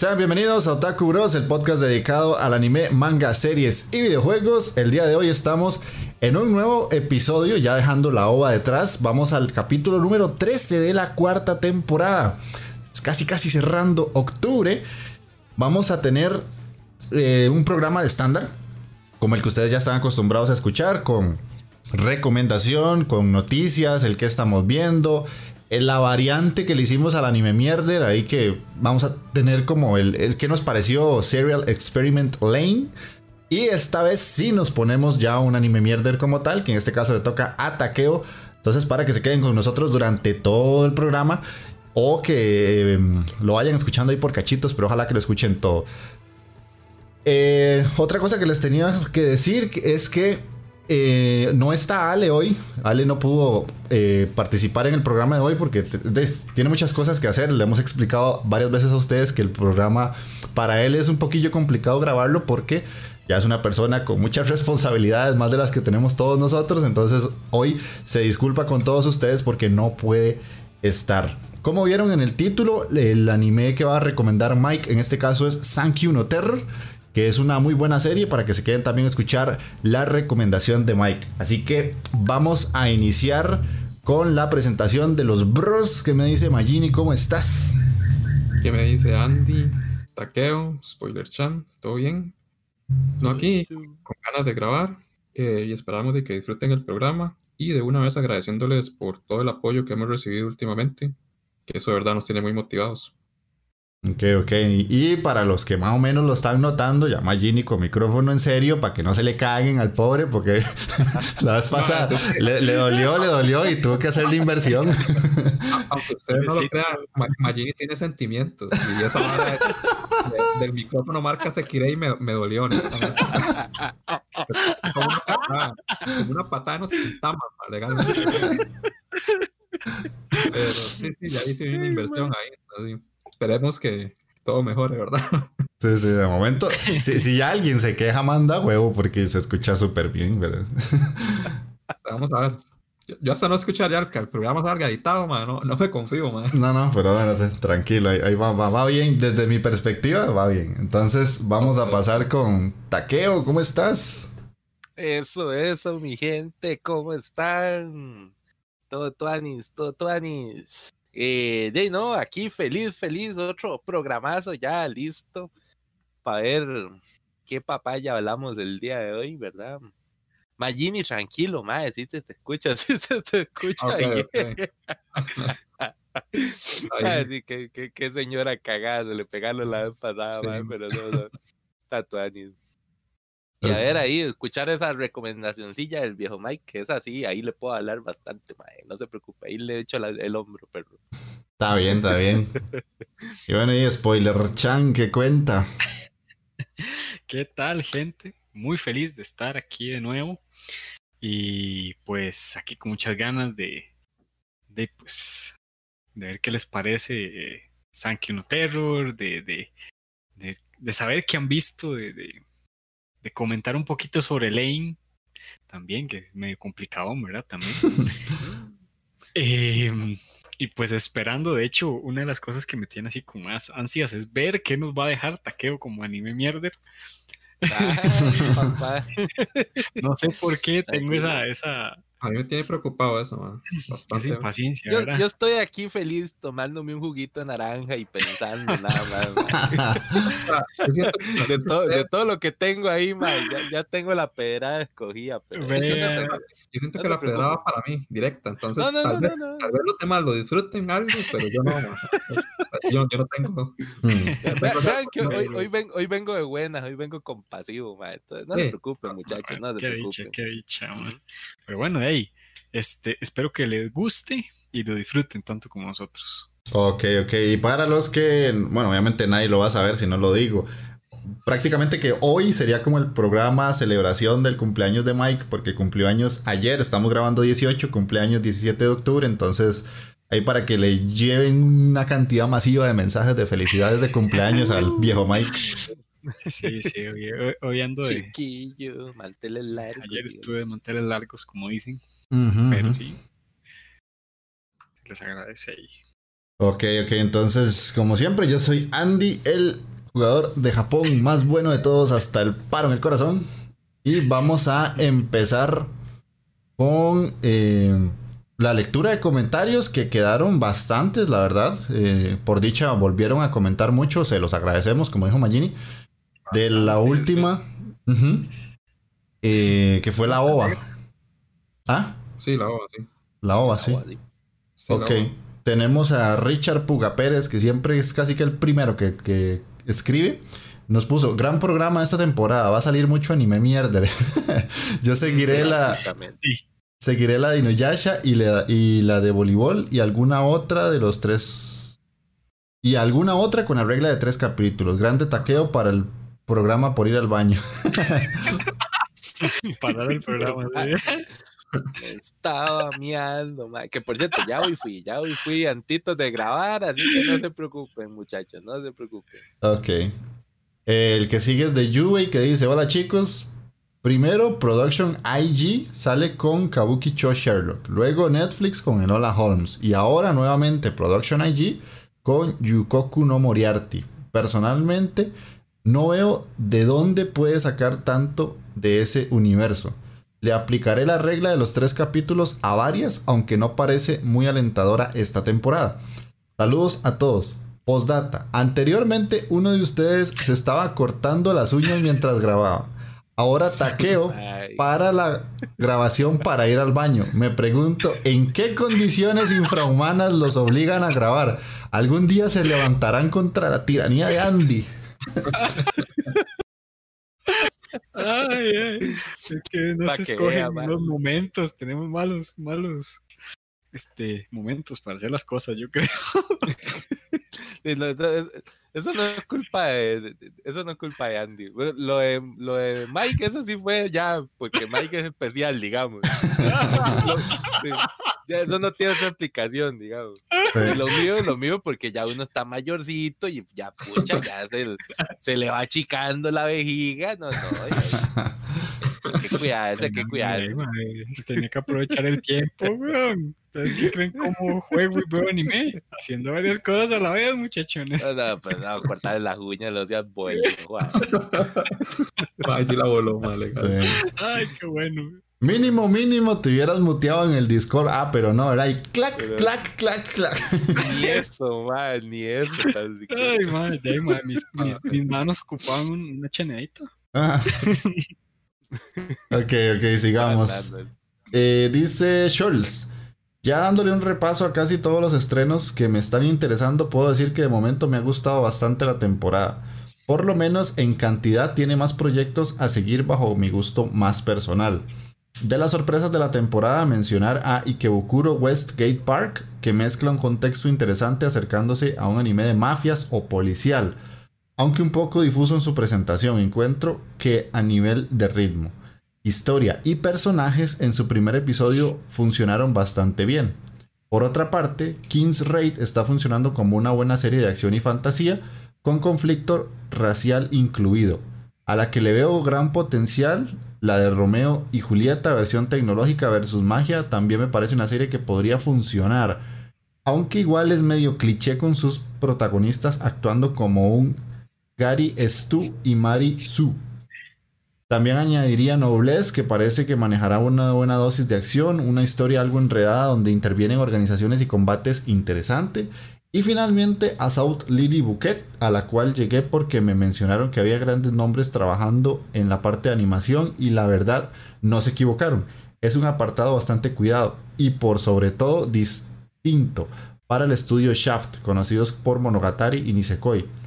Sean bienvenidos a Otaku Bros, el podcast dedicado al anime, manga, series y videojuegos. El día de hoy estamos en un nuevo episodio, ya dejando la ova detrás. Vamos al capítulo número 13 de la cuarta temporada. Casi, casi cerrando octubre. Vamos a tener eh, un programa de estándar, como el que ustedes ya están acostumbrados a escuchar, con recomendación, con noticias, el que estamos viendo, la variante que le hicimos al anime mierder, ahí que vamos a tener como el, el que nos pareció Serial Experiment Lane. Y esta vez sí nos ponemos ya un anime mierder como tal, que en este caso le toca a. Entonces, para que se queden con nosotros durante todo el programa o que em, lo vayan escuchando ahí por cachitos, pero ojalá que lo escuchen todo. Eh, otra cosa que les tenía que decir es que eh, no está Ale hoy. Ale no pudo eh, participar en el programa de hoy porque tiene muchas cosas que hacer. Le hemos explicado varias veces a ustedes que el programa para él es un poquillo complicado grabarlo porque ya es una persona con muchas responsabilidades, más de las que tenemos todos nosotros. Entonces hoy se disculpa con todos ustedes porque no puede estar. Como vieron en el título, el anime que va a recomendar Mike en este caso es Sankyu no Terror que es una muy buena serie para que se queden también a escuchar la recomendación de Mike. Así que vamos a iniciar con la presentación de los bros que me dice Magini, ¿cómo estás? ¿Qué me dice Andy? Taqueo, Spoiler Chan, ¿todo bien? No aquí, con ganas de grabar eh, y esperamos de que disfruten el programa y de una vez agradeciéndoles por todo el apoyo que hemos recibido últimamente, que eso de verdad nos tiene muy motivados. Ok, ok. Y para los que más o menos lo están notando, llama a Ginny con micrófono en serio para que no se le caguen al pobre, porque la vez pasada le, dolió, le dolió y tuvo que hacer la inversión. Aunque ustedes no lo crean, Magini tiene sentimientos. Y esa hora del micrófono marca Sekirei y me, me dolió, honestamente. Como una patada, como una patada nos quitamos legalmente. Pero sí, sí, ya hice una inversión ahí. Así esperemos que todo mejore, ¿verdad? Sí, sí, de momento, si, si alguien se queja, manda huevo porque se escucha súper bien, ¿verdad? Vamos a ver. Yo, hasta no escucharía que el programa salga editado, man. No, no me confío, man. No, no, pero bueno, tranquilo, ahí, va, va, va, bien. Desde mi perspectiva, va bien. Entonces, vamos a pasar con Taqueo. ¿Cómo estás? Eso, eso, mi gente. ¿Cómo están? Todo tuanis, todo tuanis. Eh, de no, aquí feliz, feliz, otro programazo ya listo para ver qué papaya hablamos el día de hoy, ¿verdad? Magini, tranquilo, madre, si te, te escucha, si te, te escucha. Okay, okay. que, que, señora cagada, le pegaron la vez pasada, sí. pero no, no. Tatuanis. Y a ver ahí, escuchar esa recomendacioncilla del viejo Mike, que es así, ahí le puedo hablar bastante, mae. No se preocupe, ahí le echo la- el hombro, perro. Está bien, está bien. y bueno, y spoiler, Chan, ¿qué cuenta? ¿Qué tal, gente? Muy feliz de estar aquí de nuevo. Y pues aquí con muchas ganas de, de pues, de ver qué les parece eh, Sankey no Terror, de, de, de, de saber qué han visto, de, de, comentar un poquito sobre Lane también, que es medio complicado, ¿verdad? También. Em, y pues esperando, de hecho, una de las cosas que me tiene así con más ansias es ver qué nos va a dejar Taqueo como anime mierder. Ay, papá. No sé por qué tengo esa, esa, A mí me tiene preocupado eso, man. Bastante. impaciencia, Yo, yo estoy aquí feliz tomándome un juguito de naranja y pensando nada más. mae. Yo siento que- De, todo, de todo lo que tengo ahí, mae, ya, ya tengo la pedrada escogida. Pero yo siento yo siento No que la pedrada va para mí, directa. Entonces, no, no, tal, no, vez, no, no. tal vez los demás lo disfruten algo, pero yo no. man. Yo, yo no tengo. Ve- tengo Vean que hoy, hoy, ven- hoy vengo de buenas, hoy vengo compasivo, mae. Entonces, no Sí. se preocupen, muchachos, no se qué dicha, preocupen. qué dicha, man. Pero bueno, hey, este, espero que les guste y lo disfruten tanto como nosotros. Ok, ok. Y para los que, bueno, obviamente nadie lo va a saber si no lo digo. Prácticamente que hoy sería como el programa celebración del cumpleaños de Mike, porque cumplió años ayer, estamos grabando 18, cumpleaños 17 de octubre, entonces ahí para que le lleven una cantidad masiva de mensajes de felicidades de cumpleaños al viejo Mike. Sí, sí, hoy, hoy- hoy ando de. Chiquillo, manteles largos. Ayer estuve de manteles largos, como dicen, pero sí. Les agradece ahí. Ok, ok, entonces, como siempre, yo soy Andy, el jugador de Japón más bueno de todos hasta el paro en el corazón. Y vamos a empezar con eh, la lectura de comentarios que quedaron bastantes, la verdad. Eh, por dicha, volvieron a comentar mucho, se los agradecemos, como dijo Magini. De la última, eh, que fue la OVA. ¿Ah? Sí, la ova, sí. La OVA, sí. Agua, sí. Sí, la Ok. ova. Tenemos a Richard Puga Pérez, que siempre es casi que el primero que, que escribe. Nos puso, gran programa esta temporada, va a salir mucho anime mierda. Yo seguiré la, seguiré la de Inuyasha y la, y la de voleibol y alguna otra de los tres. Y alguna otra con la regla de tres capítulos. Grande taqueo para el programa por ir al baño. Parar el programa. estaba miando, mae. Que por cierto, ya hoy fui, ya hoy fui antitos de grabar, así que no se preocupen, muchachos, no se preocupen. Ok. El que sigue es de Yui que dice: Hola chicos. Primero, Production IG sale con Kabuki Cho Sherlock. Luego Netflix con Enola Holmes. Y ahora nuevamente Production IG con Yukoku no Moriarty. Personalmente, no veo de dónde puede sacar tanto de ese universo. Le aplicaré la regla de los tres capítulos a varias, aunque no parece muy alentadora esta temporada. Saludos a todos. Postdata. Anteriormente uno de ustedes se estaba cortando las uñas mientras grababa. Ahora taqueo para la grabación para ir al baño. Me pregunto, ¿en qué condiciones infrahumanas los obligan a grabar? ¿Algún día se levantarán contra la tiranía de Andy? Ay, ay. Es que no se escogen vea, los momentos. Tenemos malos, malos este, momentos para hacer las cosas, yo creo. eso eso no es culpa de, eso no es culpa de Andy. Bueno, lo de, lo de Mike, eso sí fue ya, porque Mike es especial, digamos. Lo- sí, ya eso no tiene otra explicación, digamos. Y lo mío, lo mío, porque ya uno está mayorcito y ya, pucha, ya se, se le va achicando la vejiga. No, no. ya- Hay que cuidarse, hay que cuidarse. Tenía que aprovechar el tiempo, weón. ¿Ustedes qué creen cómo juego y veo anime? Haciendo varias cosas a la vez, muchachones. No, no, pues no, cortarle las uñas, los días vuelven. Ay, sí la voló, mal, legal. Ay, qué bueno. Mínimo, mínimo, te hubieras muteado en el Discord. Ah, pero no, era ahí clac, Pero- clac, clac, clac. Ni eso, man, ni eso. tan. Ay, madre, madre, mis, mis, mis manos ocupaban un- una chaneadita. Ah. ok, ok, sigamos. Eh, dice Scholz. Ya dándole un repaso a casi todos los estrenos que me están interesando, puedo decir que de momento me ha gustado bastante la temporada. Por lo menos en cantidad tiene más proyectos a seguir bajo mi gusto más personal. De las sorpresas de la temporada, mencionar a Ikebukuro Westgate Park, que mezcla un contexto interesante acercándose a un anime de mafias o policial, aunque un poco difuso en su presentación, encuentro que a nivel de ritmo, historia y personajes en su primer episodio funcionaron bastante bien. Por otra parte, King's Raid está funcionando como una buena serie de acción y fantasía, con conflicto racial incluido, a la que le veo gran potencial la de Romeo y Julieta, versión tecnológica versus magia, también me parece una serie que podría funcionar. Aunque igual es medio cliché con sus protagonistas actuando como un Gary Stu y Mari Su. También añadiría Noblesse, que parece que manejará una buena dosis de acción, una historia algo enredada donde intervienen organizaciones y combates interesante. Y finalmente a South Lily Bouquet, a la cual llegué porque me mencionaron que había grandes nombres trabajando en la parte de animación y la verdad no se equivocaron. Es un apartado bastante cuidado y por sobre todo distinto para el estudio Shaft, conocidos por Monogatari y Nisekoi.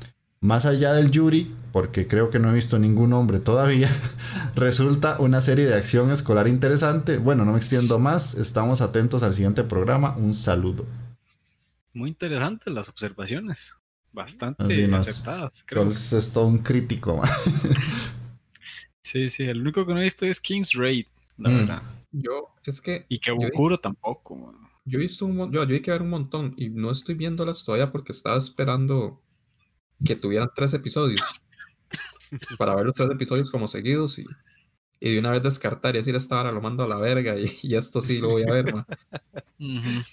Más allá del Yuri, porque creo que no he visto ningún nombre todavía, resulta una serie de acción escolar interesante. Bueno, no me extiendo más, estamos atentos al siguiente programa. Un saludo muy interesantes las observaciones. Bastante aceptadas, creo. es todo un crítico. sí, sí, el único que no he visto es King's Raid, la mm. verdad. Yo, es que. Y que Bukuro tampoco. Yo he visto un yo, yo hay que ver un montón y no estoy viéndolas todavía porque estaba esperando que tuvieran tres episodios. para ver los tres episodios como seguidos y y de una vez descartar y decir esta hora lo mando a la verga y, esto sí lo voy a ver,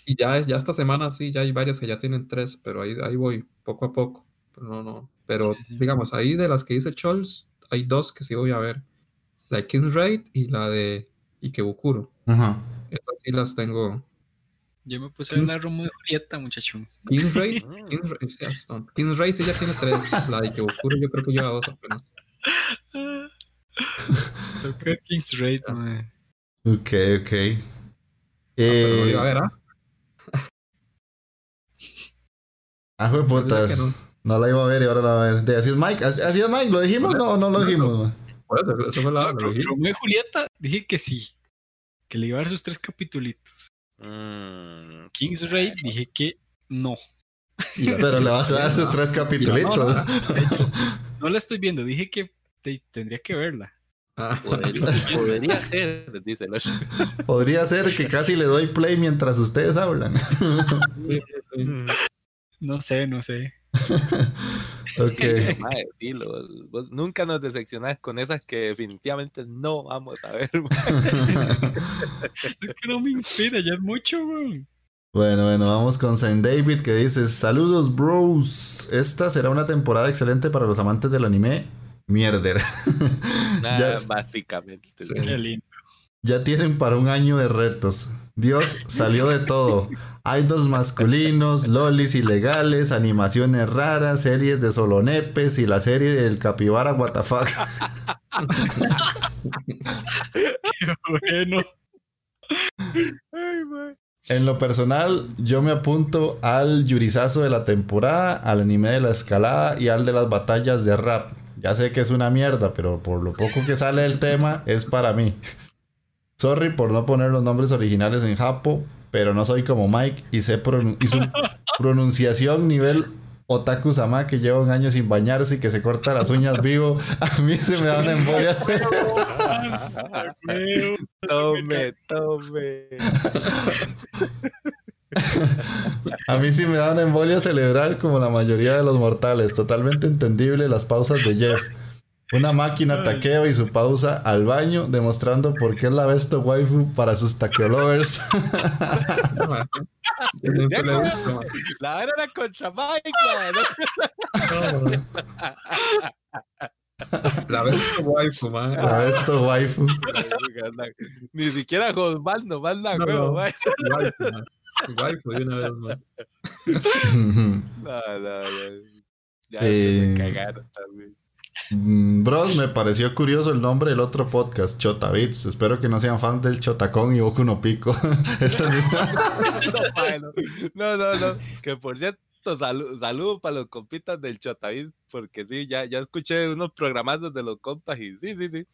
Y ya, ya esta semana sí, ya hay varias que ya tienen tres, pero ahí, ahí voy, poco a poco. Pero no, no. Pero digamos, ahí de las que dice Chols, hay dos que sí voy a ver. La de King's Raid y la de Ikebukuro. Ajá. Esas sí las tengo. Yo me puse a una Romo de Julieta, muchacho. King's Raid, King's Raid, King's Raid sí ya tiene tres. La de yo creo que lleva dos apenas. Toca King's Raid, Ok, ok. Eh... a ver, ¿ah? Ah, fue putas. No. la iba a ver y ahora la va a ver. Así es Mike. Así es Mike. ¿Lo dijimos? No, no lo dijimos. eso, fue la. Lo y Julieta dije que sí. Que le iba a ver sus tres capitulitos. Mm, King's Raid dije que no. Pero le vas a dar sus tres capitulitos. No, no, la estoy viendo. Dije que tendría que verla. Ah. Podría, ser, dice Podría ser que casi le doy play mientras ustedes hablan. No sé, no sé. ok. nunca nos decepcionás con esas que definitivamente no vamos a ver. es que no me inspira, ya es mucho, Bueno, bueno, vamos con Saint David que dice: Saludos, bros. Esta será una temporada excelente para los amantes del anime mierder. ya, básicamente. Ya tienen para un año de retos. Dios salió de todo. Idols masculinos, lolis ilegales, animaciones raras, series de solonepes y la serie del capibara WTF. Qué bueno. en lo personal, yo me apunto al yurizazo de la temporada, al anime de la escalada y al de las batallas de rap. Ya sé que es una mierda, pero por lo poco que sale del tema es para mí. Sorry por no poner los nombres originales en Japo, pero no soy como Mike y sé y su pronunciación nivel Otaku Sama que lleva un año sin bañarse y que se corta las uñas vivo. A mí se me da una embolia. tome, tome. A mí sí me da una embolia cerebral como la mayoría de los mortales. Totalmente entendible las pausas de Jeff. Una máquina taqueo y su pausa al baño, demostrando por qué es la best waifu para sus taqueolovers. la verdad era contra Mike, La best waifu, man. La best waifu. Ni siquiera Osvaldo, más la no, Igual fue una vez más. no, no, Ya eh, me cagaron también. Mm, bros, me pareció curioso el nombre del otro podcast, Chota Beats. Espero que no sean fans del Chotacón y Boku no Pico. no, no, no, Que por cierto, saludos saludo para los compitas del Chotavid, porque sí, ya, ya escuché unos programas de los compas y sí, sí, sí.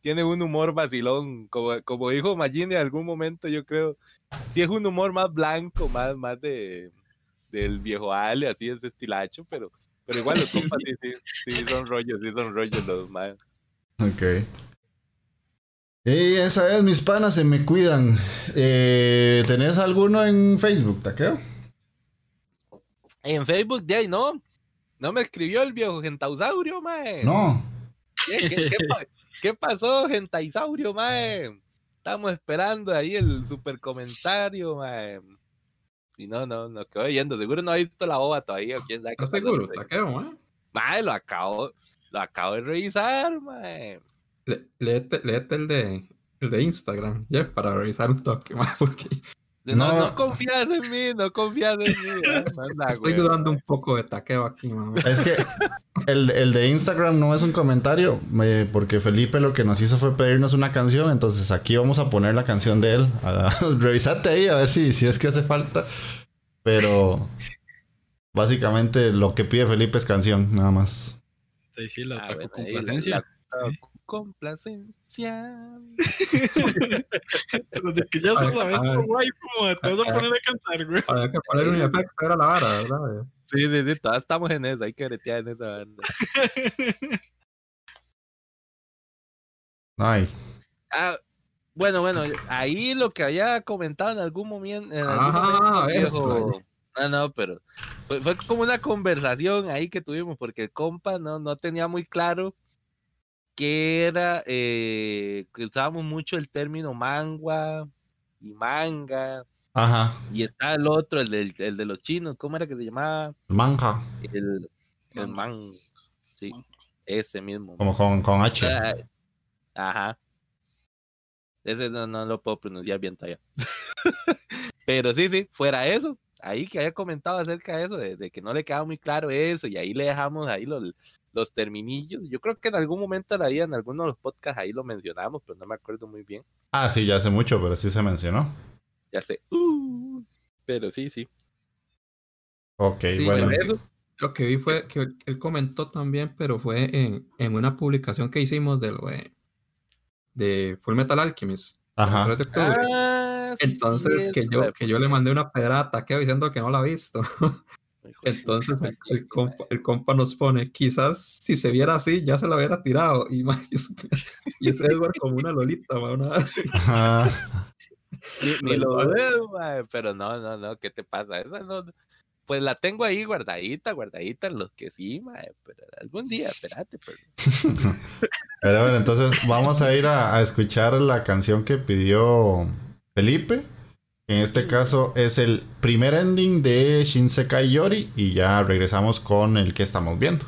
Tiene un humor vacilón, como, como dijo Magini en algún momento, yo creo. Sí es un humor más blanco, más, más de del viejo Ale, así ese estilacho, pero, pero igual los compas sí, sí, sí, son rollos, sí son rollos los más. Ok. Y esa vez mis panas se me cuidan. Eh, ¿Tenés alguno en Facebook, Taqueo? En Facebook de ahí no. No me escribió el viejo gentausaurio, mae. No. ¿Qué, qué, qué pasó, gentaisaurio, mae? Estamos esperando ahí el super comentario, mae. Y no, no, no quedó yendo. Seguro no ha visto la ova todavía. ¿Quién sabe ¿Estás seguro? mae. Taqueo, ¿eh? Mae, lo acabo, lo acabo de revisar, mae. Le- Léete, léete el de, el de Instagram, Jeff, para revisar un toque más, porque No, No. no, confías en mí, no confías en mí. manda, estoy güey. dudando un poco de taqueo aquí, mami. Es que el, el de Instagram no es un comentario, eh, porque Felipe lo que nos hizo fue pedirnos una canción, entonces aquí vamos a poner la canción de él. Revisate ahí a ver si, si es que hace falta. Pero básicamente lo que pide Felipe es canción, nada más. Ahí sí, la Ah, bueno, ahí, la complacencia. Pero de que ya vez ay. por guay, como te vas a poner a cantar, güey. Había que poner un efecto, era la vara, ¿verdad? Sí, sí, sí, todas estamos en eso, hay que bretear en esa banda. Ay, Ah, bueno, bueno, ahí lo que había comentado en algún momento. En algún Ajá, momento, eso, No, no, pero fue, fue como una conversación ahí que tuvimos, porque el compa no, no tenía muy claro que era, eh, que usábamos mucho el término mangua y manga, ajá, y está el otro, el, del- el de los chinos, ¿cómo era que se llamaba? manja, El, el Manga. man, sí, ese mismo. como con, con H. Ah, Ajá. Ese no, no lo puedo pronunciar bien todavía. Pero sí, sí, fuera eso. Ahí que había comentado acerca de eso, de, de que no le quedaba muy claro eso, y ahí le dejamos ahí los, los terminillos. Yo creo que en algún momento de la vida, en alguno de los podcasts, ahí lo mencionamos, pero no me acuerdo muy bien. Ah, sí, ya hace mucho, pero sí se mencionó. Ya sé. Uh, pero sí, sí. Ok, Sí, bueno. Eso. Lo que vi fue que él, comentó también, pero fue en, en una publicación que hicimos de, lo de, de Full Metal Alchemist. Ajá. 3 de octubre. Ah, Entonces, sí, que yo, que yo le mandé una pedrada a Taqueo diciendo que no la ha visto. Entonces, el, el compa, el compa nos pone, quizás si se viera así, ya se la hubiera tirado. Y, y es- Edward como una lolita, ma, una así. Ni, ni lo veo, pero no, no, no, ¿qué te pasa? Esa no, pues la tengo ahí guardadita, guardadita en los que sí, pero algún día, espérate, pues. Pero bueno, entonces vamos a ir a, a escuchar la canción que pidió Felipe. En este caso es el primer ending de Shinsekai Yori y ya regresamos con el que estamos viendo.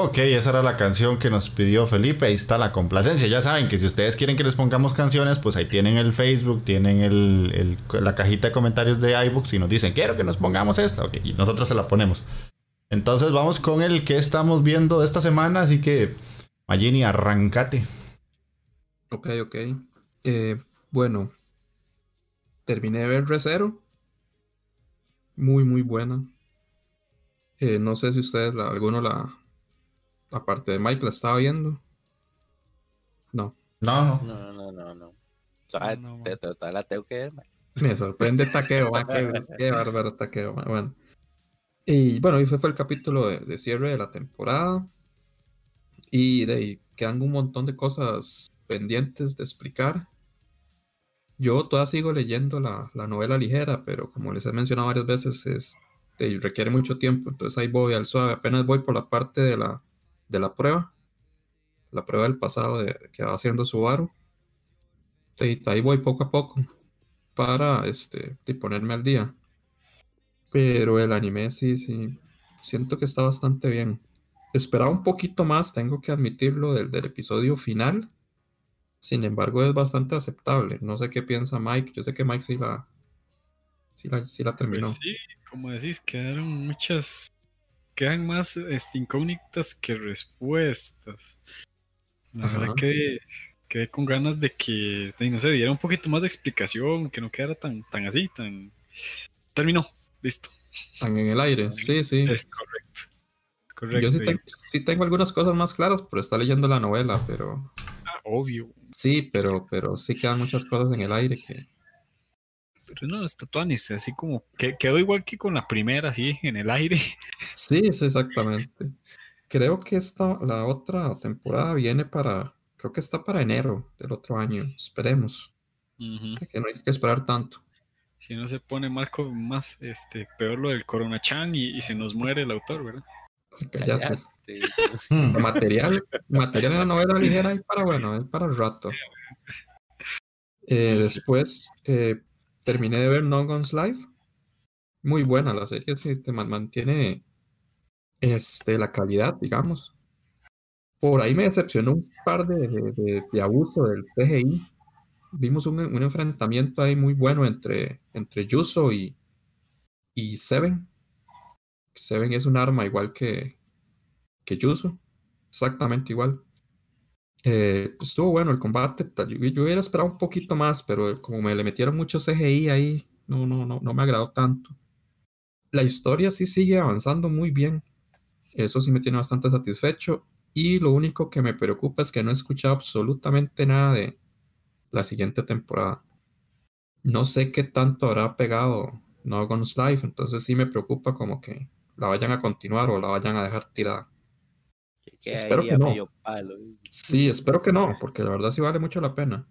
Ok, esa era la canción que nos pidió Felipe. Ahí está la complacencia. Ya saben que si ustedes quieren que les pongamos canciones, pues ahí tienen el Facebook, tienen el, la cajita de comentarios de iBooks y nos dicen, quiero que nos pongamos esta. Ok, y nosotros se la ponemos. Entonces vamos con el que estamos viendo esta semana. Así que, Magini, arrancate. Ok, ok. Eh, bueno, terminé de ver Recero. Muy, muy buena. Eh, no sé si ustedes, alguno la, la parte de Mike la estaba viendo. No, No, no. No, no, no, no. Todavía No, no, te- te- todavía la tengo que ver, man. me sorprende Taqueo, ma, qué, qué bárbaro Taqueo. Bueno. Y bueno, ese fue el capítulo de, de cierre de la temporada. Y de ahí quedan un montón de cosas pendientes de explicar. Yo todavía sigo leyendo la, la novela ligera, pero como les he mencionado varias veces, es, de- requiere mucho tiempo. Entonces ahí voy al suave. Apenas voy por la parte de la, de la prueba. La prueba del pasado de, que va haciendo Subaru. Y ahí voy poco a poco para este, ponerme al día. Pero el anime sí, sí, siento que está bastante bien. Esperaba un poquito más, tengo que admitirlo, del, del episodio final. Sin embargo, es bastante aceptable. No sé qué piensa Mike. Yo sé que Mike sí la, sí la, sí la terminó. Pues sí, como decís, quedaron muchas. Quedan más este, incógnitas que respuestas. La Ajá. verdad que quedé con ganas de que, de, no sé, diera un poquito más de explicación, que no quedara tan, tan así, tan. Terminó, listo. Están en el aire. Sí, sí. Es correcto. Es correcto. Yo sí tengo algunas cosas más claras, pero está leyendo la novela, pero ah, obvio. sí, pero, pero sí quedan muchas cosas en el aire que, Pero no, está Tuanis, así como que quedó igual que con la primera, así en el aire. Sí, sí, exactamente. Creo que esta, la otra temporada viene para, creo que está para enero del otro año. Esperemos, que no hay que esperar tanto. Si no se pone más, más este, peor lo del Corona Chan y, y se nos muere el autor, ¿verdad? Ya, pues, Cállate. Hmm. material, material en la novela ligera hay para, bueno, hay para el rato. Eh, después eh, terminé de ver No Guns Live. Muy buena la serie, sí, este, man- mantiene este, la calidad, digamos. Por ahí me decepcionó un par de, de- de- abuso del CGI. Vimos un, un enfrentamiento ahí muy bueno entre, entre Yuso y, y Seven. Seven es un arma igual que, que Yuso. Exactamente igual. Eh, pues estuvo bueno el combate. Yo, yo hubiera esperado un poquito más, pero como me le metieron mucho CGI ahí, no, no, no, no me agradó tanto. La historia sí sigue avanzando muy bien. Eso sí me tiene bastante satisfecho. Y lo único que me preocupa es que no he escuchado absolutamente nada de la siguiente temporada. No sé qué tanto habrá pegado No Guns Life, entonces sí me preocupa como que la vayan a continuar o la vayan a dejar tirada. Que Espero que no. palo. Sí, espero que no, porque la verdad sí vale mucho la pena.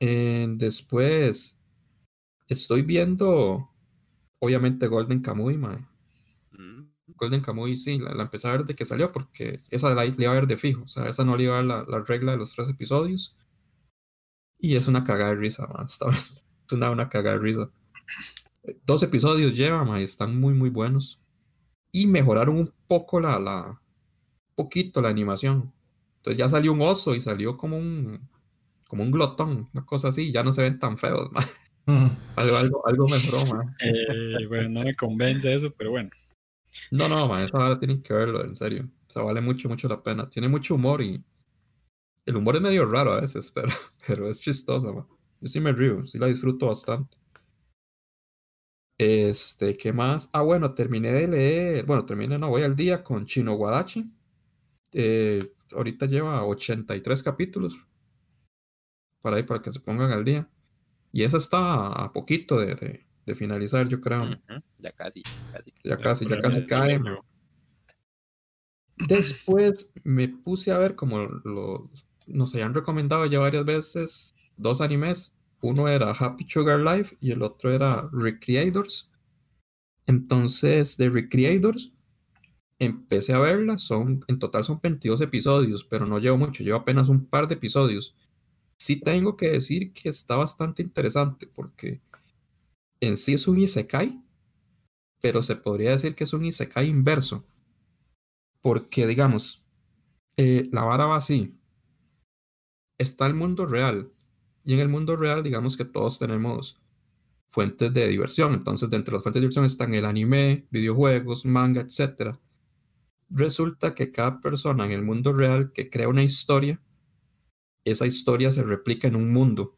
Eh, después estoy viendo, obviamente, Golden Kamuy, mae. Mm. Golden Kamuy sí, la, la empecé a ver de que salió porque esa la, la iba a ver de fijo, o sea, esa no le iba a dar la, la regla de los tres episodios. Y es una cagada de risa, man, honestamente. Es una, una cagada de risa. Eh, Dos episodios lleva, man, y están muy, muy buenos. Y mejoraron un poco la, la, poquito la animación. Entonces ya salió un oso y salió como un, como un glotón, una cosa así, ya no se ven tan feos, man. Hmm. Algo, algo, algo. Eh, bueno, no me convence eso, pero bueno. No, no, man, esa vara tienen que verlo, en serio. O sea, vale mucho, mucho la pena. Tiene mucho humor y el humor es medio raro a veces, pero, pero es chistoso, man. Yo sí me río, sí la disfruto bastante. Este, ¿qué más? Ah, bueno, terminé de leer, bueno, terminé, no, voy al día con Chino Guadachi. Eh, ahorita lleva 83 capítulos. Para ahí, para que se pongan al día. Y esa está a poquito de, de- de finalizar, yo creo. Ya casi, casi. Ya casi, ya casi cae. man. Después me puse a ver como lo, nos habían recomendado ya varias veces dos animes. Uno era Happy Sugar Life y el otro era Recreators. Entonces, de Recreators empecé a verla. Son, en total son 22 episodios, pero no llevo mucho, llevo apenas un par de episodios. Sí tengo que decir que está bastante interesante porque en sí es un isekai, pero se podría decir que es un isekai inverso. Porque, digamos, eh, la vara va así. Está el mundo real. Y en el mundo real, digamos que todos tenemos fuentes de diversión. Entonces, dentro de las fuentes de diversión están el anime, videojuegos, manga, etc. Resulta que cada persona en el mundo real que crea una historia, esa historia se replica en un mundo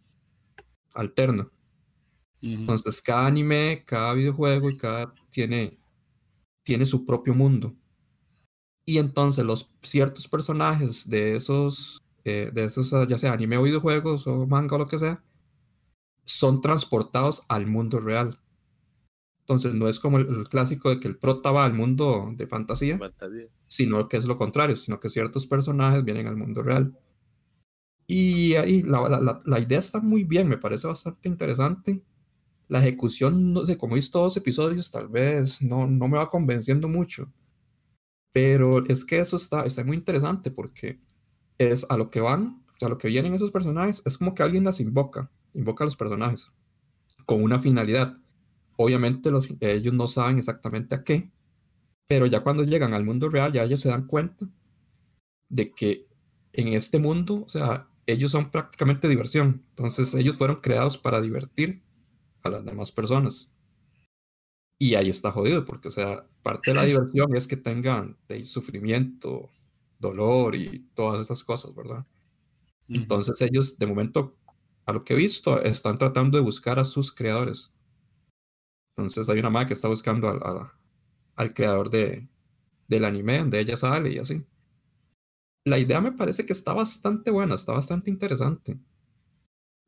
alterno. Entonces, cada anime, cada videojuego y cada tiene, tiene su propio mundo. Y entonces los ciertos personajes de esos, eh, de esos, ya sea anime o videojuegos o manga o lo que sea, son transportados al mundo real. Entonces no es como el, el clásico de que el prota va al mundo de fantasía, Fantasía. sino que es lo contrario, sino que ciertos personajes vienen al mundo real. Y ahí la, la- la- la idea está muy bien, me parece bastante interesante. La ejecución, no sé, como he visto dos episodios, tal vez no, no me va convenciendo mucho. Pero es que eso está, está muy interesante porque es a lo que van, o sea, a lo que vienen esos personajes, es como que alguien las invoca, invoca a los personajes con una finalidad. Obviamente los, ellos no saben exactamente a qué, pero ya cuando llegan al mundo real, ya ellos se dan cuenta de que en este mundo, o sea, ellos son prácticamente diversión. Entonces ellos fueron creados para divertir a las demás personas. Y ahí está jodido, porque, o sea, parte de la diversión es que tengan de sufrimiento, dolor y todas esas cosas, ¿verdad? Ujú. Entonces ellos, de momento, a lo que he visto, están tratando de buscar a sus creadores. Entonces hay una madre que está buscando al, a- al creador de, del anime, donde ella sale y así. La idea me parece que está bastante buena, está bastante interesante.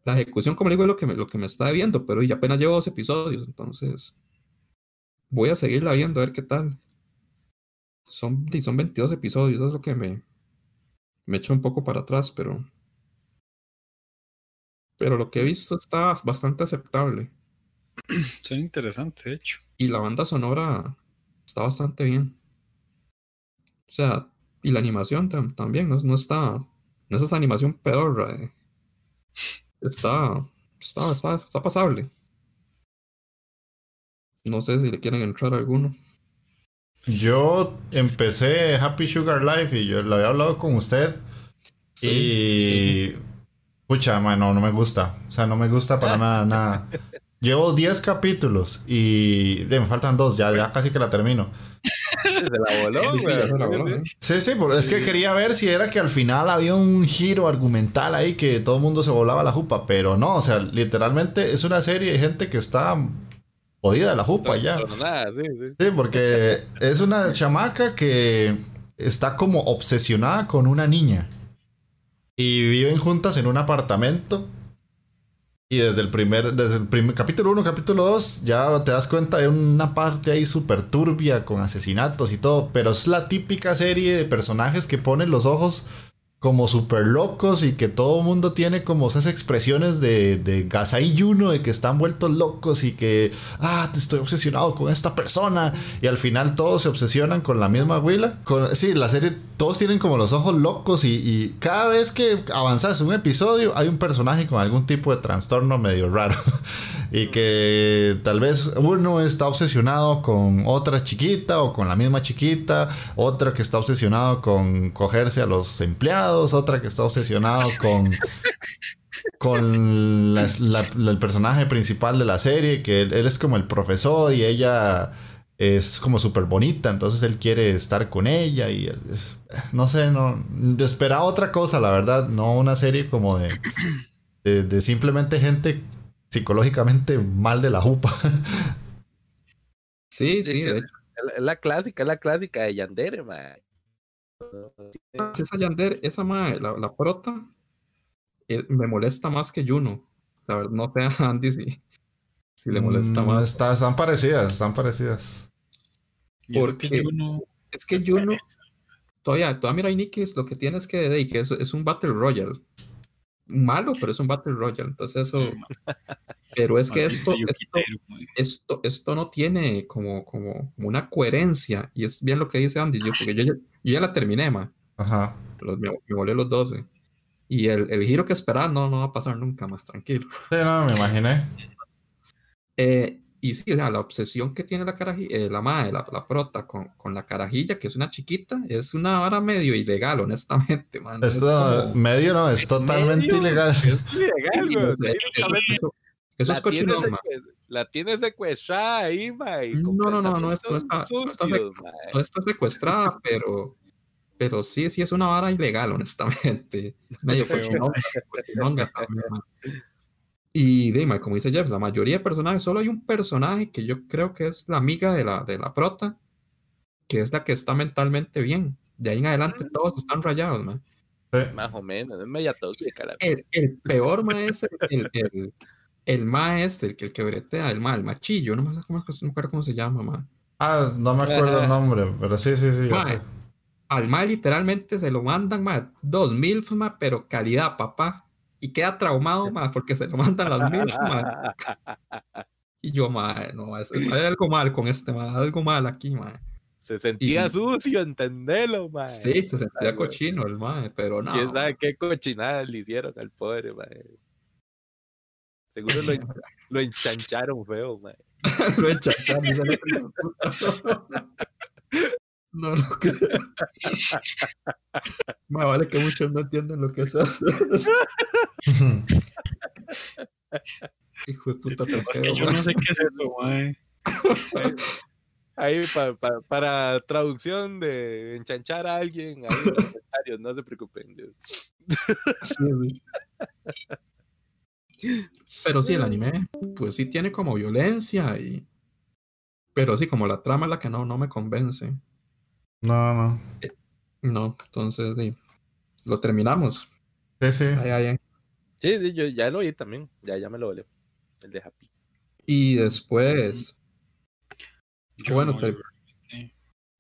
La ejecución, como le digo, es lo que me, lo que me está viendo, pero ya apenas llevo dos episodios, entonces voy a seguirla viendo a ver qué tal. Son, son 22 episodios, eso es lo que me, me echa un poco para atrás, pero pero lo que he visto está bastante aceptable. Son interesantes, de hecho. Y la banda sonora está bastante bien. O sea, y la animación tam- también, no, no está. No es esa animación pedorra. eh. Está, está, está, está pasable. No sé si le quieren entrar a alguno. Yo empecé Happy Sugar Life y yo lo había hablado con usted. y. Pucha, man, no, no me gusta. O sea, no me gusta para nada, nada. Llevo 10 capítulos y de, me faltan dos, ya, ya casi que la termino. Se la voló, Sí, sí. Sí, sí, es que quería ver si era que al final había un giro argumental ahí que todo el mundo se volaba la jupa, pero no, o sea, literalmente es una serie de gente que está jodida la jupa ya. Sí, sí. Sí, porque es una chamaca que está como obsesionada con una niña. Y viven juntas en un apartamento. Y desde el primer, desde el primer capítulo 1, capítulo 2, ya te das cuenta de una parte ahí súper turbia con asesinatos y todo. Pero es la típica serie de personajes que ponen los ojos como súper locos y que todo el mundo tiene como esas expresiones de, de Gasai Juno, de que están vueltos locos y que, ah, estoy obsesionado con esta persona. Y al final todos se obsesionan con la misma abuela. Con, sí, la serie, todos tienen como los ojos locos y, y cada vez que avanzas un episodio hay un personaje con algún tipo de trastorno medio raro. y que tal vez uno está obsesionado con otra chiquita o con la misma chiquita, otra que está obsesionado con cogerse a los empleados, otra que está obsesionado con con el personaje principal de la serie, que él, es como el profesor y ella es como súper bonita, entonces él quiere estar con ella y no sé, no esperaba otra cosa, la verdad, no una serie como de, de simplemente gente psicológicamente mal de la jupa. Sí, sí, de hecho. Es la clásica, es la clásica de Yandere, man. Esa Yander, esa mae, la, la prota, eh, me molesta más que Juno. La verdad, no sé a Andy si, si le molesta Mm, más. está- están parecidas, están parecidas. Porque que yo no- Es que Juno, todavía, todavía mira Nikki, es lo que tienes que de que es, es un Battle Royale. Malo, pero es un Battle Royale. Entonces eso. Pero es que esto, esto, esto, esto no tiene como, como, una coherencia. Y es bien lo que dice Andy. Yo, porque yo, ya- yo ya la terminé, ma. Ajá. Los, me, me volé los 12. Y el, el giro que esperaba no, no va a pasar nunca más, tranquilo. Sí, no, me imaginé. Eh, y sí, o sea, la obsesión que tiene la carajilla, la madre, la, la prota con, con la carajilla, que es una chiquita, es una vara medio ilegal, honestamente, man. Es como- medio no, es totalmente medio? ilegal. Es ilegal, weón. eso- Técnicamente, eso- eso es tiene cochinón, man. La tiene secuestrada ahí, ma. y No, no, no, no, es- no está- no está sucios. No está secuestrada, pero, pero sí, sí es una vara ilegal, honestamente. Medio cochinonga, cochinonga también, man. Y dime, como dice Jeff, la mayoría de personajes, solo hay un personaje que yo creo que es la amiga de la, de la prota, que es la que está mentalmente bien. De ahí en adelante todos están rayados, man. Sí. Más o menos, es media tóxica la El, el peor ma es el, el, el, el ma este, el que, el que bretea, el ma, el machillo, no me, acuerdo cómo, no me acuerdo cómo se llama, ma. Ah, no me acuerdo el nombre, pero sí, sí, sí. al ma literalmente se lo mandan, ma, dos mil, ma, pero calidad, papá. Y queda traumado, ma, porque se lo mandan las mil. Y yo, ma, no, es- hay algo mal con este, ma, algo mal aquí, ma. Se sentía Y- sucio, entendelo, ma. Sí, se sentía Ay, cochino el ma, pero no. ¿Quién sabe qué cochinada le hicieron al pobre, ma? Seguro lo, lo enchancharon feo, ma. Lo enchacharon, No lo creo. Ma, vale que muchos no entienden lo que es eso. Hijo de puta, te Es que yo no sé qué es eso, mae. Ahí pa- pa- para traducción de enchanchar a alguien, ahí en los comentarios, no se preocupen. Dios. Sí, sí. Pero sí, el anime, pues sí tiene como violencia y. Pero sí, como la trama es la que no, no me convence. No, no. No, entonces sí, lo terminamos. Sí, sí. Ahí, ahí, ahí. Sí, sí, yo ya lo oí también. Ya, ya me lo volé. El de Happy. Y después, Yo Bueno, no, yo sí,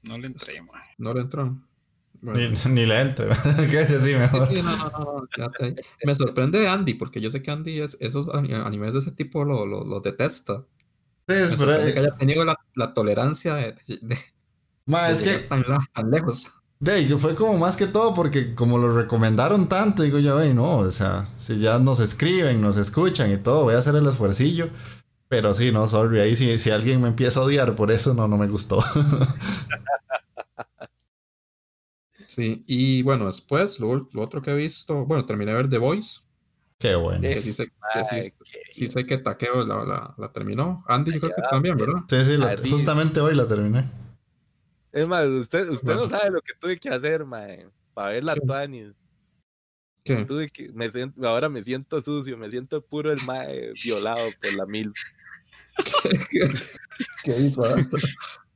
no le entré, no le entró. Bueno. Ni, ni le entre. que ese sí mejor. Sí, no, no. Me sorprende de Andy, porque yo sé que Andy es, esos ani- animes de ese tipo lo, lo, lo detesta. Sí, Me es, pero, que haya tenido la, la tolerancia de ma, es que tan, tan lejos. de ahí, que fue como más que todo porque como lo recomendaron tanto, digo yo, "Ey, no, o sea, si ya nos escriben, nos escuchan y todo, voy a hacer el esfuercillo. Pero sí, no, sorry, ahí si, si alguien me empieza a odiar por eso, no, no me gustó. Sí, y bueno, después, lo, lo otro que he visto, bueno, terminé de ver The Voice, Qué bueno. que sí sé que, sí- sí sé que Takeo la, la, la terminó. Andy, yo creo que también, ¿verdad? Sí, sí, la- sí. justamente hoy la terminé. Es más, usted, usted no sabe lo que tuve que hacer, mae. Para ver la Sí. Tuanis. ¿Qué? Tuve que, me siento, ahora me siento sucio, me siento puro el mae violado por la mil. ¿Qué hizo?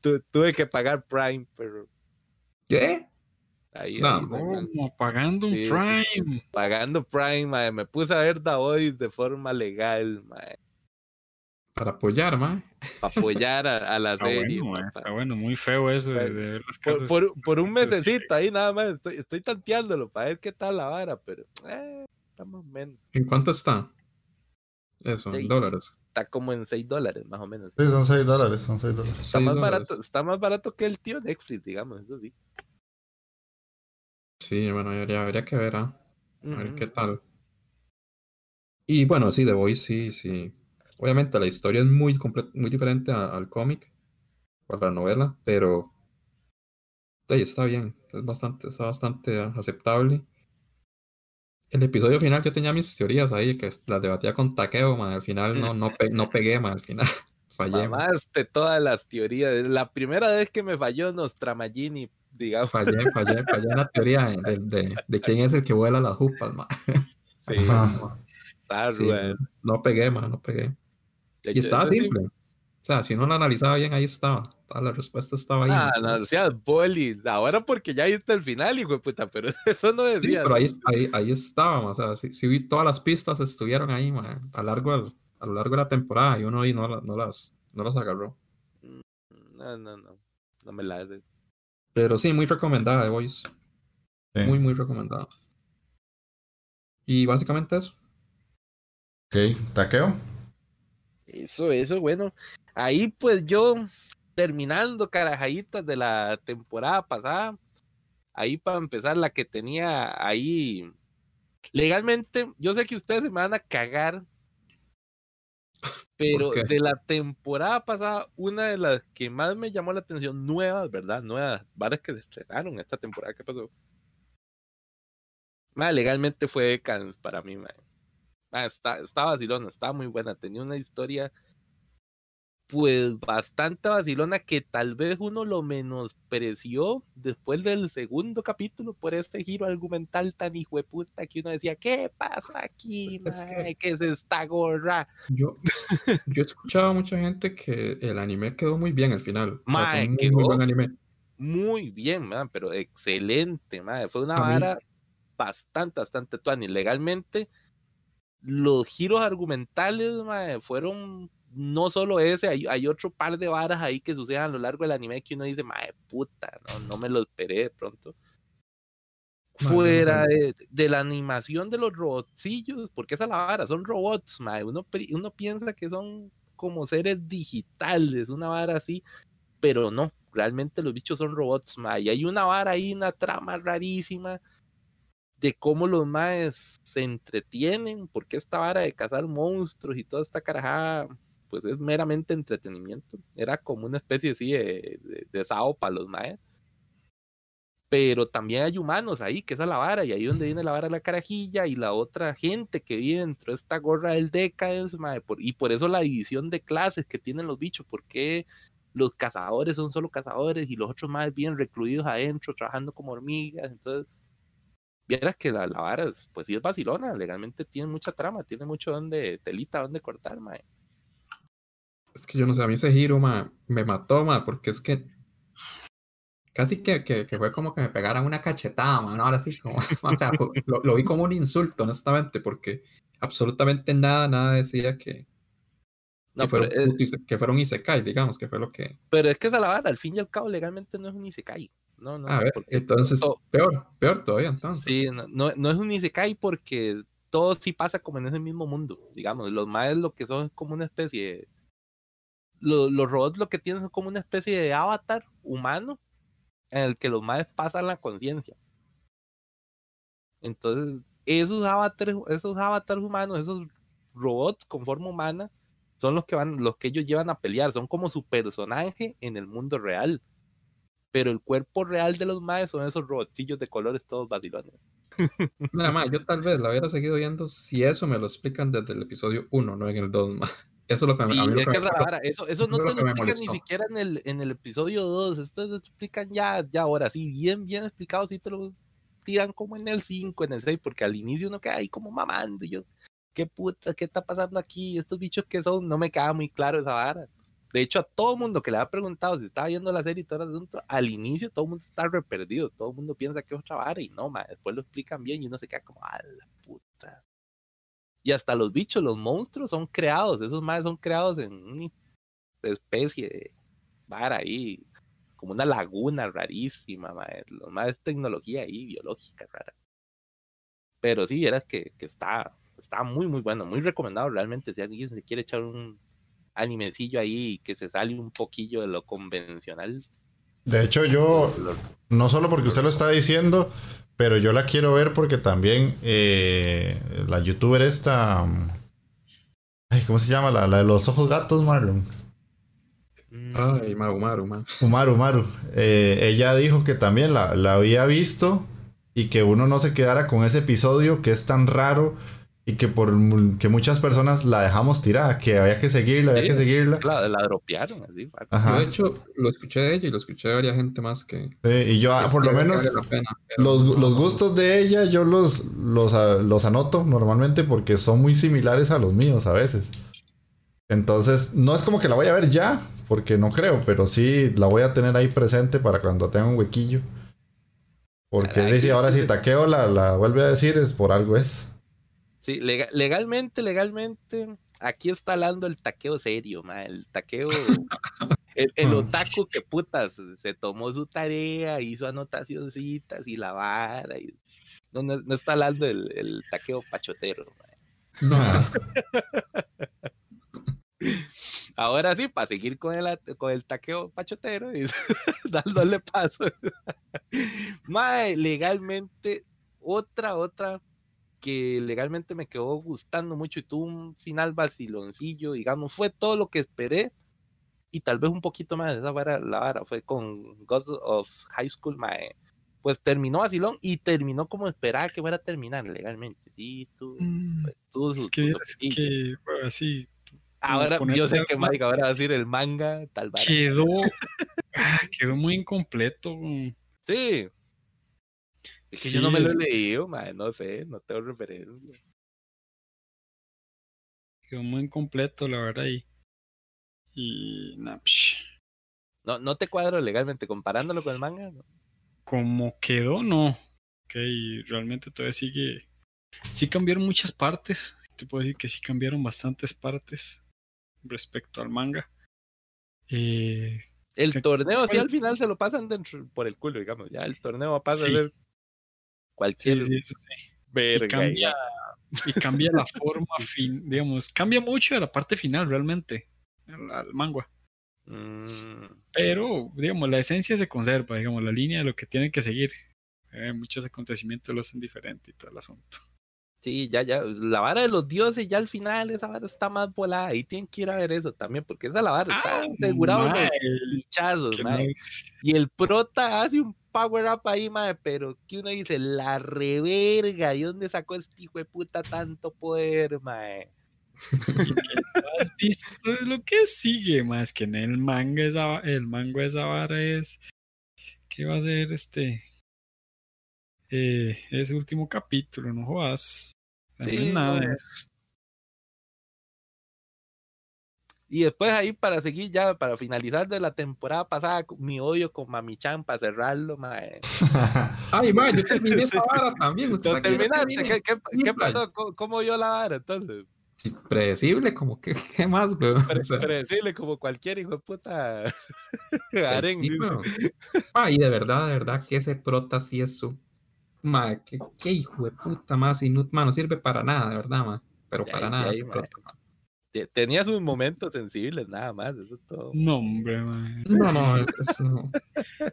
Tu- tuve que pagar Prime, pero ¿Qué? ahí, No. ahí, Como pagando un Sí, sí. Prime. pagando Prime, mae, me puse a ver Voice de forma legal, mae, Para apoyar, ma. para apoyar a, a la Está serie. bueno, papá. está bueno, muy feo eso de, de ver las Por, casas. por, por un casas así. mesecito ahí nada más, estoy, estoy tanteándolo para ver qué tal la vara, pero eh, está más o menos. ¿En cuánto está? Eso, en dólares. Está como en 6 dólares, más o menos. Sí, son 6 dólares, son 6 dólares. Está más, dólares. barato, está más barato que el tío Netflix, digamos, eso sí. Sí, bueno, habría, habría que ver, ¿ah? A ver qué tal. Y bueno, sí, The Voice, sí, sí. Obviamente la historia es muy, muy diferente a- al cómic o a la novela, pero ahí está bien, es bastante, está bastante aceptable. El episodio final yo tenía mis teorías ahí, que las debatía con Takeo, ma, al final no, no, pe- no pegué, ma, al final fallé, ma, Mamaste todas las teorías. La primera vez que me falló Nostramagini, digamos. fallé, fallé, fallé en la teoría de, de- de quién es el que vuela las jupas, ma. Sí, Ajá. está Sí, no pegué, ma, no pegué. De Y hecho, estaba sí- simple. O sea, si uno lo analizaba bien, ahí estaba. Toda la respuesta estaba ahí. Ah, ¿no? no, seas boli. Ahora porque ya viste el final, hijo de puta, pero eso no Sí, decía. pero ahí, ahí, ahí estaba, o sea, sí, sí vi todas las pistas estuvieron ahí, ma, a, largo, del- a lo largo de la temporada y uno ahí no, no, las, no las agarró. No, no, no. No me la de. Pero sí, muy recomendada de Voice. Sí. Muy, muy recomendada. Y básicamente eso. Ok, taqueo. Eso, eso, bueno. Ahí pues yo, terminando carajayitas de la temporada pasada, ahí para empezar la que tenía ahí. Legalmente, yo sé que ustedes se me van a cagar Pero de la temporada pasada, una de las que más me llamó la atención, nuevas, ¿verdad? Nuevas, varias que se estrenaron esta temporada que pasó. Legalmente fue Decans para mí, ma. Ma, está, está vacilona, estaba muy buena. Tenía una historia, pues bastante vacilona, que tal vez uno lo menospreció después del segundo capítulo por este giro argumental tan hijo de puta que uno decía, ¿qué pasa aquí, Es que-? ¿Qué es esta gorra? Yo, yo he escuchado a mucha gente que el anime quedó muy bien al final. Mae, muy, quedó- muy buen anime. muy bien, man, pero excelente. Fue una vara bastante, bastante tuani. Legalmente, los giros argumentales, man, fueron no solo ese, hay, hay otro par de varas ahí que suceden a lo largo del anime que uno dice, madre puta, no, no me lo esperé de pronto. No Fuera de, de la animación de los robotcillos, porque esa es la vara, son robots, mae. Uno, uno piensa que son como seres digitales, una vara así, pero no, realmente los bichos son robots, mae. Y hay una vara ahí, una trama rarísima de cómo los maes se entretienen, porque esta vara de cazar monstruos y toda esta carajada, pues es meramente entretenimiento. Era como una especie así de, de, sao para los maes. Pero también hay humanos ahí, que esa es la vara, y ahí donde viene la vara la carajilla y la otra gente que vive dentro de esta gorra del Decadence, mae, y por eso la división de clases que tienen los bichos, porque los cazadores son solo cazadores y los otros más bien recluidos adentro, trabajando como hormigas. Entonces, vieras que la, la vara, es- pues sí es vacilona, legalmente tiene mucha trama, tiene mucho donde, telita donde cortar, mae. Es que yo no sé, a mí ese giro, ma, me mató, ma, porque es que casi que, que, que fue como que me pegaran una cachetada, man, ahora sí, como, o sea, lo, lo vi como un insulto, honestamente, porque absolutamente nada, nada decía que, No, que, fuera, es, que fuera un isekai, digamos, que fue lo que... pero es que esa es la vara, al fin y al cabo, legalmente no es un Isekai. No, no, A ver, entonces, to- peor, peor todavía, entonces. Sí, no, no, no es un Isekai porque todo sí pasa como en ese mismo mundo, digamos. Los maes lo que son es como una especie de... lo- los robots lo que tienen son como una especie de avatar humano en el que los maes pasan la conciencia. Entonces, esos avatares, esos avatares humanos, esos robots con forma humana, son los que van, los que ellos llevan a pelear, son como su personaje en el mundo real. Pero el cuerpo real de los maes son esos robotcillos de colores todos vacilones. Nada más, yo tal vez la hubiera seguido viendo si eso me lo explican desde el episodio 1, no en el 2 más. Eso es lo que me- Sí, a mí lo es que que me vara, Eso, eso no te lo explican ni siquiera en el, en el episodio 2. Esto lo explican ya, ya ahora sí, bien, bien explicado. Sí te lo tiran como en el 5, en el 6, porque al inicio uno queda ahí como mamando. Y yo, ¿qué puta? ¿Qué está pasando aquí? Estos bichos que son, no me queda muy claro esa vara. De hecho, a todo mundo que le ha preguntado si estaba viendo la serie y todo el asunto, al inicio todo el mundo está re perdido. Todo el mundo piensa que es otra vara y no, ma, después lo explican bien y uno se queda como, a la puta. Y hasta los bichos, los monstruos son creados, esos más son creados en una especie de vara ahí, como una laguna rarísima, mae, lo más tecnología ahí, biológica rara. Pero sí, que, que está, está muy, muy bueno, muy recomendado realmente. Si alguien se quiere echar un animecillo ahí que se sale un poquillo de lo convencional. De hecho, yo, no solo porque usted lo está diciendo, pero yo la quiero ver porque también eh, la youtuber esta... Ay, ¿Cómo se llama? La, la de los ojos gatos, Marlon. Ay, Maru, Maru, man. Umaru, Umaru. Eh, ella dijo que también la, la había visto y que uno no se quedara con ese episodio que es tan raro y que por que muchas personas la dejamos tirada, que había que seguirla, había Sí, que seguirla. La, la dropearon así. Yo, de hecho, lo escuché de ella y lo escuché de varias gente más que... Sí, y yo, ah, por lo menos, pena, los, no- los gustos de ella yo los, los, ah, los anoto normalmente porque son muy similares a los míos a veces. Entonces, no es como que la voy a ver ya, porque no creo, pero sí la voy a tener ahí presente para cuando tenga un huequillo. Porque Caray, dice, ahora si Taqueo la, la vuelve a decir es por algo es. Sí, lega- legalmente, legalmente, aquí está hablando el taqueo serio, ma, el taqueo, el, el Mm. otaku que putas, se tomó su tarea, hizo anotacioncitas y la vara, y no, no, no está hablando el, el taqueo pachotero. ma. No, Ahora sí, para seguir con el, con el taqueo pachotero y dándole paso. Mae, legalmente, otra, otra que legalmente me quedó gustando mucho y tuvo un final vaciloncillo, digamos, fue todo lo que esperé y tal vez un poquito más, esa vara, la vara fue con God of High School, mae. pues terminó vacilón y terminó como esperaba que fuera a terminar legalmente, sí, tú, Mm, tuvo Es su- que, es que bueno, así ahora yo sé que Mike ahora va a decir el manga, tal vara. quedó, ah, quedó muy incompleto. mm. Sí. Es que yo no me lo he leído, mae, no sé, no tengo referencia. Quedó muy incompleto, la verdad. Y, y nah, No, no te cuadro legalmente comparándolo con el manga. ¿no? como quedó, no. Ok, realmente todavía sigue. Sí cambiaron muchas partes. Te puedo decir que sí cambiaron bastantes partes respecto al manga. Eh, El torneo, sí, al final se lo pasan dentro por el culo, digamos. Ya el torneo va a pasar Sí. a ser cualquier sí, eso sí. Y cambia, y cambia la forma, fin, digamos, cambia mucho de la parte final realmente, al, al manga. Mm, Pero, digamos, la esencia se conserva, digamos, la línea de lo que tienen que seguir. Eh, muchos acontecimientos lo hacen diferente y todo el asunto. Sí, ya, ya. La vara de los dioses, ya al final, esa vara está más volada. Ahí tienen que ir a ver eso también, porque esa la vara está asegurado mae, los bichazos, Y el prota hace un power up ahí, mae, pero que uno dice, la reverga, ¿y dónde sacó este hijo de puta tanto poder, has visto lo que sigue, más que en el manga esa, el manga esa vara es ¿qué va a ser este? Eh, ese último capítulo, no jodas. No es Sí, nada no. de eso. Y después ahí para seguir ya, para finalizar de la temporada pasada, mi odio con Mami Chan para cerrarlo, mae. Ay, man, yo terminé esa vara también. Usted ¿Lo sabe que yo terminaste? ¿Qué, qué, Sí, qué pasó? ¿Cómo, cómo yo la vara entonces? Sí, predecible, como que, ¿qué más, weón? Pre- O sea, predecible como cualquier hijo de puta pues harén. sí. Ah, y de verdad, de verdad, que ese prota sí es su. Ma, qué, qué hijo de puta más inútil. Ma, no sirve para nada, de verdad, ma. Pero para nada. Tenía sus momentos sensibles, nada más. Eso es todo. No, hombre, mae. No, no, eso no.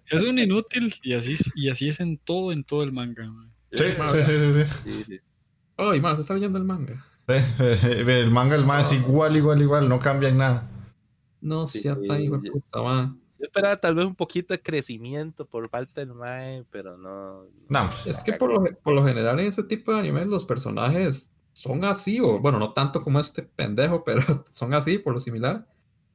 Es un inútil y así, es- y así es en todo, en todo el manga. mae. Sí, sí, sí, sí, sí. Sí, sí. Ay, ma, se está leyendo el manga. Sí, El manga, el más es igual, igual, igual, no cambia en nada. No Sí, sea tan hijo de puta, ma. Yo esperaba tal vez un poquito de crecimiento por parte del Mae, pero no. No, Es que por lo, por lo general en ese tipo de animes los personajes son así, o bueno, no tanto como este pendejo, pero son así por lo similar.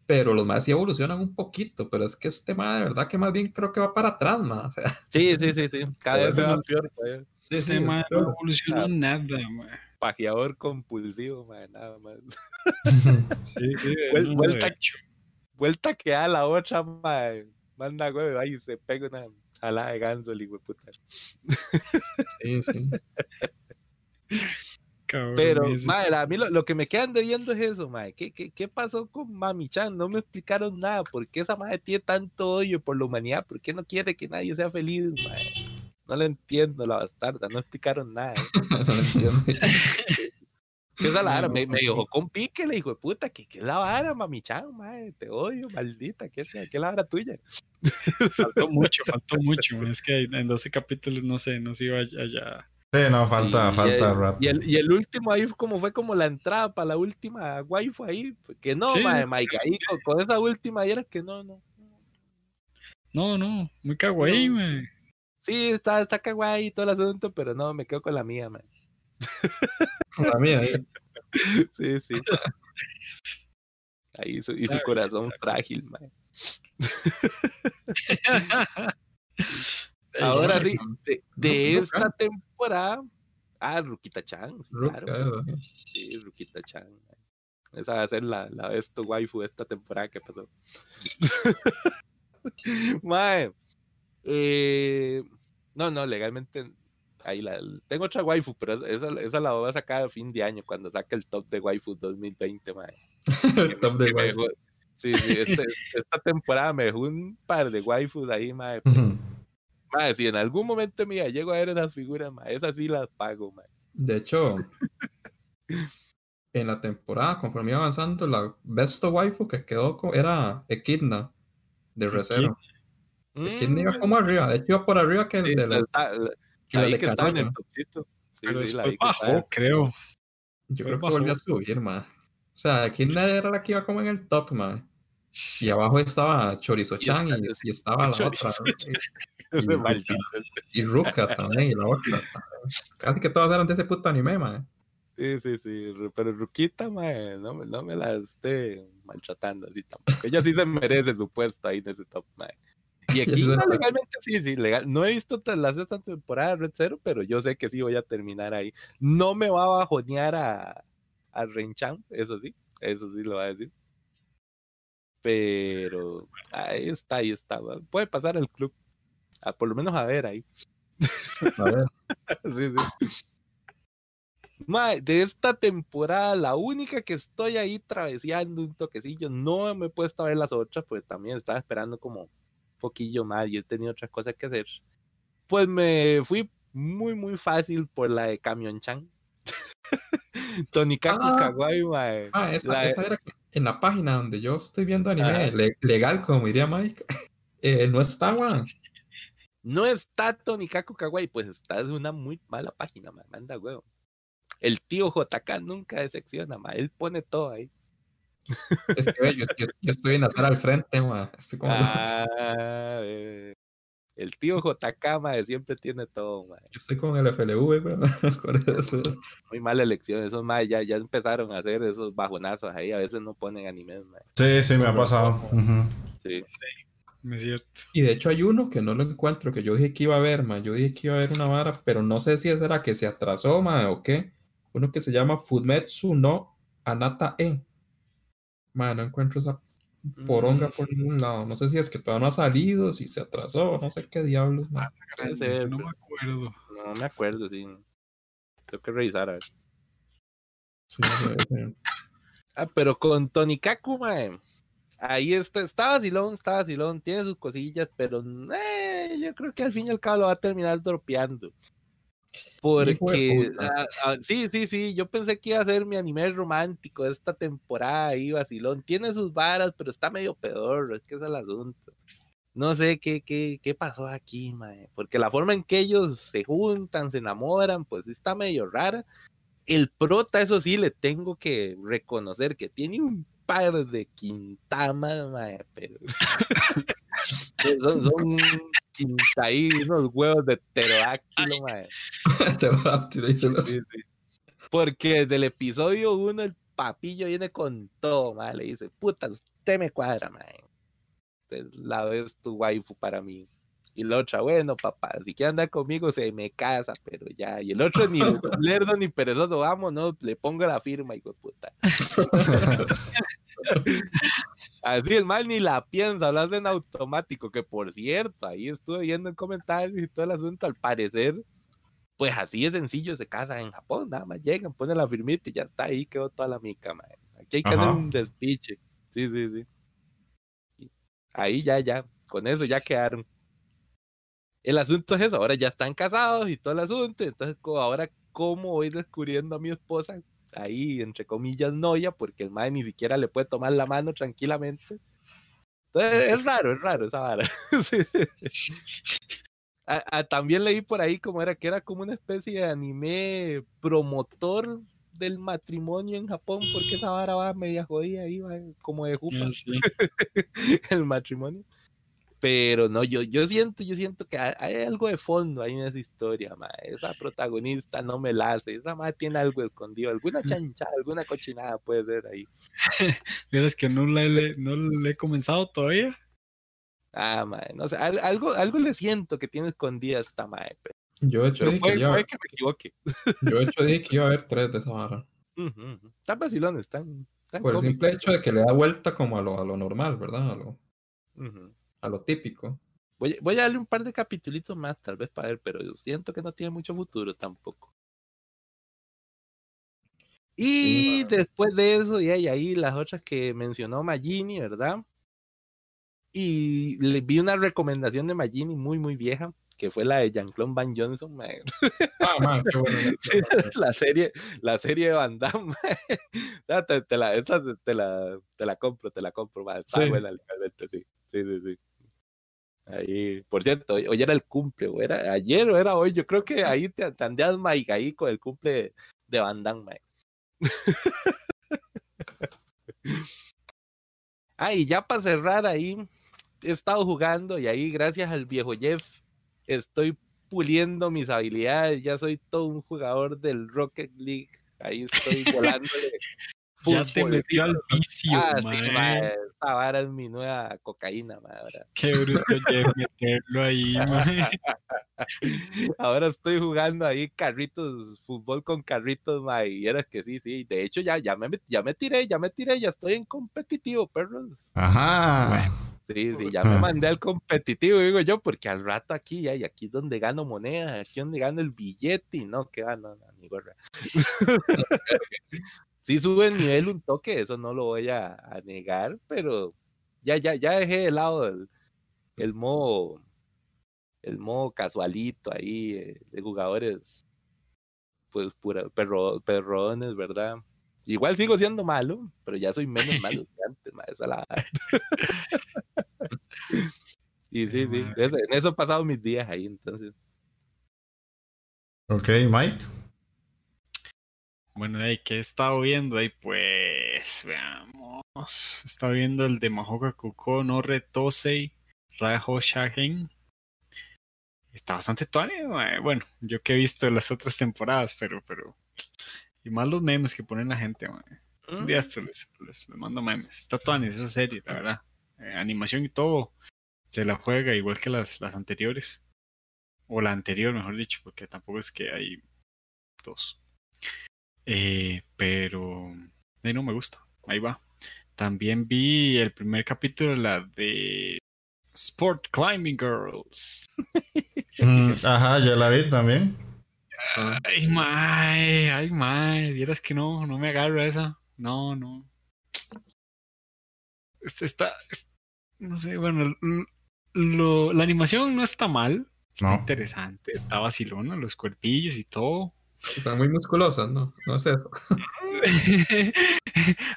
Pero los más sí evolucionan un poquito, pero es que este ma de verdad que más bien creo que va para atrás. O sea, Sí, sí, sí, sí. Cada vez más peor. sí, Ese mae peor. no evolucionó nada, mae. Pajeador compulsivo, mae, nada más. Sí, sí, Vuel- no, vuelta- de hecho. Vuelta que da la otra, mae. Manda huevo, ahí se pega una salada de ganso, el hijo de puta. Sí, sí. Cabrón, Pero, mae, a mí lo, lo que me quedan debiendo es eso, mae. ¿Qué, qué, qué pasó con Mami Chan? No me explicaron nada. ¿Por qué esa madre tiene tanto odio por la humanidad? ¿Por qué no quiere que nadie sea feliz, mae? No lo entiendo, la bastarda. No explicaron nada. ¿eh? no lo entiendo. ¿Qué es la vara? Me, me dejó con pique, le dijo, puta, ¿qué, qué es la vara, Mami Chan, mae? Te odio, maldita. ¿Qué, es- qué es la vara tuya? Faltó mucho, faltó mucho. Es que en 12 capítulos, no sé, no se iba allá. Sí, no, falta, Sí, falta y el, rap. Y el, y el último ahí fue como fue como la entrada para la última waifu ahí. Que no, Sí. mae, Mike, ahí con, con esa última y era que no, no. No, no, muy kawaii, No. Sí, está, está kawaii y todo el asunto, pero no, me quedo con la mía, man. La mía. Sí, sí. Ahí su, y su corazón frágil, man. Ahora sí, de, esta temporada. Ah, Rukita Chan, claro. Sí, Rukita Chan. Esa va a ser la, la esto waifu de esta temporada que pasó. Mae. eh, no, no, legalmente. Ahí la, tengo otra waifu, pero esa, esa la voy a sacar a fin de año cuando saque el top de waifu 2020, mae. Que- Top de waifu. Sí, sí, este- esta temporada me dejó un par de waifus ahí, mae. Mae, si en algún momento mía llego a ver esas figuras, mae, esas sí las pago, mae. De hecho, en la temporada, conforme iba avanzando, la best waifu que quedó era Equidna de Recero. Equidna iba Mm, como arriba, de hecho iba por arriba que el sí, de las está- que la de que está en el topcito. Sí, Pero sí, la después que bajó, estaba- creo. Yo creo que volvió a subir, ma. O sea, ¿quién era la que iba como en el top, ma? Y abajo estaba Chorizo-chan y, está- y estaba la Chorizo otra. Y, y. Ruka, y Ruka también, y la otra también. Casi que todos eran de ese puto anime, ma. Sí, sí, sí. Pero Ruquita, mae, no, me- no me la esté maltratando así tampoco. Ella sí se merece su puesto ahí en ese top, mae. Y aquí no, legalmente sí, sí, legal. No he visto las esta temporada de Red Zero, pero yo sé que sí voy a terminar ahí. No me va a bajonear a, a Renchan, eso sí, eso sí lo va a decir. Pero ahí está, ahí está. Puede pasar al club. A, por lo menos a ver ahí. A ver, Sí, sí. Mae, de esta temporada, la única que estoy ahí traveseando un toquecillo, no me he puesto a ver las otras, porque también estaba esperando como poquillo más y he tenido otras cosas que hacer. Pues me fui muy, muy fácil por la de Camion Chan. Tonikaku Ah. Kawaii, mae. ah, esa, La- esa era en la página donde yo estoy viendo anime le- legal, como diría Mike, eh, no está, ma. No está Tonikaku Kawaii, pues está en una muy mala página, mae. Manda huevo. El tío JK nunca decepciona. Él pone todo ahí. Es que ve, yo, yo- yo estoy en azar al frente, ma. Estoy como Ah, eh, el tío JK, siempre tiene todo, yo estoy con el FLV, pero Muy mala elección. Esos mae ya, ya empezaron a hacer esos bajonazos ahí. A veces no ponen animes, mae. Sí, sí, me ha pasado. Ujú. Sí. Es cierto. Y de hecho hay uno que no lo encuentro, que yo dije que iba a ver, ma. Yo dije que iba a ver una vara, pero no sé si esa era que se atrasó, ma, o qué. Uno que se llama Fumetsu no Anata E. No encuentro esa poronga Mm, por ningún lado. No sé si es que todavía no ha salido, si se atrasó, no sé qué diablos, ser, no me acuerdo. No me acuerdo, sí. Tengo que revisar, a ver. Sí, no sé, sí. Ah, pero con Tonikaku, mae. Ahí está, está vacilón, está vacilón, tiene sus cosillas, pero eh, yo creo que al fin y al cabo lo va a terminar dropeando. Porque, ah, ah, sí, sí, sí, yo pensé que iba a ser mi anime romántico esta temporada ahí, vacilón. Tiene sus varas, pero está medio peor, es que es el asunto. No sé qué, qué, qué pasó aquí, mae, porque la forma en que ellos se juntan, se enamoran, pues está medio rara. El prota, eso sí, le tengo que reconocer que tiene un par de quintamas, mae, pero son, son quinta ahí, unos huevos de pterodáctilo, mae. Te va a tirar y se lo- Sí, sí. Porque desde el episodio 1 el papillo viene con todo, mae. Le dice, puta, usted me cuadra. Usted La vez tu waifu para mí. Y la otra, bueno, papá, si quiere andar conmigo se me casa, pero ya. Y el otro ni lerdo ni perezoso, vamos, no, le pongo la firma, hijo de puta. Así el mal ni la piensa, hablas en automático, que por cierto, ahí estuve viendo en comentarios y todo el asunto, al parecer, pues así de sencillo se casan en Japón, nada más llegan, ponen la firmita y ya está, ahí quedó toda la mica, mae. Aquí hay que Ajá. hacer un despiche. Sí, sí, sí. Ahí ya, ya, con eso ya quedaron. El asunto es eso, ahora ya están casados y todo el asunto, entonces ahora cómo voy descubriendo a mi esposa ahí, entre comillas, noia, porque el mae ni siquiera le puede tomar la mano tranquilamente. Entonces, es raro, es raro esa vara. Sí. Ah, ah, también leí por ahí como era que era como una especie de anime promotor del matrimonio en Japón, porque esa vara va media jodida ahí, va como de jupa Ah, sí. el matrimonio. Pero no, yo, yo siento, yo siento que hay, algo de fondo ahí en esa historia, ma. Esa protagonista no me la hace, esa madre tiene algo escondido, alguna chanchada, alguna cochinada puede ser ahí. Vieras que no le, le- no le he comenzado todavía. Ah, ma, no sé, al- algo, algo le siento que tiene escondida esta madre, pero, Yo de hecho dije puede, que iba a puede ver, que me equivoque. yo de hecho dije que iba a ver tres de esa vara. Están vacilones, están, están Por el simple hecho de que le da vuelta como a lo, a lo normal, ¿verdad? A lo, Ujú. A lo típico. Voy, voy a darle un par de capitulitos más, tal vez para ver, pero yo siento que no tiene mucho futuro tampoco. Y Sí. después de eso, y hay ahí las otras que mencionó Magini, ¿verdad? Y le vi una recomendación de Magini muy, muy vieja, que fue la de Jean-Claude Van Johnson. Ah, man, qué bueno. Sí, la serie, la serie de Van Damme. Te, te la, te, la, te la compro, te la compro, mae. Está Sí. buena legalmente, sí. Sí, sí, sí. Ahí, por cierto, hoy, hoy era el cumple, o era ayer o era hoy. Yo creo que ahí te, te andas Mike ahí con el cumple de, Van Damme, ah, y ya para cerrar ahí, he estado jugando y ahí, gracias al viejo Jeff, estoy puliendo mis habilidades. Ya soy todo un jugador del Rocket League. Ahí estoy volándole. Ya te metió al vicio, Ah, sí, Esa vara es mi nueva cocaína, ahora. Qué bruto Jeff meterlo ahí, mae. Ahora estoy jugando ahí carritos, fútbol con carritos, mae, y era que sí, sí. De hecho, ya, ya, me, ya me tiré, ya me tiré, ya estoy en competitivo, perros. Ajá. Sí, sí, ya me Ah. mandé al competitivo, digo yo, porque al rato aquí, y aquí es donde gano moneda, aquí es donde gano el billete, y no, que va, no, no, ni gorra. sí sube el nivel un toque, eso no lo voy a, a negar, pero ya, ya, ya dejé de lado el, el modo, el modo casualito ahí, eh, de jugadores, pues, pura, perro, perrones, ¿verdad? Igual sigo siendo malo, pero ya soy menos malo que antes, ma, esa es la. Y sí, sí, en eso he pasado mis días ahí, entonces. Ok, Mike. Bueno, ahí, ¿qué he estado viendo? Ahí, pues, veamos. He estado viendo el de Mahoka Kuko no Retosei Rajo Shagen. Está bastante tuane. Bueno, yo que he visto las otras temporadas, pero, pero. Y más los memes que ponen la gente, mae. Un día esto les, les- les mando memes. Está tuane esa serie, la verdad. Eh, animación y todo. Se la juega igual que las, las anteriores. O la anterior, mejor dicho, porque tampoco es que hay dos. Eh, pero eh, no me gusta. Ahí va. También vi el primer capítulo, la de Sport Climbing Girls. Mm, ajá, ya la vi también. Ay, mae, ay, mae, vieras que no, no me agarro a esa. No, no. Este está, es- no sé, bueno, lo- la animación no está mal, está No. interesante, está vacilona, los cuerpillos y todo. Están muy musculosas, ¿no? No sé.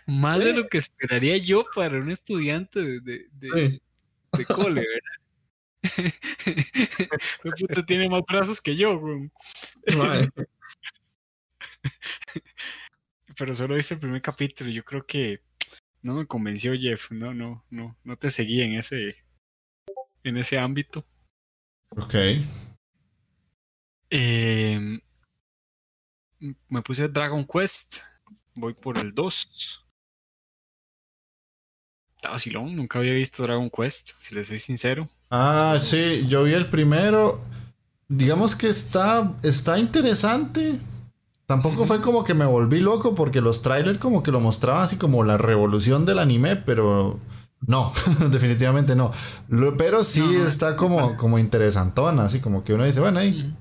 Más de lo que esperaría yo para un estudiante de, de, de- Sí. de cole, ¿verdad? El puto tiene más brazos que yo. Mae, pero solo viste el primer capítulo. Yo creo que no me convenció Jeff. No, no, no, no te seguí en ese, en ese ámbito. Ok. Em, me puse Dragon Quest. Voy por el 2. Está vacilón, nunca había visto Dragon Quest, si les soy sincero. Ah, sí, yo vi el primero. Digamos que está, está interesante. Tampoco fue como que me volví loco porque los trailers como que lo mostraban así como la revolución del anime, pero no, definitivamente no. Pero sí no, está como, como interesantona, así como que uno dice, bueno, ahí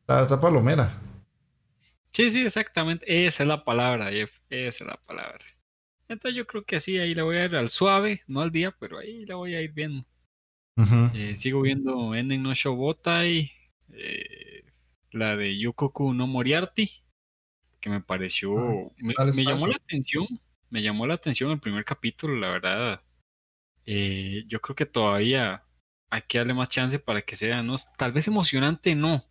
está, está palomera. Sí, sí, exactamente. Esa es la palabra, Jeff. Esa es la palabra. Entonces yo creo que sí, ahí la voy a ir al suave, no al día, pero ahí la voy a ir viendo. Eh, sigo viendo Enen no Shobotai, eh, la de Yukoku no Moriarty, que me pareció, Ah, me, llamó la atención, me llamó la atención el primer capítulo, la verdad. Eh, yo creo que todavía hay que darle más chance para que sea, no, tal vez emocionante no,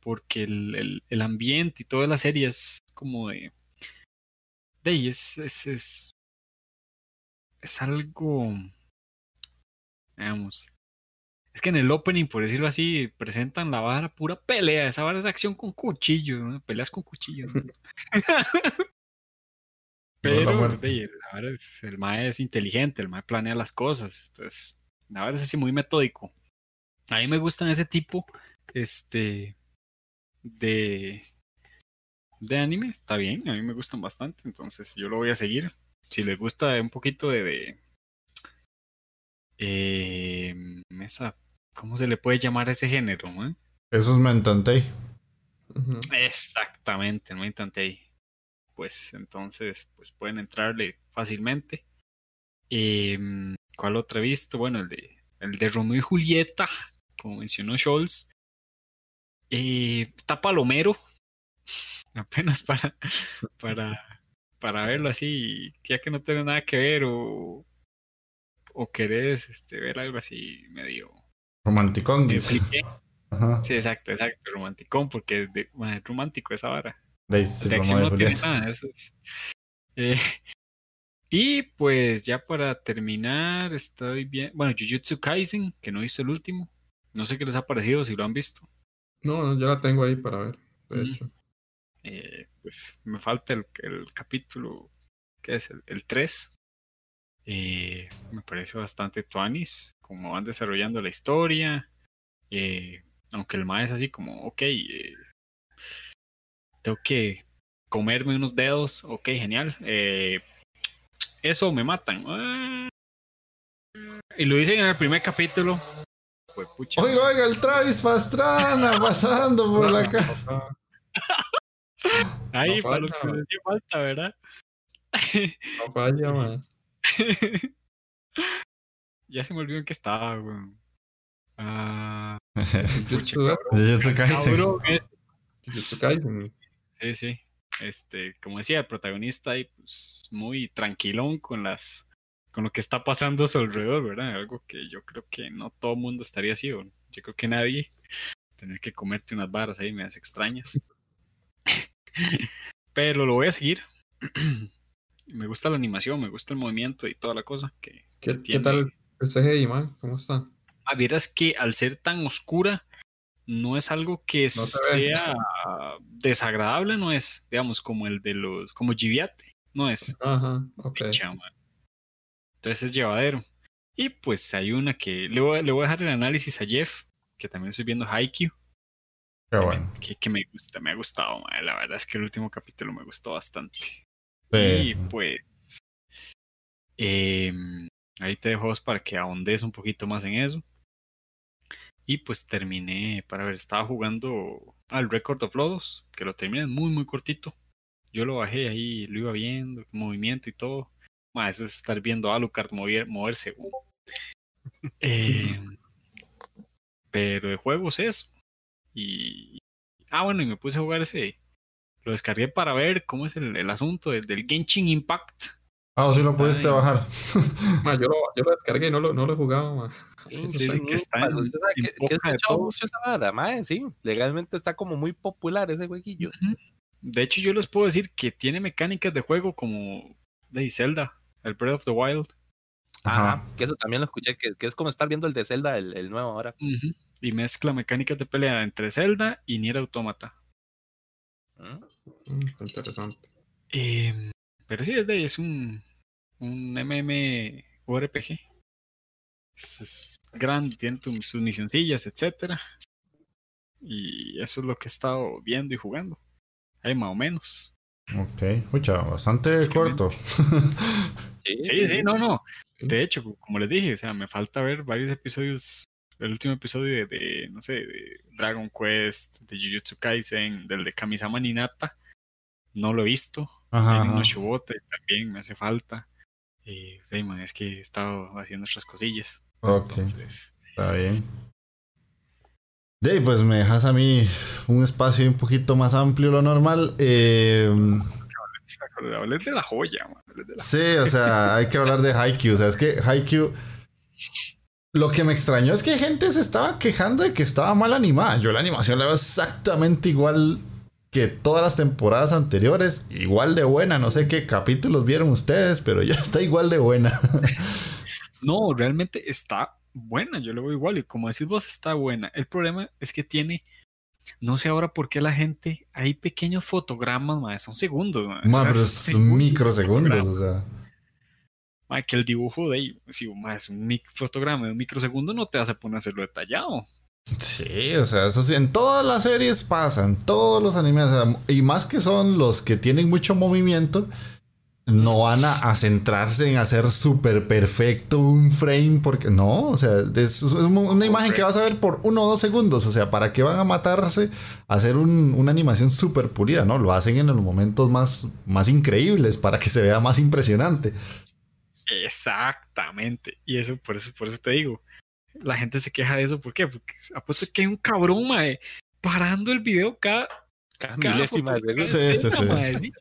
porque el, el- el ambiente y toda la serie es como de, de ahí, es, es, es, es algo, digamos, es que en el opening, por decirlo así, presentan la vara pura pelea. Esa vara es acción con cuchillos, ¿no? peleas con cuchillos. la Pero de, la vara es- el mae es inteligente, el mae planea las cosas. Entonces, la vara es así muy metódico. A mí me gustan ese tipo este, de, de anime. Está bien, a mí me gustan bastante. Entonces, yo lo voy a seguir. Si les gusta un poquito de, de eh, esa, ¿cómo se le puede llamar a ese género? man? Eso es Mentantei. ujú. Exactamente, no intenté. Pues entonces, pues pueden entrarle fácilmente. Em, ¿Cuál otro he visto? Bueno, el de, el de Romeo y Julieta, como mencionó Scholz. Eh, está Palomero, apenas para, para, para verlo así, ya que no tiene nada que ver o, o querés este, ver algo así medio Romanticón. Ajá. Sí, exacto, exacto, romanticón, porque es, de- es romántico esa vara. De, de acción y no tiene Julieta. nada. Eso es. Eh, y pues ya para terminar, estoy bien. Bueno, Jujutsu Kaisen, que no he visto el último. No sé qué les ha parecido, si lo han visto. No, yo la tengo ahí para ver. De Mm. hecho. Eh, pues me falta el, el capítulo, ¿qué es? El, el 3. Eh, me parece bastante tuanis, como van desarrollando la historia. Eh, aunque el ma es así como, ok, eh, tengo que comerme unos dedos, ok, genial. eh, eso me matan. ah. Y lo dicen en el primer capítulo. Pues pucha. Oiga, oiga, el Travis Pastrana pasando por la casa. Ahí, no para los falta. que les hacía falta, ¿verdad? No falla, man. ya se me olvidó en qué estaba, weón. Ah, Kaisen. cabrón, Kaisen. Sí, sí. Este, como decía, el protagonista ahí, pues, muy tranquilón con las, con lo que está pasando a su alrededor, ¿verdad? Algo que yo creo que no todo el mundo estaría así, ¿o? Yo creo que nadie. Tener que comerte unas barras ahí me hace extrañas. Pero lo voy a seguir. me gusta la animación, me gusta el movimiento y toda la cosa. Que, ¿Qué, que ¿Qué tal el CGI, man? ¿Cómo está? Ah, vieras que al ser tan oscura, no es algo que sea desagradable, no es, digamos, como el de los, como Giviate, no es. Ajá, ok. Picha, man. Entonces es llevadero. Y pues hay una que le voy, le voy a dejar el análisis a Jeff, que también estoy viendo Haikyuu, Qué bueno. que, que me gusta, me ha gustado, la verdad es que el último capítulo me gustó bastante. Sí. Y pues em, ahí te dejo para que ahondes un poquito más en eso. Y pues terminé, para ver, estaba jugando al Record of Lodos, que lo terminé muy, muy cortito. Yo lo bajé ahí, lo iba viendo, movimiento y todo. Ma, eso es estar viendo a Alucard mover, moverse. weón. Em, pero de juegos eso. Y. Ah, bueno, y me puse a jugar ese. Lo descargué para ver cómo es el, el asunto del, del Genshin Impact. Ah, sí lo pudiste ahí. bajar. Ma, yo, lo, yo lo descargué y no lo, no lo que está en- en que, que de todos. vara, mae, sí. Legalmente está como muy popular ese jueguillo. De hecho, yo les puedo decir que tiene mecánicas de juego como de Zelda, el Breath of the Wild. Ajá. Ajá. Que eso también lo escuché, que, que es como estar viendo el de Zelda, el, el nuevo ahora. Y mezcla mecánicas de pelea entre Zelda y Nier Automata. ¿Mm? Interesante. Em, pero sí, es, de, es un, un MMORPG. Es, es grande, tiene tu- sus misioncillas, etcétera. Y eso es lo que he estado viendo y jugando. Ahí más o menos. Ok, escucha, bastante corto. Sí, sí, no, no. De hecho, como les dije, o sea, me falta ver varios episodios. El último episodio de, de, no sé, de Dragon Quest, de Jujutsu Kaisen, del de Kamisama Ninata. No lo he visto. Ajá, unos Shubote también me hace falta. Y sí, man, es que he estado haciendo otras cosillas. Ok, Entonces, está bien. De ahí, pues me dejas a mí un espacio un poquito más amplio de lo normal. Eh, hablé de la joya, man, hablé de la- sí, o sea, hay que hablar de Haikyuu. O sea, es que Haikyuu. Lo que me extrañó es que gente se estaba quejando de que estaba mal animada. Yo la animación la veo exactamente igual que todas las temporadas anteriores. Igual de buena. No sé qué capítulos vieron ustedes, pero ya está igual de buena. No, realmente está buena, yo lo veo igual. Y como decís vos, está buena. El problema es que tiene. No sé ahora por qué la gente. Hay pequeños fotogramas, ma, son segundos. ma, Ma, pero es segundos microsegundos, o sea. Que el dibujo de ahí, si es un mic- fotograma de un microsegundo, no te vas a poner a hacerlo detallado. Sí, o sea, eso sí, en todas las series pasan, todos los animes, o sea, y más que son los que tienen mucho movimiento, no van a, a centrarse en hacer súper perfecto un frame, porque no, o sea, es, es una imagen que vas a ver por uno o dos segundos, o sea, ¿para qué van a matarse a hacer un- una animación súper pulida? No, lo hacen en los momentos más, más increíbles para que se vea más impresionante. Exactamente. Y eso, por eso, por eso te digo. La gente se queja de eso. ¿Por qué? Porque apuesto que hay un cabrón, mae, parando el video cada, Cada cada milésima de. Sí, sí, sí.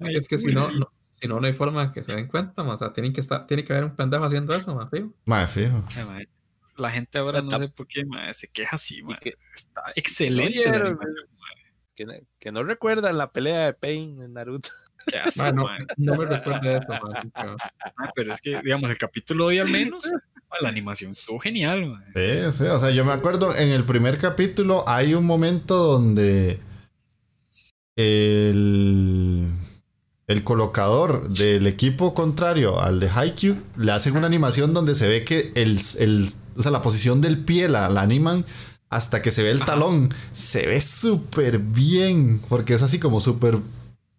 Es que, si no, no- si no, no hay forma que se den cuenta, ma. O sea, tienen que estar, tiene que haber un pendejo haciendo eso, ma, fijo. Fijo. La gente ahora no sé por qué se queja así, que- Está excelente. Que, no- que no recuerdan la pelea de Pain en Naruto. Qué Ma, no, no me recuerda eso. Ah, pero es que, digamos, el capítulo de hoy al menos, la animación estuvo genial, mae. Sí, sí, o sea, yo me acuerdo en el primer capítulo hay un momento donde el, el colocador del equipo contrario al de Haikyuu le hacen una animación donde se ve que el, el- o sea, la posición del pie la, la animan hasta que se ve el talón. Se ve súper bien, porque es así como súper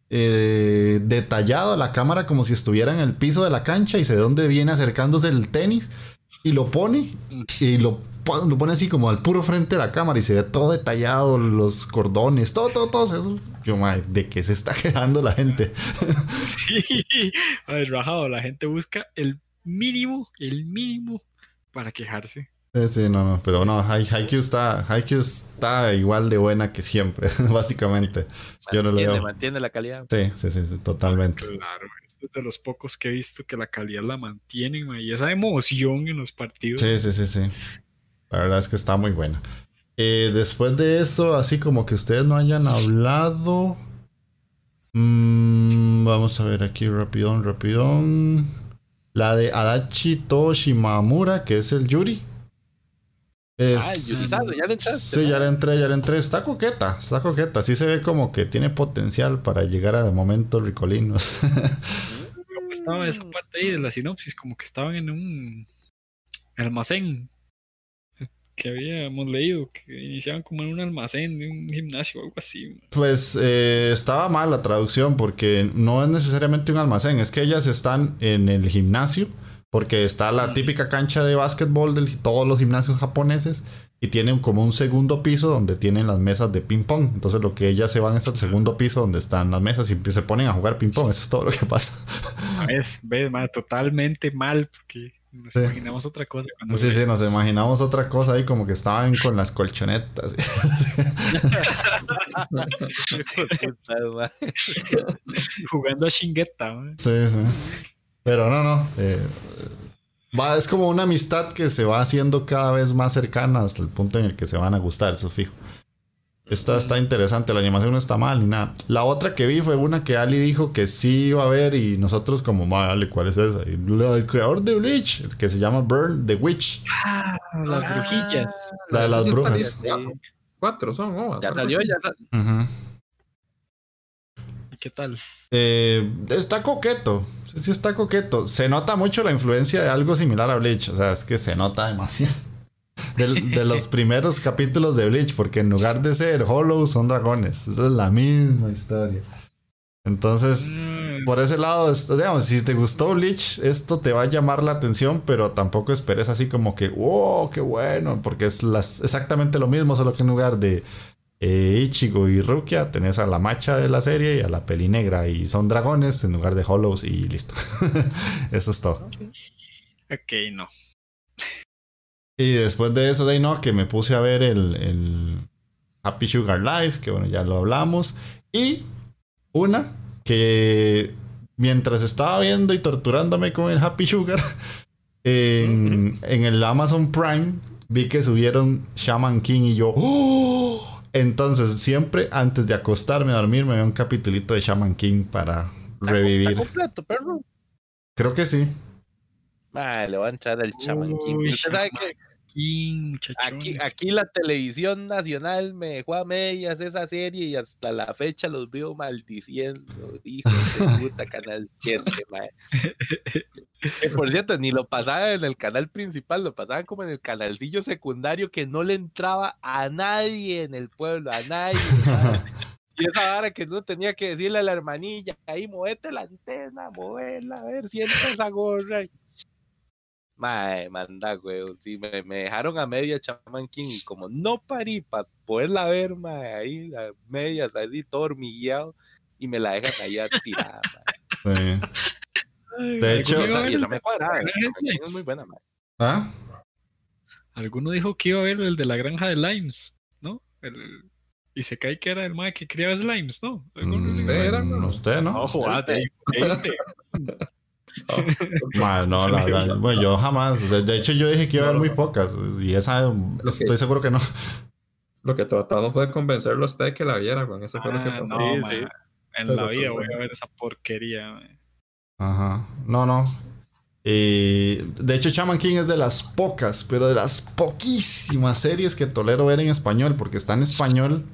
eh, detallado la cámara como si estuviera en el piso de la cancha y se ve dónde viene acercándose el tenis y lo pone y lo, lo pone así como al puro frente de la cámara y se ve todo detallado, los cordones, todo, todo, todo eso. Yo, madre, ¿de qué se está quejando la gente? Sí, ay, rajado, la gente busca el mínimo, el mínimo para quejarse. Eh, Sí, no, no, pero no, Hai- Haikyuu está, Haikyuu está igual de buena que siempre, básicamente. Yo no le se veo. mantiene la calidad. Sí, sí, sí, sí, totalmente. Claro, este es de los pocos que he visto que la calidad la mantienen, y esa emoción en los partidos. Sí, sí, sí, sí. La verdad es que está muy buena. Eh, después de eso, así como que ustedes no hayan hablado. mm, vamos a ver aquí, rapidón, rapidón. La de Adachi Toshimamura, que es el Yuri. Es- Ah, ya le entraste. Sí, ya le entré, ya le entré. Está coqueta, está coqueta. Sí se ve como que tiene potencial para llegar a momentos ricolinos. ¿Cómo estaba esa parte ahí de la sinopsis? Como que estaban en un almacén que habíamos leído, que iniciaban como en un almacén de un gimnasio o algo así. Pues eh, estaba mal la traducción porque no es necesariamente un almacén, es que ellas están en el gimnasio, porque está la típica cancha de básquetbol de todos los gimnasios japoneses y tienen como un segundo piso donde tienen las mesas de ping pong. Entonces lo que ellas se van es al segundo piso donde están las mesas y se ponen a jugar ping pong. Eso es todo lo que pasa. ¿Ves? ¿Ves? mae? Totalmente mal, porque nos Sí. imaginamos otra cosa. cuando Sí, sí, nos imaginamos otra cosa ahí como que estaban con las colchonetas. Jugando a Shingeta. mae. Sí, sí. Pero no, no. eh, va, es como una amistad que se va haciendo cada vez más cercana hasta el punto en el que se van a gustar, eso fijo. Esta está interesante, la animación no está mal ni nada. La otra que vi fue una que Ali dijo que sí iba a ver y nosotros como, vale, ¿cuál es esa? Y la del creador de Bleach, el que se llama Burn the Witch. Ah, las brujillas. La de las brujas. Cuatro son, oh, Ya salió, ya salió. Ujú. ¿Y qué tal? Eh, está coqueto. Sí, sí está coqueto. Se nota mucho la influencia de algo similar a Bleach. O sea, es que se nota demasiado. De los primeros capítulos de Bleach, porque en lugar de ser Hollow son dragones. Esa es la misma historia. Entonces, Mm, por ese lado, digamos, si te gustó Bleach, esto te va a llamar la atención, pero tampoco esperes así como que, wow, qué bueno, porque es las, exactamente lo mismo, solo que en lugar de eh, Ichigo y Rukia, tenés a la macha de la serie y a la peli negra, y son dragones en lugar de Hollows, y listo. eso es todo. ok, no. Y después de eso, de ahí no, que me puse a ver el, el Happy Sugar Life, que bueno, ya lo hablamos. Y una que mientras estaba viendo y torturándome con el Happy Sugar, en, en el Amazon Prime vi que subieron Shaman King y yo, ¡oh! Entonces, siempre antes de acostarme a dormir, me veo un capitulito de Shaman King para Está- revivir. Está completo, perro. Creo que sí. Ma, le va a entrar King. Uy, sabe Shaman que Aquí, aquí la televisión nacional me dejó a medias esa serie y hasta la fecha los veo maldiciendo. Hijos de puta, Canal 7, mae. Que por cierto, ni lo pasaba en el canal principal, lo pasaban como en el canalcillo secundario que no le entraba a nadie en el pueblo, a nadie. Y esa vara que no tenía que decirle a la hermanilla, ahí movete la antena, movela, a ver, siente esa gorra. Mae, manda, güey. Sí, me, me dejaron a media Chaman King y como no parí para poderla ver, mae, ahí a medias, así todo hormigueado, y me la dejan ahí tirada. mae. Sí. Ay, De hecho- ¿alguno iba a Y el- me King es muy buena, mae. ¿Ah? Alguno dijo que iba a ver el de la granja de Limes, ¿no? El- y se cae que era el mae que criaba Slimes, ¿no? ¿Alguno Mm, dijo? Era, mm, ¿no? usted, ¿no? No, no, la verdad. Bueno, yo jamás. o sea, de hecho, yo dije que iba a haber muy pocas. Y esa estoy seguro que no. Lo que tratamos fue de convencerlo a usted de que la viera, con eso fue lo que Ah, pasó. no, Sí, sí. En Pero la vida voy a ver esa porquería. Ajá. No, no. Y de hecho, Shaman King es de las pocas, pero de las poquísimas series que tolero ver en español, porque está en español.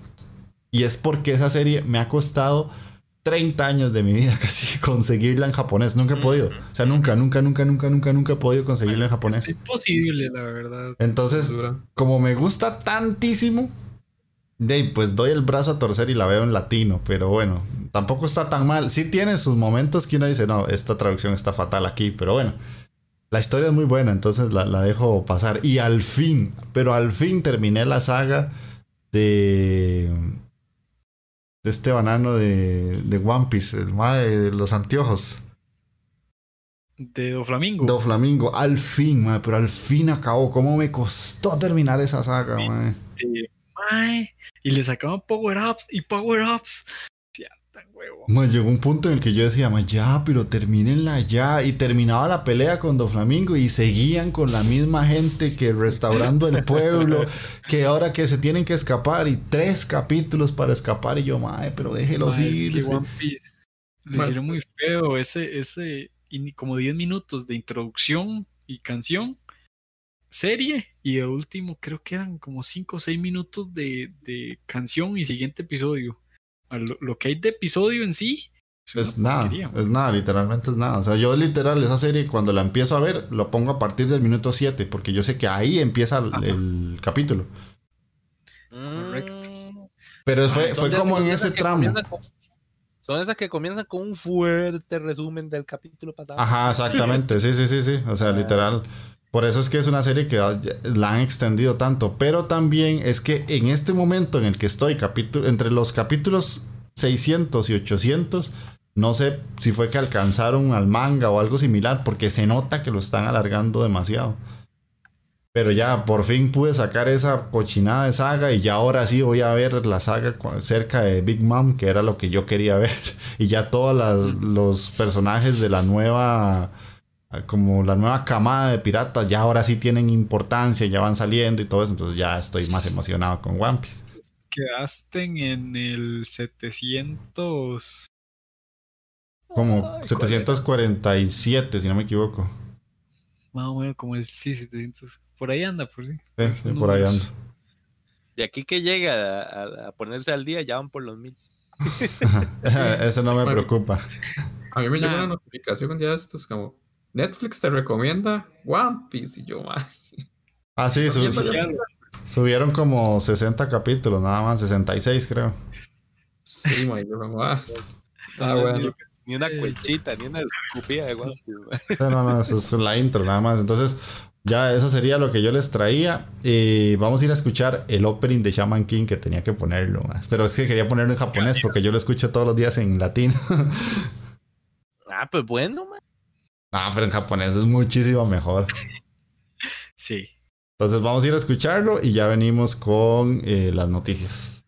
Y es porque esa serie me ha costado 30 años de mi vida casi conseguirla en japonés. Nunca he podido. O sea, nunca, nunca, nunca, nunca, nunca, nunca he podido conseguirla en japonés. Es imposible, la verdad. Entonces, como me gusta tantísimo, pues doy el brazo a torcer y la veo en latino, pero bueno, tampoco está tan mal. Sí tiene sus momentos que uno dice, no, esta traducción está fatal aquí, pero bueno, la historia es muy buena, entonces la, la dejo pasar. Y al fin, pero al fin terminé la saga de, de este banano de, de One Piece, el mae de los anteojos. De Doflamingo. Do Flamingo, al fin, pero al fin acabó. ¿Cómo me costó terminar esa saga, mae? Eh, mae, y le sacaban power-ups y power-ups. Huevo. Llegó un punto en el que yo decía, ma, ya, pero termínenla ya. Y terminaba la pelea con Doflamingo y seguían con la misma gente que restaurando el pueblo, que ahora que se tienen que escapar y tres capítulos para escapar. Y yo, mae, pero déjelos es ir. que One Piece Mae, hicieron muy feo. Ese, ese, como 10 minutos de introducción y canción, serie, y de último creo que eran como 5 o 6 minutos de, de canción y siguiente episodio. A Lo, lo que hay de episodio en sí Es nada, porquería, es nada, literalmente es nada. O sea, yo literal esa serie cuando la empiezo a ver, lo pongo a partir del minuto 7, porque yo sé que ahí empieza el, capítulo. Correcto. Pero fue, Son fue de- como en ese tramo. con- son esas que comienzan con un fuerte resumen del capítulo pasado. Ajá, exactamente, sí, sí, sí, sí. O sea, literal. Por eso es que es una serie que la han extendido tanto. Pero también es que en este momento en el que estoy, capítulo, entre los capítulos 600 y 800, no sé si fue que alcanzaron al manga o algo similar, porque se nota que lo están alargando demasiado. Pero ya por fin pude sacar esa cochinada de saga y ya ahora sí voy a ver la saga cerca de Big Mom, que era lo que yo quería ver. Y ya todos los personajes de la nueva, como la nueva camada de piratas, ya ahora sí tienen importancia, ya van saliendo y todo eso. Entonces ya estoy más emocionado con One Piece. quedaste en el 700. Como Ay, 747, si no me equivoco. Más o menos como el sí, 700. Por ahí anda, por sí. Sí, sí, por ahí ando. Y aquí que llega a, ponerse al día ya van por los mil. Eso no me preocupa. A mí me llegó una notificación un día de estos como Netflix te recomienda One Piece y yo, man. Ah, sí, subieron como 60 capítulos, nada más, 66 creo. Sí, man, yo como, ah, bueno. Ni una cuelchita, ni una escupida de One Piece, man. No, no, eso es la intro nada más. Entonces, ya eso sería lo que yo les traía. Y vamos a ir a escuchar el opening de Shaman King que tenía que ponerlo. más. Pero es que quería ponerlo en japonés porque yo lo escucho todos los días en latino. Ah, pues bueno, man. Ah, pero en japonés es muchísimo mejor. Sí. Entonces vamos a ir a escucharlo y ya venimos con eh, las noticias.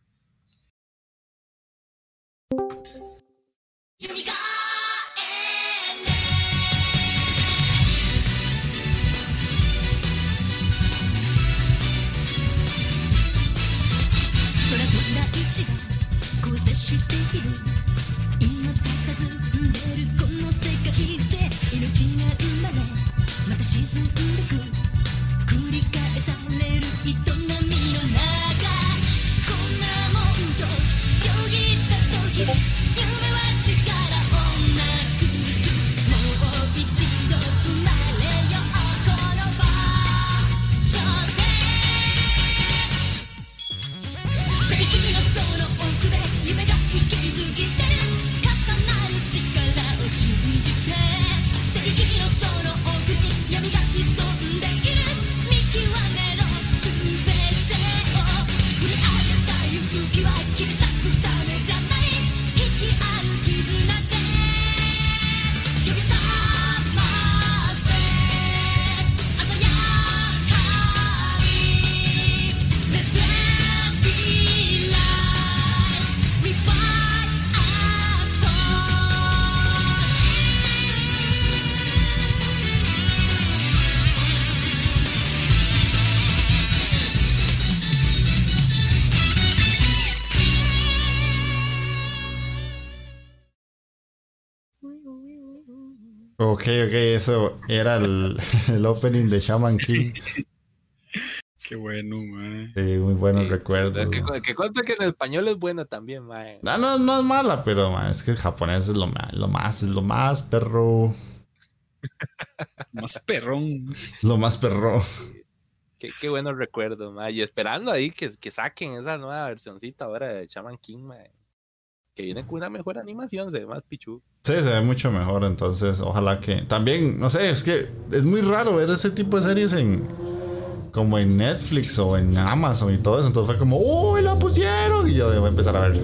Ok, ok, eso era el, el opening de Shaman King. Qué bueno, mae. Sí, muy buenos Sí, recuerdos. Que, ma. que que en español es buena también, mae. No, no, no es mala, pero ma, es que el japonés es lo más, lo más, es lo más perro. Más perrón. Lo más perro. Qué, qué buenos recuerdos, mae. Y esperando ahí que, que saquen esa nueva versioncita ahora de Shaman King, mae. Que viene con una mejor animación, se ve más pichu. Sí, se ve mucho mejor, entonces ojalá que... También, no sé, es que es muy raro ver ese tipo de series en... Como en Netflix o en Amazon y todo eso. Entonces fue como, ¡Uy, la pusieron! Y yo voy a empezar a ver.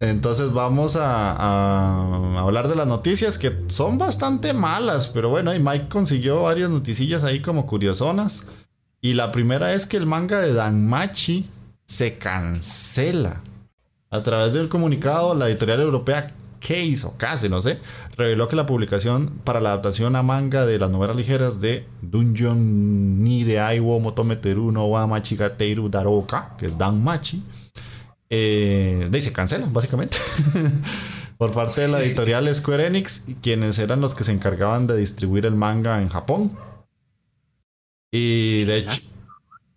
Entonces vamos a, a hablar de las noticias que son bastante malas, pero bueno, y Mike consiguió varias noticillas ahí como curiosonas. Y la primera es que el manga de Danmachi se cancela. A través del comunicado, la editorial europea Case o Case, no sé, reveló que la publicación para la adaptación a manga de las novelas ligeras de Dungeon ni de Aiwo Motometeru no wa Machigateiru Daroka, que es Danmachi, eh, de ahí se cancela, básicamente. Por parte de la editorial Square Enix, quienes eran los que se encargaban de distribuir el manga en Japón. Y de hecho,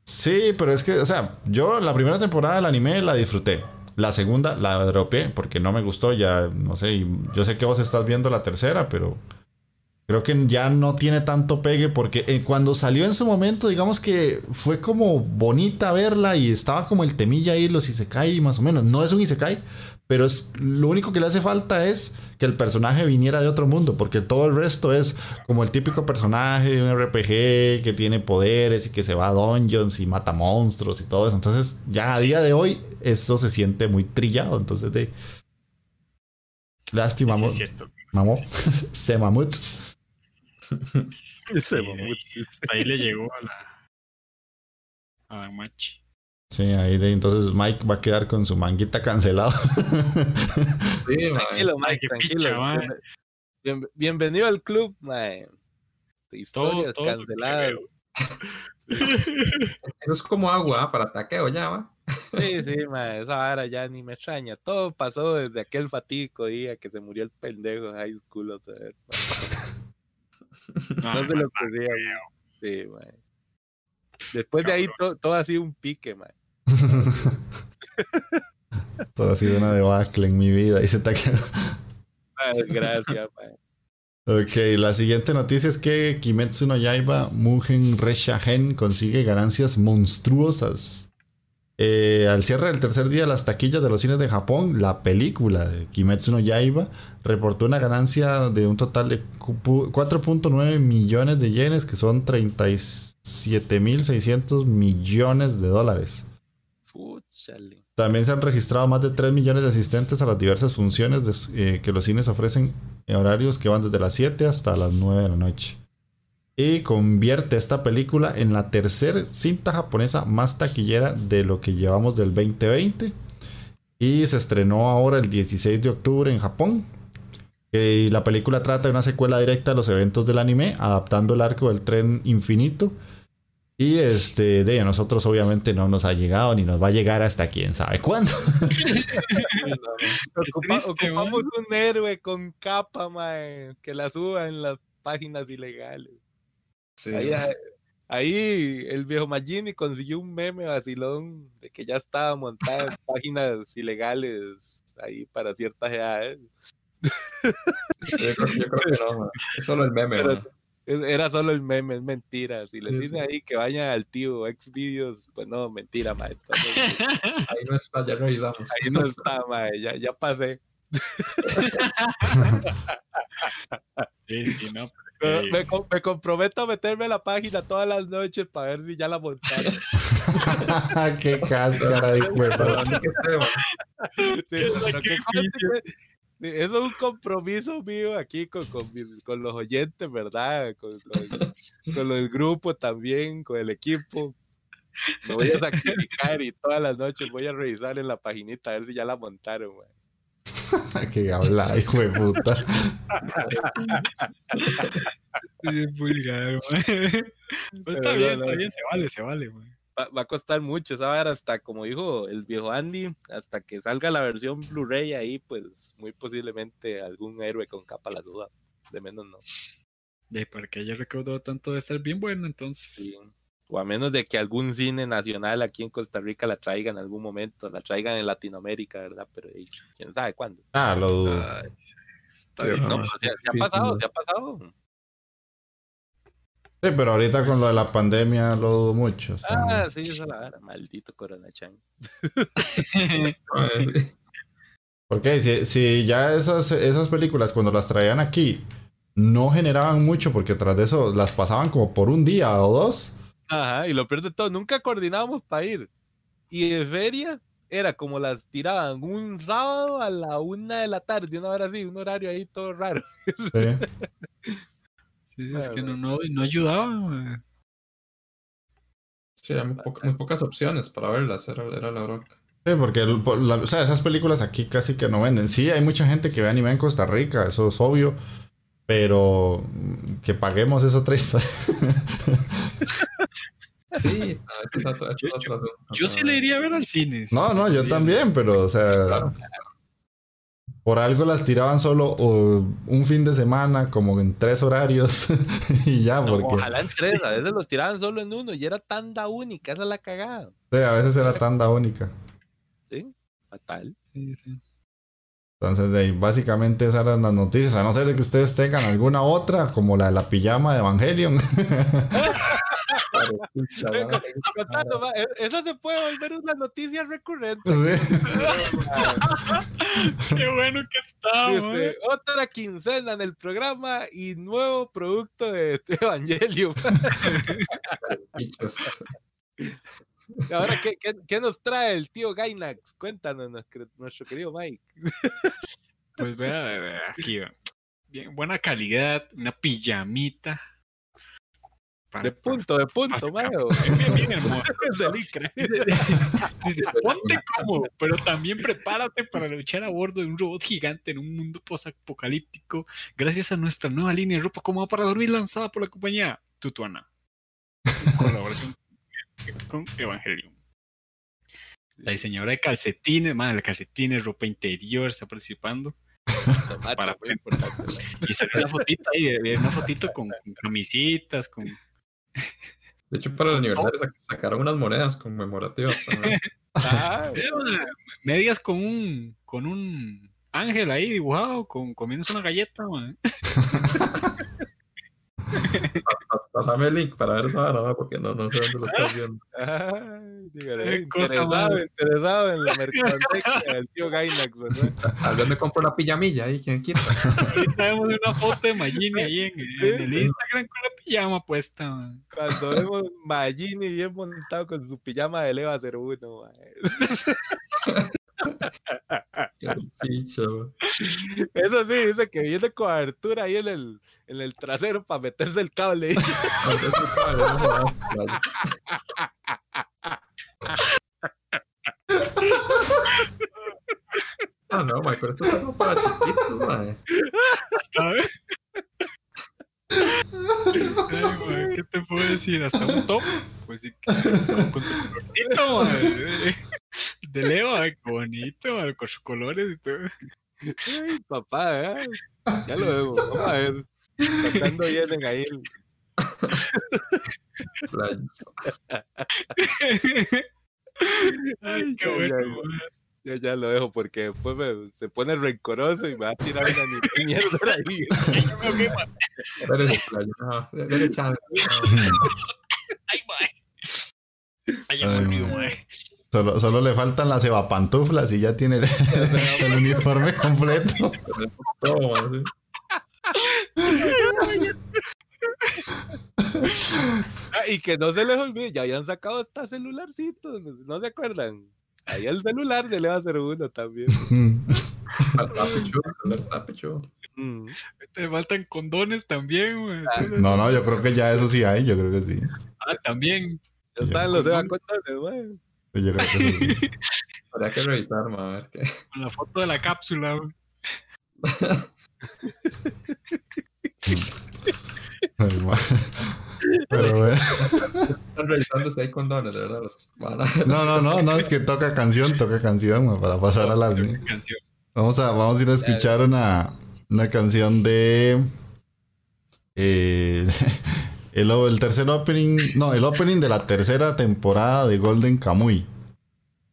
sí, pero es que, o sea, yo la primera temporada del anime la disfruté. La segunda la dropeé porque no me gustó, ya no sé. Yo sé que vos estás viendo la tercera, pero creo que ya no tiene tanto pegue porque eh, cuando salió en su momento, digamos que fue como bonita verla y estaba como el temilla ahí, los Isekai más o menos. No es un Isekai, pero es lo único que le hace falta es que el personaje viniera de otro mundo, porque todo el resto es como el típico personaje de un RPG que tiene poderes y que se va a dungeons y mata monstruos y todo eso. Entonces, ya a día de hoy, eso se siente muy trillado. Entonces, de. Lástima, Sí, es cierto. mamó. Se mamut. Sí, ahí- hasta ahí le llegó a la. A la machi. Sí, ahí de entonces Mike va a quedar con su manguita cancelado. Sí. Tranquilo, Mike, tranquilo. picha. Bien- bien- bienvenido al club, mae. Historias todo que canceladas. Eso es como agua para taqueo ya, va. Sí, sí, mae, esa vara ya ni me extraña. Todo pasó desde aquel fatídico día que se murió el pendejo de high school otra vez. No se lo ocurría. Sí, mae. Después de ahí to- todo ha sido un pique, mae. Todo ha sido una debacle en mi vida. Y se te Gracias, mae. Ok, la siguiente noticia es que Kimetsu no Yaiba Mugen Reshahen consigue ganancias monstruosas. Eh, al cierre del tercer día las taquillas de los cines de Japón, la película de Kimetsu no Yaiba reportó una ganancia de un total de cu- 4.9 millones de yenes, que son 37.600 millones de dólares. También se han registrado más de 3 millones de asistentes a las diversas funciones eh, que los cines ofrecen en horarios que van desde las 7 hasta las 9 de la noche. Y convierte esta película en la tercera cinta japonesa más taquillera de lo que llevamos del 2020. Y se estrenó ahora el 16 de octubre en Japón. Eh, la película trata de una secuela directa de los eventos del anime, adaptando el arco del tren infinito. Y este, de a nosotros obviamente no nos ha llegado ni nos va a llegar hasta quién sabe cuándo. Ocupa- ocupamos un héroe con capa, mae, que la suba en las páginas ilegales. Sí, Ahí, mae. ahí el viejo Magini consiguió un meme vacilón de que ya estaba montada en páginas ilegales ahí para ciertas edades. Yo creo, yo creo que no. Es solo el meme, Pero- Era solo el meme, es mentira. Si les Sí, dicen sí. ahí que vayan al tío Xvideos, pues no, mentira, mae. Entonces, Ahí no está, ya revisamos. ahí no está, mae. Ya, ya pasé. Sí, sí, no. Pero pero es que- me, com- me comprometo a meterme a la página todas las noches para ver si ya la montaron. Qué cáscara de cuerpo. Sí, que es un compromiso mío aquí con, con, con los oyentes, ¿verdad? Con, con, con los grupos también, con el equipo. Me voy a sacrificar y todas las noches voy a revisar en la paginita a ver si ya la montaron, güey. que habla, hijo de puta. Sí, es vulgar, mae. Pero está bien, no, está no. bien, se vale, se vale, mae. Va, va a costar mucho esa vara hasta, como dijo el viejo Andy, hasta que salga la versión Blu-ray ahí, pues muy posiblemente algún héroe con capa la duda. De menos no. De para que haya recaudado tanto de estar bien bueno, entonces. Sí. O a menos de que algún cine nacional aquí en Costa Rica la traiga en algún momento, la traigan en Latinoamérica, ¿verdad? Pero quién sabe cuándo. Ah, lo dudo. Ay, Sí, bien, No, no, pero se, ha pasado, sí. se ha pasado. Sí, pero ahorita con lo de la pandemia lo dudo mucho. o sea, Ah, sí, esa es la vara. Maldito Corona Chan. eh, Porque si, si ya esas, esas películas cuando las traían aquí no generaban mucho porque tras de eso las pasaban como por un día o dos. Ajá, y lo peor de todo, nunca coordinábamos para ir. Y de feria era como las tiraban un sábado a la una de la tarde, una hora así, un horario ahí todo raro. Sí. Sí, es que no, no, no ayudaba. mae. sí, hay muy, poca- muy pocas opciones para verlas, era, era la bronca. Sí, porque el- por la- o sea, esas películas aquí casi que no venden. Sí, hay mucha gente que ve anime en Costa Rica, eso es obvio. Pero que paguemos es otra historia. Sí, a veces es Yo- otro asunto, Yo sí le iría a ver al cine. sí. No, no, yo también, pero o sea, Claro. Por algo las tiraban solo o, un fin de semana, como en tres horarios y ya, porque Ojalá en tres, a veces los tiraban solo en uno y era tanda única, esa es la cagada. sí, a veces era tanda única. ¿Sí? Fatal. Sí, sí. Entonces, de ahí, básicamente esas eran las noticias, a no ser de que ustedes tengan alguna otra, como la de la pijama de Evangelion. Contando, e- Esa se puede volver una noticia recurrente. Sí. Qué bueno que está, Este, mae. otra quincena en el programa y nuevo producto de. Bichos. Ahora, ¿qué, qué, qué nos trae el tío Gainax? Cuéntanos, nuestro, querido Mike. Pues vea, vea, vea, aquí va. Bien, buena calidad, una pijamita. De punto, de punto. Bien, bien hermoso. Licra. Dice, ponte cómodo, pero también prepárate para luchar a bordo de un robot gigante en un mundo posapocalíptico gracias a nuestra nueva línea de ropa cómoda para dormir lanzada por la compañía Tutuana. En colaboración con Evangelion. La diseñadora de calcetines, madre, de calcetines, ropa interior, está participando. Para-. Y salió una fotito ahí, una fotito con, con camisitas, con... De hecho, para el aniversario sac- sacaron unas monedas conmemorativas también. Ah, Eh, medias con un, con un ángel ahí dibujado, con, comiéndose una galleta, man. Pásame el link para ver esa vara, porque no, no sé dónde lo estás viendo. ay, dígale, cosa interesado, interesado en la mercadotecnia del tío Gainax, ¿verdad? Tal vez me compro una pijamilla ahí, ¿quién quita? Ahorita vemos una foto de Magini ahí en, en el Instagram con la pijama puesta, man. Cuando vemos Magini bien montado con su pijama de Leva 01, mae. Eso sí, dice que viene cobertura ahí en el, en el trasero para meterse el cable. Ah, no, Mike, pero esto es algo para chiquitos, mae. Hasta Ay, ¿Qué te puedo decir? Hasta un top. Pues sí, que- con, tu colorcito, de- Leo, ay, qué bonito, con sus colores y todo. Ay, papá, ¿eh? ya lo vemos. Vamos a ver. Tocando vienen ahí. Playos. Ay, qué bueno, man. Ya, ya lo dejo porque después me- se pone rencoroso y me va a tirar una mi- mierda ahí. Ay, chance. Ay, ya me olvido. Solo, solo le faltan las evapantuflas y ya tiene el, el uniforme completo. Ah, y que no se les olvide, ya habían sacado hasta celularcitos, ¿no se acuerdan? Ahí el celular de Leva 01 también. sí. Está pichudo, el celular está pichudo. Mm. Te faltan condones también, man. No, no, yo creo que ya eso sí hay, yo creo que sí. Ah, también. Ya están los Eva condones, güey. Yo creo que eso sí. Habría que revisar, mae, a ver qué. Con la foto de la cápsula, man. Ay, ma. Pero bueno, Están revisando si hay condones, de verdad. No, no, no, no, es que toca canción, toca canción ma, para pasar a la. Vamos a, vamos a ir a escuchar una, una canción de. eh, el, o- el tercer opening. No, el opening de la tercera temporada de Golden Kamuy.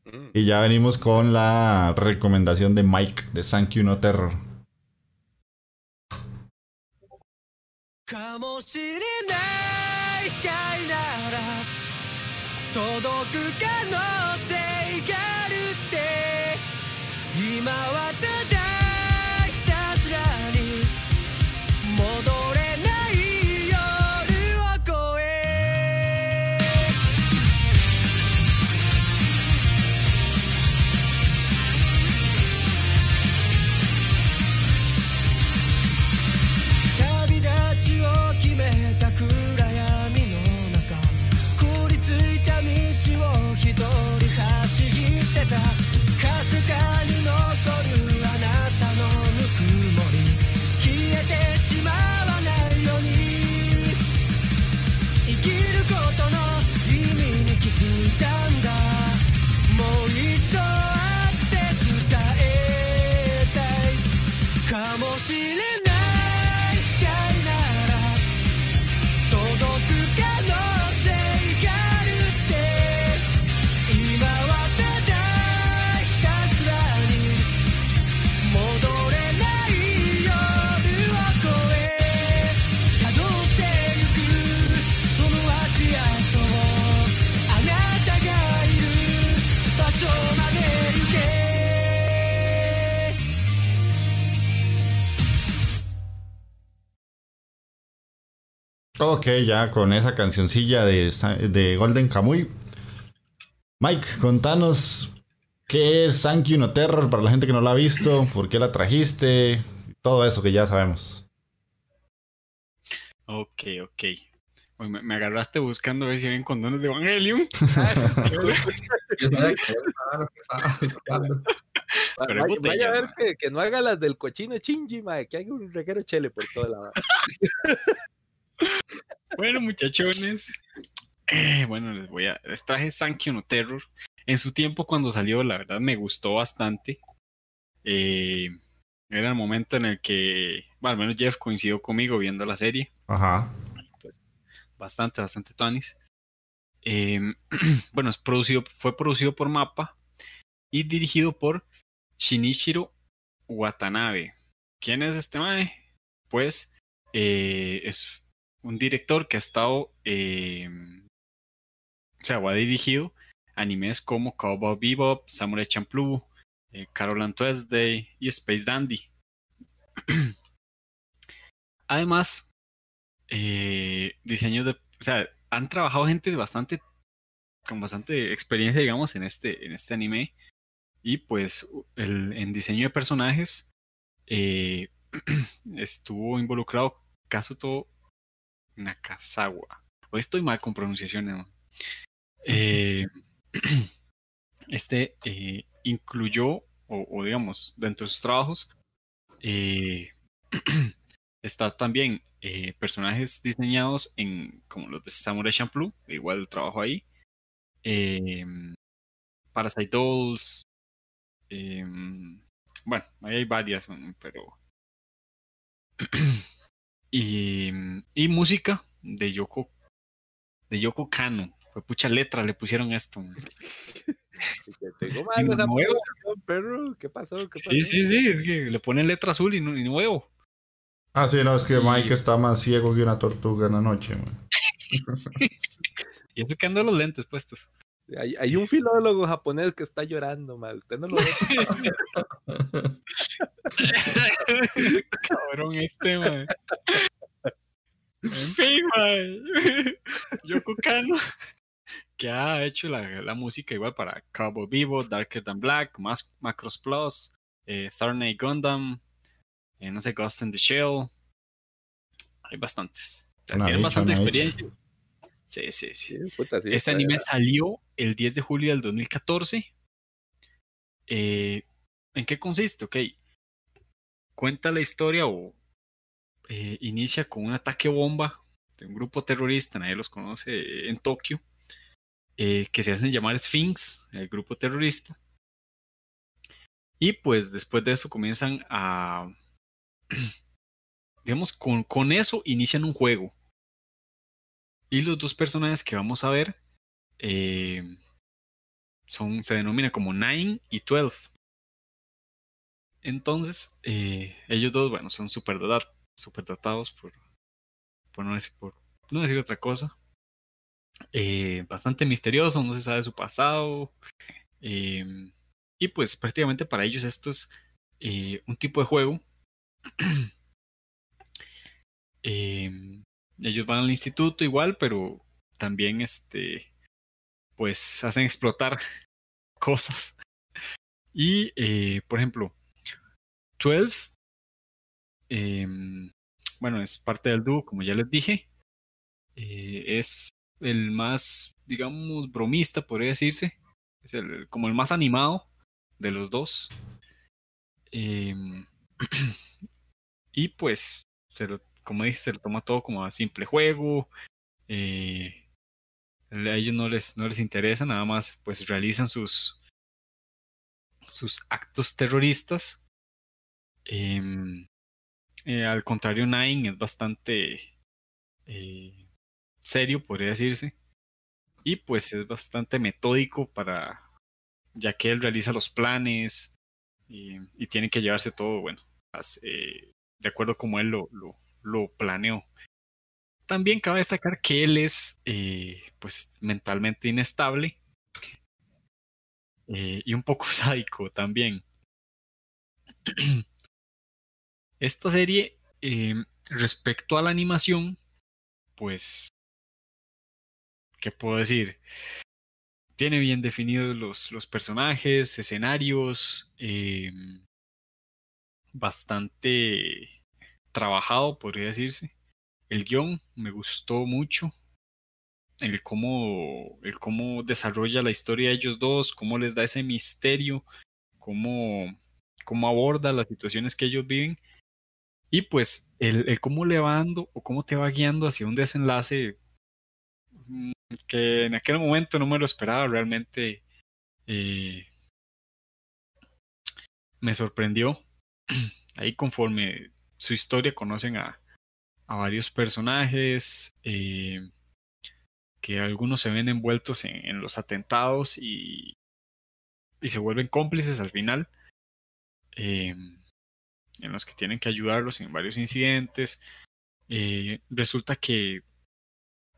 Mm. Y ya venimos con la recomendación de Mike de Thank You No Terror. かもしれないスカイなら届く可能性があるって今は Ok, ya con esa cancioncilla de, de Golden Kamuy. Mike, contanos qué es You No Terror para la gente que no la ha visto, por qué la trajiste, todo eso que ya sabemos. Ok, ok. Uy, me, me agarraste buscando a ver si habían condones de Evangelion. Pero vaya, botella, vaya a ver ma. que, que no haga las del cochino chingy, mae, que haga un reguero chele por toda la. Bueno, muchachones. eh, bueno, les voy a. Les traje Sankyo no Terror. En su tiempo, cuando salió, la verdad me gustó bastante. Eh, era el momento en el que. Bueno, al menos Jeff coincidió conmigo viendo la serie. Ajá. Bastante, bastante Tonis. Eh, bueno, es producido, fue producido por Mappa y dirigido por Shinichiro Watanabe. ¿Quién es este mae? Pues eh, es un director que ha estado, eh, o sea, ha dirigido animes como Cowboy Bebop, Samurai Champloo, eh, Carol and Tuesday y Space Dandy. Además, eh, diseños de, o sea, han trabajado gente bastante, con bastante experiencia, digamos, en este, en este anime. Y pues el, en diseño de personajes eh, estuvo involucrado Kazuto Nakazawa. Hoy estoy mal con pronunciaciones. ¿no? Eh, este eh, incluyó, o, o digamos, dentro de sus trabajos, eh, está también personajes diseñados en como los de Samurai Champloo, igual trabajo ahí. Eh, Parasite Dolls. eh, bueno, ahí hay varias, pero. y, y música de Yoko. De Yoko Kano. Fue pucha letra, le pusieron esto. tengo mal esa perro. ¿Qué pasó? ¿Qué pasó? Sí, sí, sí, es que le ponen letra azul y, no- y nuevo. Ah, sí, no, es que Y- Mike está más ciego que una tortuga en la noche. man. Y eso que ando los lentes puestos. Hay, hay un filólogo japonés que está llorando, mal. Usted no lo ve. Cabrón este, man. En fin, man. Yoko Kano, que ha hecho la, la música igual para Cowboy Vivo, Darker Than Black, Mas- Macross Plus, eh, Thorney Gundam, eh, no sé, Ghost in the Shell. Hay bastantes. O sea, bastante experiencia. Sí, sí, sí. Sí, puta, sí, Este anime salió el 10 de julio del 2014. Eh, ¿En qué consiste? Ok. Cuenta la historia o eh, inicia con un ataque bomba de un grupo terrorista, nadie los conoce, en Tokio. eh, que se hacen llamar Sphinx, el grupo terrorista. Y pues después de eso comienzan a, digamos, con, con eso inician un juego. Y los dos personajes que vamos a ver eh, son, se denominan como Nine y Twelve. Entonces, eh, ellos dos, bueno, son super superdotados por, por, no decir, por no decir otra cosa. Eh, bastante misterioso, no se sabe su pasado. y pues prácticamente para ellos esto es un tipo de juego. Ellos van al instituto igual, pero también este, pues hacen explotar cosas. Y, eh, por ejemplo, 12, em, bueno, es parte del dúo, como ya les dije. Eh, es el más, digamos, bromista, podría decirse. Es el, como el más animado de los dos. Em, y pues, se lo- como dije, se lo toma todo como a simple juego. eh, a ellos no les, no les interesa, nada más pues realizan sus, sus actos terroristas. Em, eh, al contrario, Nine es bastante eh, serio, podría decirse. Y pues es bastante metódico para, ya que él realiza los planes y, tiene que llevarse todo, bueno, de acuerdo como él lo, lo planeó. También cabe destacar que él es eh, pues mentalmente inestable eh, y un poco sádico también. Esta serie, eh, respecto a la animación, pues, ¿qué puedo decir? Tiene bien definidos los, los personajes, escenarios, eh, bastante trabajado, podría decirse. El guion me gustó mucho. El cómo, el cómo desarrolla la historia de ellos dos, cómo les da ese misterio, cómo, cómo aborda las situaciones que ellos viven. Y pues el, cómo le va dando o cómo te va guiando hacia un desenlace mm, que en aquel momento no me lo esperaba realmente. eh, me sorprendió. Ahí conforme su historia conocen a, a varios personajes, eh, que algunos se ven envueltos en, en los atentados y, y se vuelven cómplices al final, eh, en los que tienen que ayudarlos en varios incidentes. Eh, resulta que,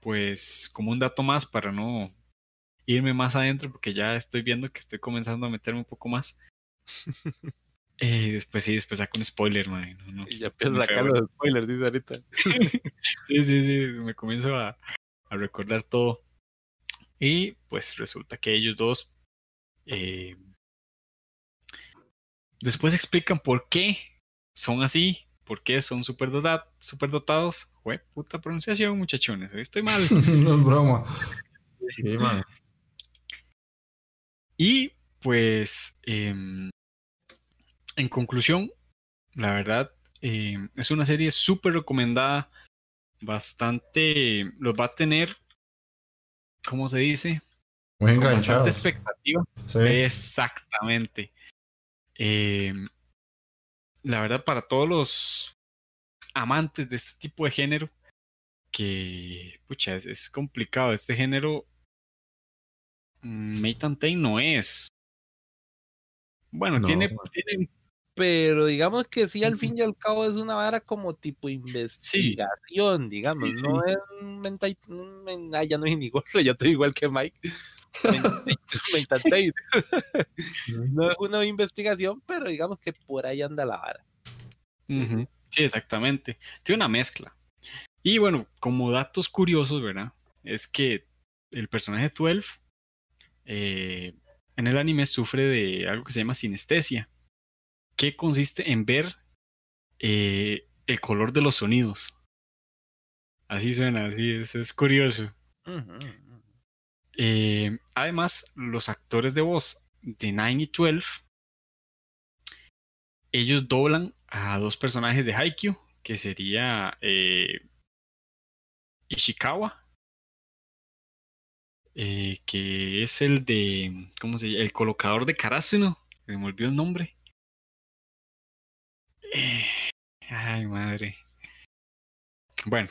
pues, como un dato más para no irme más adentro, porque ya estoy viendo que estoy comenzando a meterme un poco más. Eh, después sí, después saco un spoiler, man. No, no. Y ya empiezo a sacar los spoilers, dice ahorita. Sí, sí, sí, me comienzo a, a recordar todo. Y pues resulta que ellos dos eh, después explican por qué son así, por qué son superdotados. superdotados. Jue, puta pronunciación, muchachones, estoy mal. no es broma. Sí, man. Y pues, em, en conclusión, la verdad, em, es una serie súper recomendada, bastante, los va a tener, ¿cómo se dice? Muy Con bastante enganchados. expectativa. Sí. Exactamente. Em, la verdad, para todos los amantes de este tipo de género, que, pucha, es, es complicado. Este género, mm, Mate and Tail no es. Bueno, No, tiene, tiene Pero digamos que sí, al fin y al cabo es una vara como tipo investigación, digamos. Sí, No es un menta- un men- ah, ya no es ni gorro, ya estoy igual que Mike. No es una investigación, pero digamos que por ahí anda la vara. Sí, exactamente. Tiene una mezcla. Y bueno, como datos curiosos, ¿verdad? Es que el personaje 12 eh, en el anime sufre de algo que se llama sinestesia, que consiste en ver eh, el color de los sonidos. Así suena, así es, es curioso. Eh, además, los actores de voz de 9 y 12, ellos doblan a dos personajes de Haikyuu, que sería eh, Ishikawa que es el de, ¿cómo se? El colocador de Karasuno. Me olvidó el nombre. Eh, ay, madre. Bueno,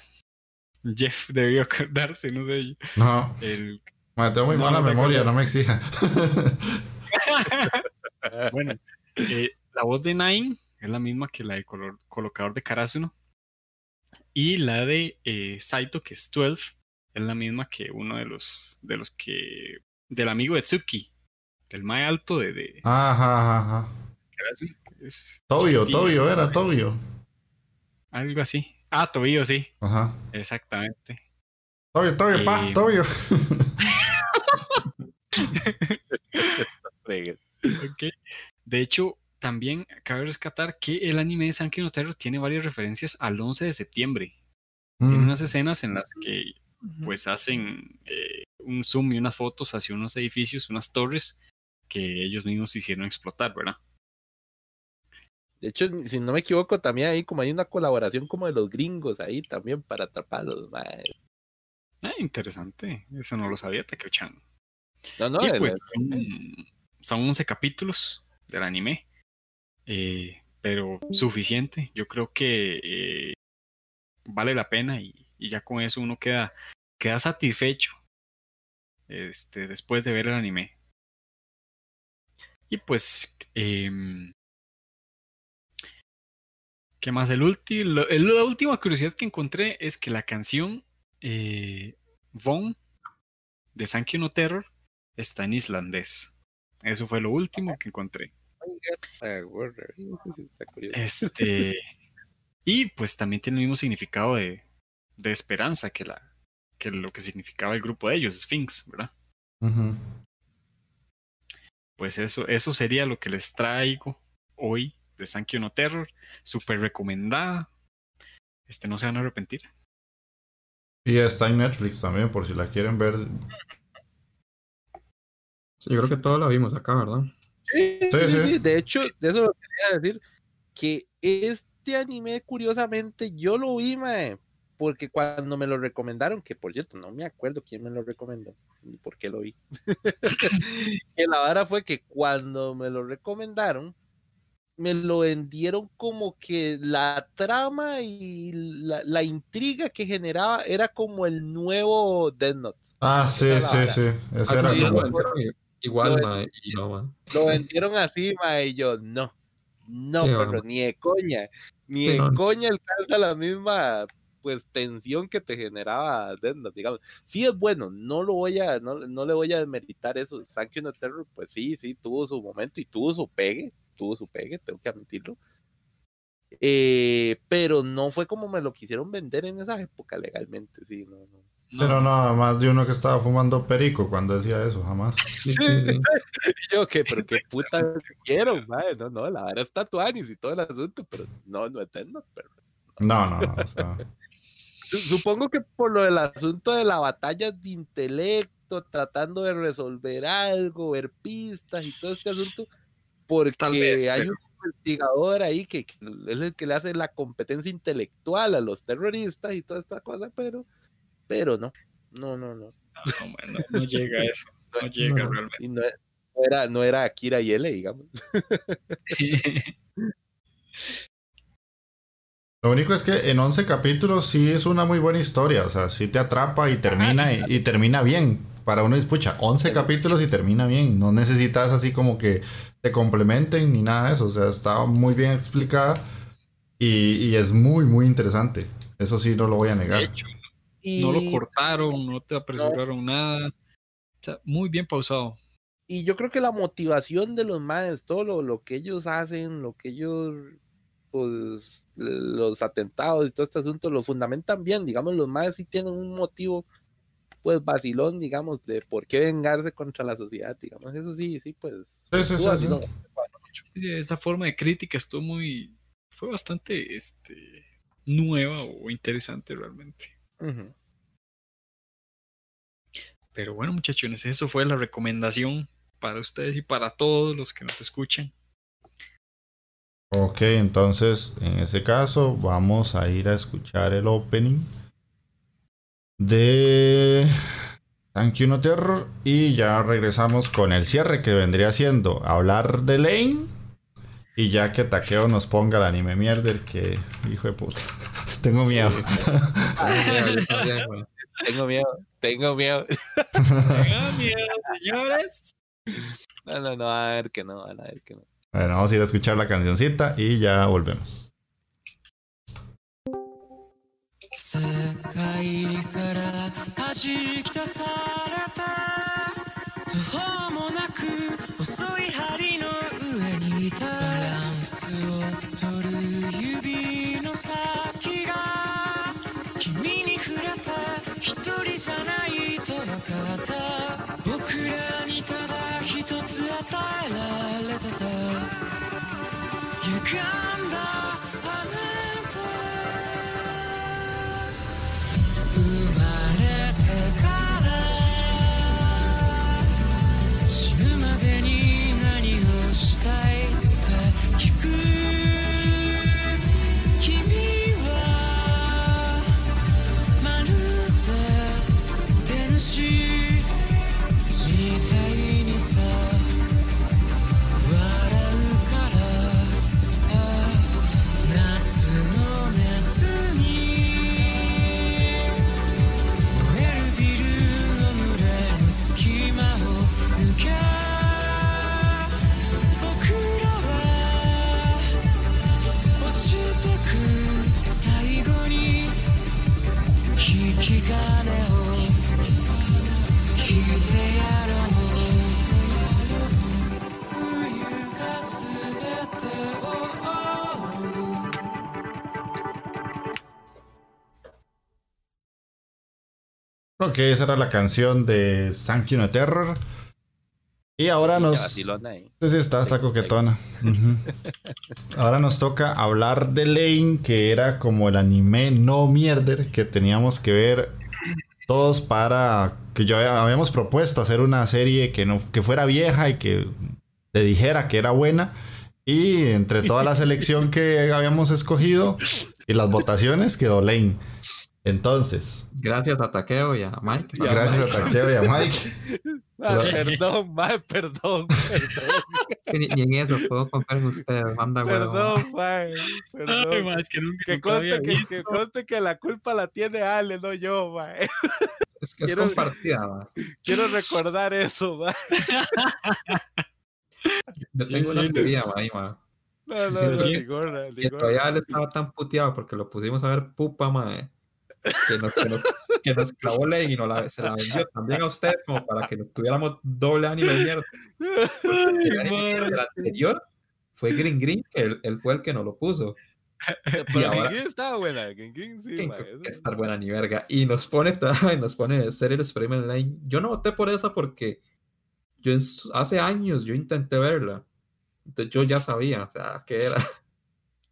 Jeff debió acordarse, no sé. yo. No, El, ma, tengo muy No, mala no memoria, no me exija. bueno, eh, la voz de Nine es la misma que la de color- colocador de Karasuno. Y la de eh, Saito, que es 12, es la misma que uno de los, de los que. del amigo de Tsuki, del más alto de, de Ajá, ajá, ajá. Tobio, Tobio, era Tobio. Algo así. Ah, Tobio, sí, Ajá. exactamente. Tobio, Tobio, pa, Eh, Tobio. De hecho, también cabe rescatar que el anime de Sankey no Terror tiene varias referencias al 11 de septiembre. Tiene Mm, unas escenas en las que pues hacen eh, un zoom y unas fotos hacia unos edificios, unas torres que ellos mismos hicieron explotar, ¿verdad? De hecho, si no me equivoco, también ahí como hay una colaboración como de los gringos ahí también para atraparlos, mae. Ah, interesante. Eso no lo sabía, Takeo-chan. No, no, y pues son, son 11 capítulos del anime. eh, pero suficiente. Yo creo que eh, vale la pena y, y ya con eso uno queda, queda satisfecho este, después de ver el anime. Y pues, em, ¿qué más? El el- la última curiosidad que encontré es que la canción eh, Von de Sankey no Terror está en islandés. Eso fue lo último que encontré. Este, y pues también tiene el mismo significado de, de esperanza que, la, que lo que significaba el grupo de ellos, Sphinx, ¿verdad? Pues eso, eso sería lo que les traigo hoy de Sankey no Terror. Súper recomendada. Este, no se van a arrepentir. Y está en Netflix también, por si la quieren ver. Sí, yo creo que todos la vimos acá, ¿verdad? Sí, Sí, sí, De hecho, de eso lo quería decir. Que este anime, curiosamente, yo lo vi, mae, porque cuando me lo recomendaron, que por cierto, no me acuerdo quién me lo recomendó, ni por qué lo vi. que la vara fue que cuando me lo recomendaron, me lo vendieron como que la trama y la, la intriga que generaba era como el nuevo Death Note. Ah, sí, sí, sí. Ese Ah, era lo vendieron Igual, Lo- mae, y no. Lo vendieron así, ma, y yo, no, no, Sí, pero ni de coña, ni Sí, de no. coña alcanza la misma, pues, tensión que te generaba Death Note, digamos. Sí es bueno, no lo voy a, no, no le voy a desmeritar eso. Sanction of Terror, pues sí, sí, tuvo su momento y tuvo su pegue, tuvo su pegue, tengo que admitirlo. Eh, pero no fue como me lo quisieron vender en esa época legalmente, sí, no, no. Pero no, más de uno que estaba fumando perico cuando decía eso, jamás. Yo, ¿qué? Pero qué puta quiero, madre. No, no, la verdad está Tuanis y todo el asunto, pero no, no es Note, pero No, no, no. O sea, Su- Supongo que por lo del asunto de la batalla de intelecto, tratando de resolver algo, ver pistas y todo este asunto, porque vez, hay pero- un investigador ahí que, que es el que le hace la competencia intelectual a los terroristas y toda esta cosa, pero, pero no, no, no, no. No, bueno, no llega a eso. No llega No. realmente. Y no, no era, no era Akira Yele, digamos. lo único es que en 11 capítulos sí es una muy buena historia. O sea, sí te atrapa y termina y, y termina bien. Para uno, escucha, 11 capítulos y termina bien. No necesitas así como que te complementen ni nada de eso. O sea, está muy bien explicada y, y es muy, muy interesante. Eso sí, no lo voy a De negar. hecho, Y, no lo cortaron, no te apresuraron nada. O sea, muy bien pausado. y yo creo que la motivación de los madres, todo lo, lo que ellos hacen, lo que ellos, pues, los atentados y todo este asunto, lo fundamentan bien, digamos, los madres sí tienen un motivo, pues, vacilón, digamos, de por qué vengarse contra la sociedad, digamos, eso sí, sí, pues, Sí, sí, sí, Esa forma de crítica estuvo muy. fue bastante este, nueva o interesante realmente. Pero bueno, muchachones, eso fue la recomendación para ustedes y para todos los que nos escuchan. Ok, entonces en ese caso vamos a ir a escuchar el opening de Thank you no terror. Y ya regresamos con el cierre que vendría siendo hablar de Lane. Y ya que Takeo nos ponga el anime mierder que hijo de puta. Tengo miedo. Tengo miedo, tengo miedo. Tengan miedo, señores. No, no, no, a ver que no, a ver que no. Bueno, vamos a ir a escuchar la cancioncita y ya volvemos. 世界から弾き出された。途方もなく細い針の上にいたバランスを取る指の先が君に触れた。一人じゃないと分かった。僕らにただ一つ与えられてた。Ok, esa era la canción de Thank you no terror. Y ahora nos. sí, está, está coquetona. Ujú. Ahora nos toca hablar de Lane, que era como el anime no mierder que teníamos que ver todos para que yo habíamos propuesto hacer una serie que no que fuera vieja y que te dijera que era buena. Y entre toda la selección que habíamos escogido y las votaciones quedó Lane. Entonces, Gracias a Takeo y a Mike. Y a gracias a Takeo y a Mike. Ah, perdón, mae, perdón, perdón, Es que ni, ni en eso puedo confiar en ustedes. Manda perdón, Ay, perdón. ma, es que nunca, Que conste que, visto. que conste que la culpa la tiene Ale, no yo, mae. Es que es Quiero- compartida, ma. Quiero recordar eso, mae. Yo Sí, tengo sí, una no. teoría, ma, ahí, ma. No, no, Sí, no, sí. ni gorra, ni Que gorra. todavía él estaba tan puteado porque lo pusimos a ver pupa, mae. Que nos, que nos, que nos clavó ley y nos la, se la vendió también a ustedes como para que nos tuviéramos doble anime de mierda. El anime mierda del anterior fue Green Green, que él, él fue el que nos lo puso. Pero ahora- Gengin estaba buena, sí, mae, que- eso- que estar buena ni verga. Y nos pone, y nos pone Serial Experiment Line. Yo no voté por esa porque yo hace años yo intenté verla. Entonces yo ya sabía, o sea, qué era.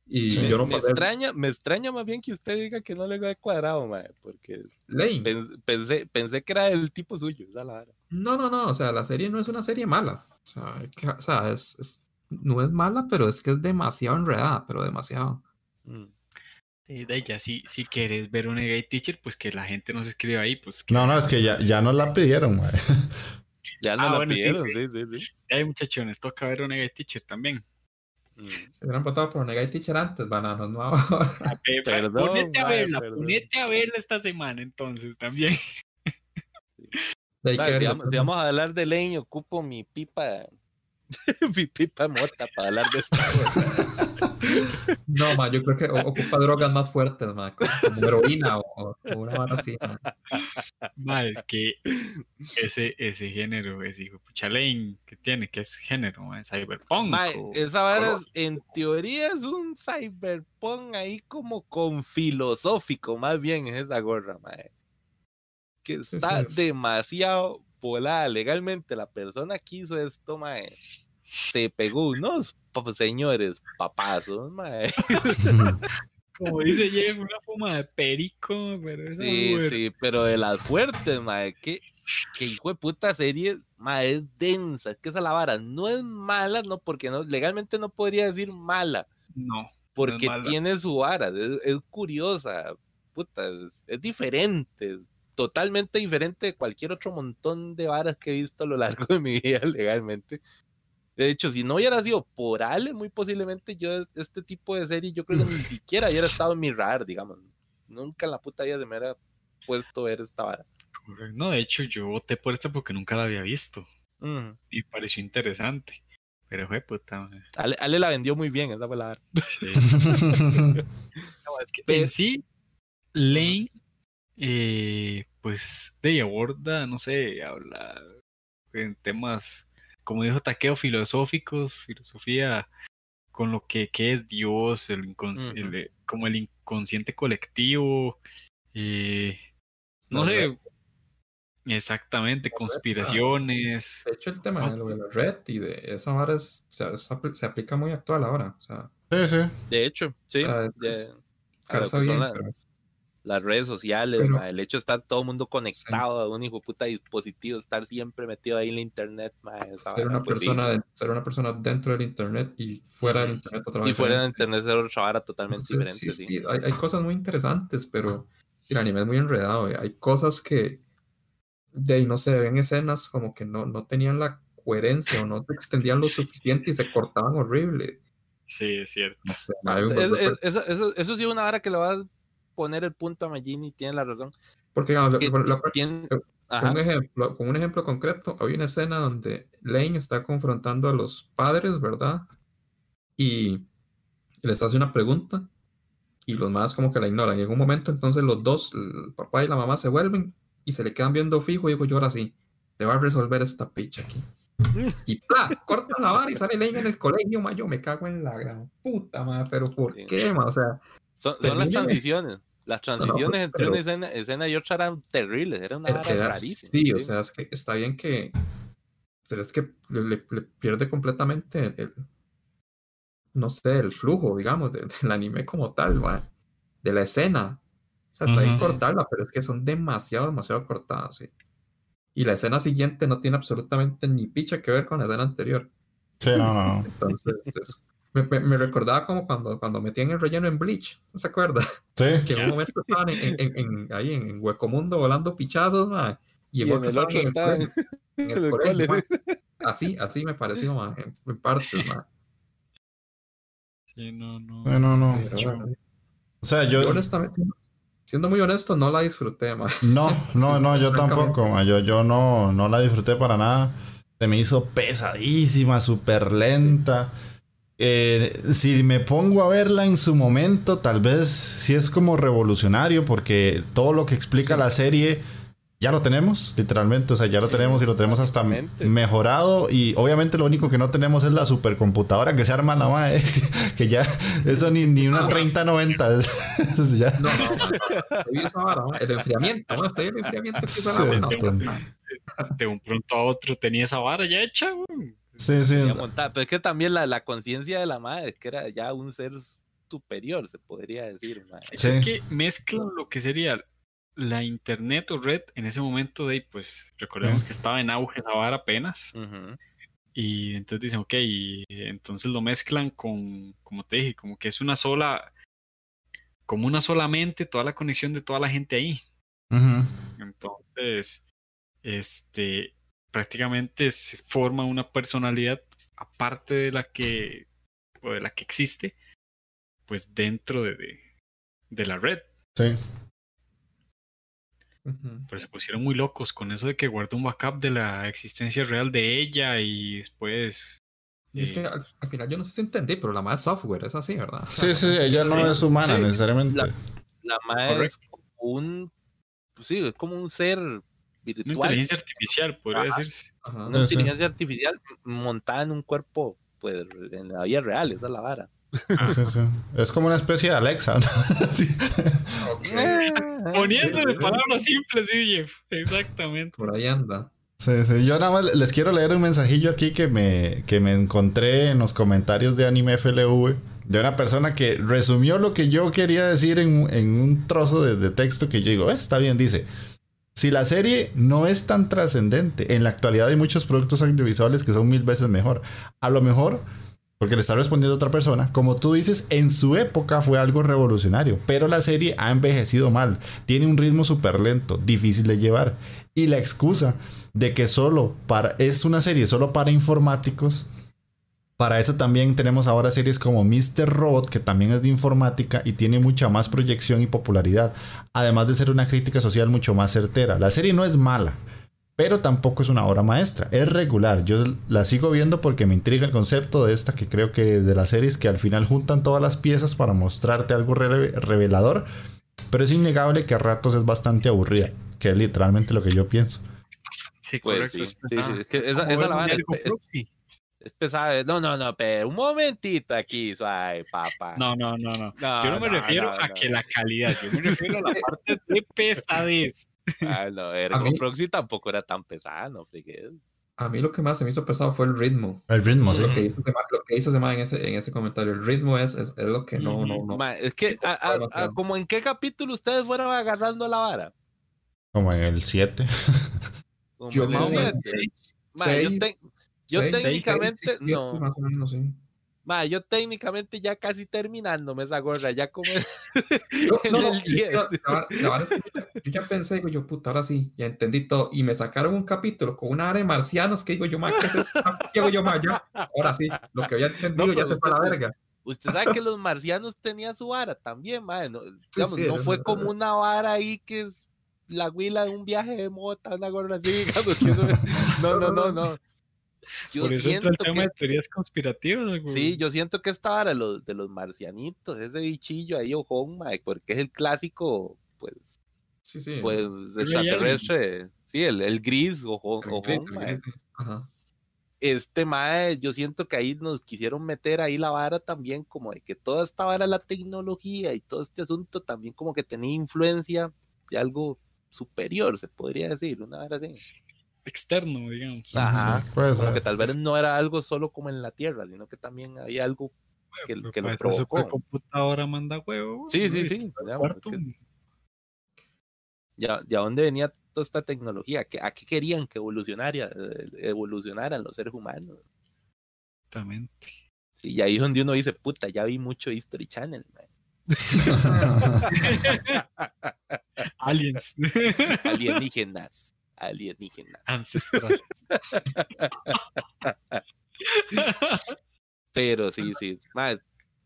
Y Sí. yo no me extraña, me extraña más bien que usted diga que no le da cuadrado, mae, porque Lane. pens- pensé, pensé que era el tipo suyo, la. No, no, no, o sea, la serie no es una serie mala. O sea, que- o sea, es, es- no es mala, pero es que es demasiado enredada, pero demasiado. Mm. Sí, de ya si, si quieres ver un gay teacher, pues que la gente nos escriba ahí, pues que No, no, es que ya, ya nos la pidieron. Ya no Ah, la bueno, pidieron, sí. sí, sí, sí. hay muchachones, toca ver un gay teacher también. Mm. Si hubieran votado por Negai Teacher antes, bananos, no ahora. Ah, pe- pe- Perdón, ponete a verla, perdón. ponete a verla esta semana entonces también. Mae, si, vamos, si vamos a hablar de leño, ocupo mi pipa, mi pipa mota para hablar de esto. No, ma, yo creo que ocupa drogas más fuertes, ma, como, heroína o, o una vara así. ma. Ma, es que ese, ese género, ese hijo de pucha Lane que tiene, que es género, ma, cyberpunk. Mae, o- esa color. es- en teoría es un cyberpunk ahí como con filosófico, más bien es esa gorra, mae. Que Sí, está sí. demasiado volada. Legalmente la persona que hizo esto, mae, se pegó unos señores papazos, mae. Como dice Jeff, una fuma de perico, pero esa Sí, mujer- sí, pero de las fuertes, mae, que, que hijo de puta serie, mae, es densa, es que esa la vara no es mala, no, porque no, legalmente no podría decir mala, No. porque tiene su vara, es, es curiosa, puta, es, es diferente, totalmente diferente de cualquier otro montón de varas que he visto a lo largo de mi vida legalmente. De hecho, si no hubiera sido por Ale, muy posiblemente yo es- este tipo de serie, yo creo que ni siquiera hubiera estado en mi radar, digamos. Nunca en la puta vida se me hubiera puesto ver esta vara. No, de hecho, yo voté por esta porque nunca la había visto y pareció interesante. Pero fue puta. Ale, Ale la vendió muy bien, esa vara. Sí. No, es que en sí, Lane, eh, pues, de aborda, no sé, habla en temas, como dijo Taqueo, filosóficos, filosofía con lo que, que es Dios, el incons- el, eh, como el inconsciente colectivo, eh, no La sé, exactamente, conspiraciones. De hecho, el tema No de lo de la red y de esa vara es- o sea, se aplica muy actual ahora. O sea, Sí, sí. De hecho, sí. De- bien, la- pero las redes sociales, Pero- ma, el hecho de estar todo el mundo conectado a un hijo puta dispositivo, estar siempre metido ahí en la internet, ma, esa ser una pues persona de- ser una persona dentro del internet y fuera del internet otra Y vez. fuera de diferente. internet es otra vara totalmente Entonces, diferente. sí, sí. sí, hay, hay cosas muy interesantes, pero el anime es muy enredado. eh. Hay cosas que de ahí no se ven escenas como que no, no tenían la coherencia o no se extendían lo suficiente y se cortaban horrible. Sí, es cierto. No sé, No, hay un- es- es- eso, eso, eso sí es una vara que le va a poner el punto a Magini, tiene la razón. porque digamos, Que la- tiene- con un ejemplo, con un ejemplo concreto, hay una escena donde Lane está confrontando a los padres, ¿verdad? Y les hace una pregunta y los más como que la ignoran. Y en un momento entonces los dos, el papá y la mamá, se vuelven y se le quedan viendo fijo y digo yo ahora sí, se va a resolver esta picha aquí. Y ¡plá! cortan la vara y sale Lane en el colegio, ma, yo me cago en la gran puta, ma, pero ¿por qué, ma? O sea, son, son las transiciones. Las no, transiciones entre pero- una escena, escena y otra eran terribles, era una Era- vara era- rarísima. sí, o sea, es que está bien que. Pero es que le, le- le pierde completamente el, el- No sé, el flujo, digamos, de- del anime como tal, ma, de la escena. O sea, está bien Ujú. cortarla, pero es que son demasiado, demasiado cortadas, sí. Y la escena siguiente no tiene absolutamente ni picha que ver con la escena anterior. Sí, no, no, no. Entonces, es- me, me- me recordaba como cuando, cuando metían el relleno en Bleach, ¿no se acuerda? Sí. que en un momento estaban en, en- en- ahí en Huecomundo volando pichazos, ma, y en Y en otro el otro estaban en el colegio, en el. Así, así me pareció, ma, en, en partes, ma. Sí, no, no. Sí, no, no. Pero bueno, O sea, yo yo. honestamente, siendo- muy honesto, no la disfruté, ma. No, no, no, yo tampoco. ma, Yo, yo no, no la disfruté para nada. Se me hizo pesadísima, súper lenta. Eh, si me pongo a verla en su momento, tal vez sí es como revolucionario, porque todo lo que explica la serie ya lo tenemos, literalmente. O sea, ya lo Sí, tenemos y lo tenemos hasta mejorado. Y obviamente lo único que no tenemos es la supercomputadora que se arma la mae. que ya, eso ni, ni una 3090. Eso ya. No, no, ma, El enfriamiento, el enfriamiento no. De un pronto a otro tenía esa vara ya hecha, güey. Sí, sí. montada. Pero es que también la, la conciencia de la madre, que era ya un ser superior, se podría decir. ma. Sí. Es que mezclan lo que sería la internet o red en ese momento de ahí, pues recordemos que estaba en auge esa vara apenas. Ujú. Y entonces dicen, ok, y entonces lo mezclan con, como te dije, como que es una sola, como una sola mente, toda la conexión de toda la gente ahí. Ujú. Entonces, este, prácticamente se forma una personalidad aparte de la que, o de la que existe, pues dentro de, de, de la red. Sí. Pero se pusieron muy locos con eso de que guardó un backup de la existencia real de ella y después... Y es eh, que al, al final yo no sé si entendí, pero la más software es así, ¿verdad? O Sí, sea, sí, ella no Sí. es humana Sí, necesariamente. la- La madre es como un, pues sí, es como un ser Una virtual, inteligencia artificial, podría Ajá. decirse. ajá. una sí. inteligencia artificial montada en un cuerpo, pues en la vida real, esa es la vara. Sí, sí. Es como una especie de Alexa, ¿no? Sí. Ok, Poniéndole sí. palabras simples, sí, Jeff. Exactamente. Por ahí anda. Sí, sí. Yo nada más les quiero leer un mensajillo aquí que me, que me encontré en los comentarios de Anime FLV de una persona que resumió lo que yo quería decir en, en un trozo de, de texto que yo digo, "Eh, está bien, dice. Si la serie no es tan trascendente, en la actualidad hay muchos productos audiovisuales que son mil veces mejor. A lo mejor Porque le está respondiendo a otra persona. Como tú dices, en su época fue algo revolucionario. Pero la serie ha envejecido mal. Tiene un ritmo súper lento, difícil de llevar. Y la excusa de que solo para. es una serie solo para informáticos. Para eso también tenemos ahora series como Mr. Robot, que también es de informática y tiene mucha más proyección y popularidad. Además de ser una crítica social mucho más certera. La serie no es mala pero tampoco es una obra maestra, es regular. Yo la sigo viendo porque me intriga el concepto de esta que creo que de las series que al final juntan todas las piezas para mostrarte algo re- revelador, pero es innegable que a ratos es bastante aburrida, que es literalmente lo que yo pienso. Sí, Pues correcto. sí, es sí, pesado. sí, es que Es esa- la un pesado. No, no, no, pero un momentito aquí, suave, papá. No, no, no, no. No, Yo no me no, refiero no, a no. que la calidad, yo me refiero a la parte de pesadez. Ah, no, A Ergo mí- Proxy tampoco era tan pesada, no fregues. A mí lo que más se me hizo pesado fue el ritmo. El ritmo, sí. Lo que hizo ese ma- lo que hizo en ese, en ese comentario. El ritmo es, es, es lo que no, no, no. Ma, es que, a- a- a- como en qué capítulo ustedes fueron agarrando la vara. Como en el 7. Como Yo el yo, te- yo seis, técnicamente, seis, siete, no. más o menos, sí. Ma, yo técnicamente ya casi terminándome esa gorra, ya como en, No, no, no, el es que 10. la- la- verdad es que yo ya- yo ya pensé, digo yo, puta, ahora sí, ya entendí todo. Y me sacaron un capítulo con una área de marcianos que digo yo, ma, ¿qué es esto? ¿Qué hago yo? Ya, ahora sí, lo que había entendido ya pero se fue a la verga. Usted sabe que los marcianos tenían su vara también, ma. No, digamos, sí, no fue como una vara ahí que es la huila de un viaje de mota, una gorra así, digamos. que eso- no, no, no, no. Yo Por eso entra siento el tema que, de teorías conspirativas. güey. Sí, yo siento que esta vara de los, de los marcianitos, ese bichillo ahí, ojón, mae, porque es el clásico, pues, Sí, sí. pues, Ray extraterrestre. Sí, el, el gris, ojón, el ojón, gris, el mae. gris, sí. Ajá. Este mae, yo siento que ahí nos quisieron meter ahí la vara también, como de que toda esta vara, la tecnología y todo este asunto también como que tenía influencia de algo superior, se podría decir, una vara así. Externo, digamos. Ajá. Sí, Como que tal vez no era algo solo como en la Tierra, sino que también había algo que, Pero que lo eso provocó. la computadora manda huevo. güey. Sí, ¿no sí, sí, que- ¿Ya, ¿De dónde venía toda esta tecnología? ¿Qué- ¿A qué querían que evolucionara, eh, evolucionaran los seres humanos? Exactamente. Sí, y ahí es donde uno dice, puta, ya vi mucho History Channel. man. Aliens. Alienígenas. Alienígenas. Ancestrales. Pero sí, sí. mae,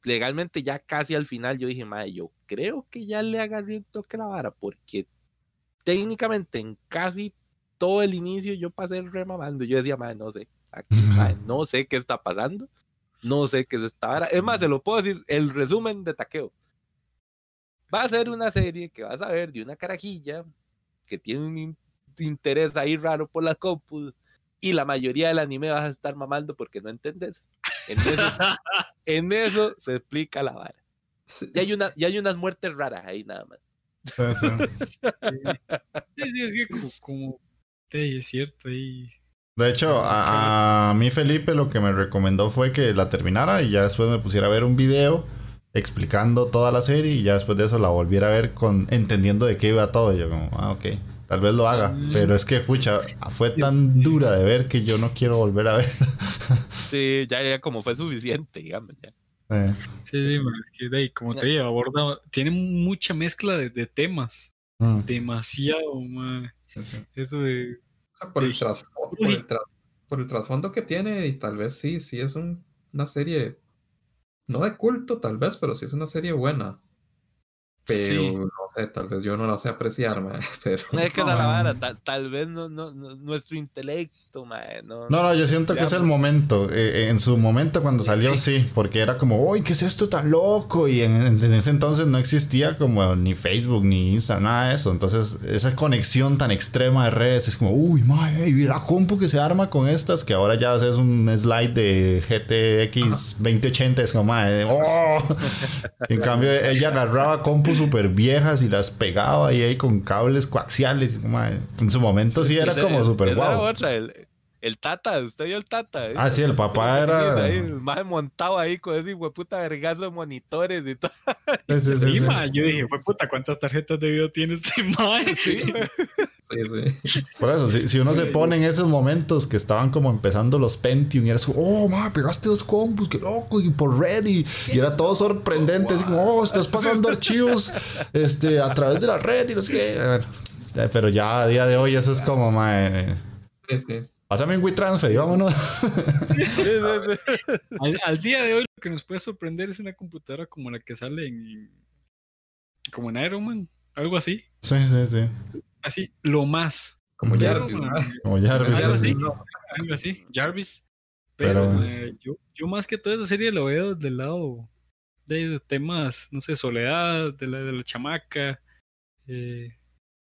legalmente ya casi al final yo dije, madre, yo creo que ya le agarré un toque la vara, porque técnicamente en casi todo el inicio yo pasé remamando. Yo decía, madre, no sé, aquí, no sé qué está pasando, no sé qué es esta vara. Es más, se lo puedo decir, el resumen de taqueo. Va a ser una serie que vas a ver de una carajilla que tiene un interés ahí raro por las compus y la mayoría del anime vas a estar mamando porque no entendés. En eso, en eso se explica la vara. Y hay, una, y hay unas muertes raras ahí nada más. Sí, sí, es que como, como sí, es cierto ahí. De hecho, a, a mí Felipe lo que me recomendó fue que la terminara y ya después me pusiera a ver un video explicando toda la serie y ya después de eso la volviera a ver con entendiendo de qué iba todo. Y yo como, ah, ok, tal vez lo haga. Pero es que, pucha, fue tan dura de ver que yo no quiero volver a ver. Sí, ya, ya como fue suficiente, digamos. Ya. Eh, Sí, es que ahí, como te digo, aborda, tiene mucha mezcla de, de temas. mm. Demasiado, man. Sí, sí. Eso de. O sea, por, el por el trasfondo que tiene, y tal vez sí, sí es un- una serie, no de culto tal vez, pero sí es una serie buena. Pero Sí. no sé, tal vez yo no la sé apreciar, ma, pero No es que es la vara, tal, tal vez no, no, no- nuestro intelecto, mae, no, No, no, yo siento que es el momento. eh, en su momento cuando salió, sí. porque era como, uy, ¿qué es esto tan loco? Y en, en ese entonces no existía como ni Facebook, ni Instagram, nada de eso. Entonces, esa conexión tan extrema de redes es como, uy, madre, y la compu que se arma con estas, que ahora ya haces un slide de GTX 2080, es como, madre, oh. En cambio, ella agarraba compus súper viejas y las pegaba ahí, ahí con cables coaxiales. y en su momento sí, era como súper guau. otra, el, el Tata, usted vio el Tata. ¿eh? Ah, sí, el papá era- Ahí, maje montado ahí con ese hueputa vergazo de monitores y todo. Sí, sí, sí, Sí, sí. ma, yo dije, "Fue puta, ¿cuántas tarjetas de video tiene este mae? Sí, Sí, sí. Por eso, si, si uno se pone en esos momentos que estaban como empezando los Pentium y era como, oh, ma, pegaste dos combos, qué loco, y por red, y, y era todo sorprendente, así como, oh, estás pasando archivos este, a través de la red y no sé qué. Eh, pero ya a día de hoy eso es como, ma, eh, Sí, sí. Pásame un WeTransfer y vámonos. Al, al día de hoy lo que nos puede sorprender es una computadora como la que sale en como en Iron Man, algo así. Sí, sí, sí. Así, lo más. Como Jarvis, ¿no? Como Jarvis. Algo sí. así, algo así. Jarvis. Pero, Pero- eh, yo, yo más que toda esa serie lo veo del lado de temas, no sé, soledad, de la, de la chamaca, eh,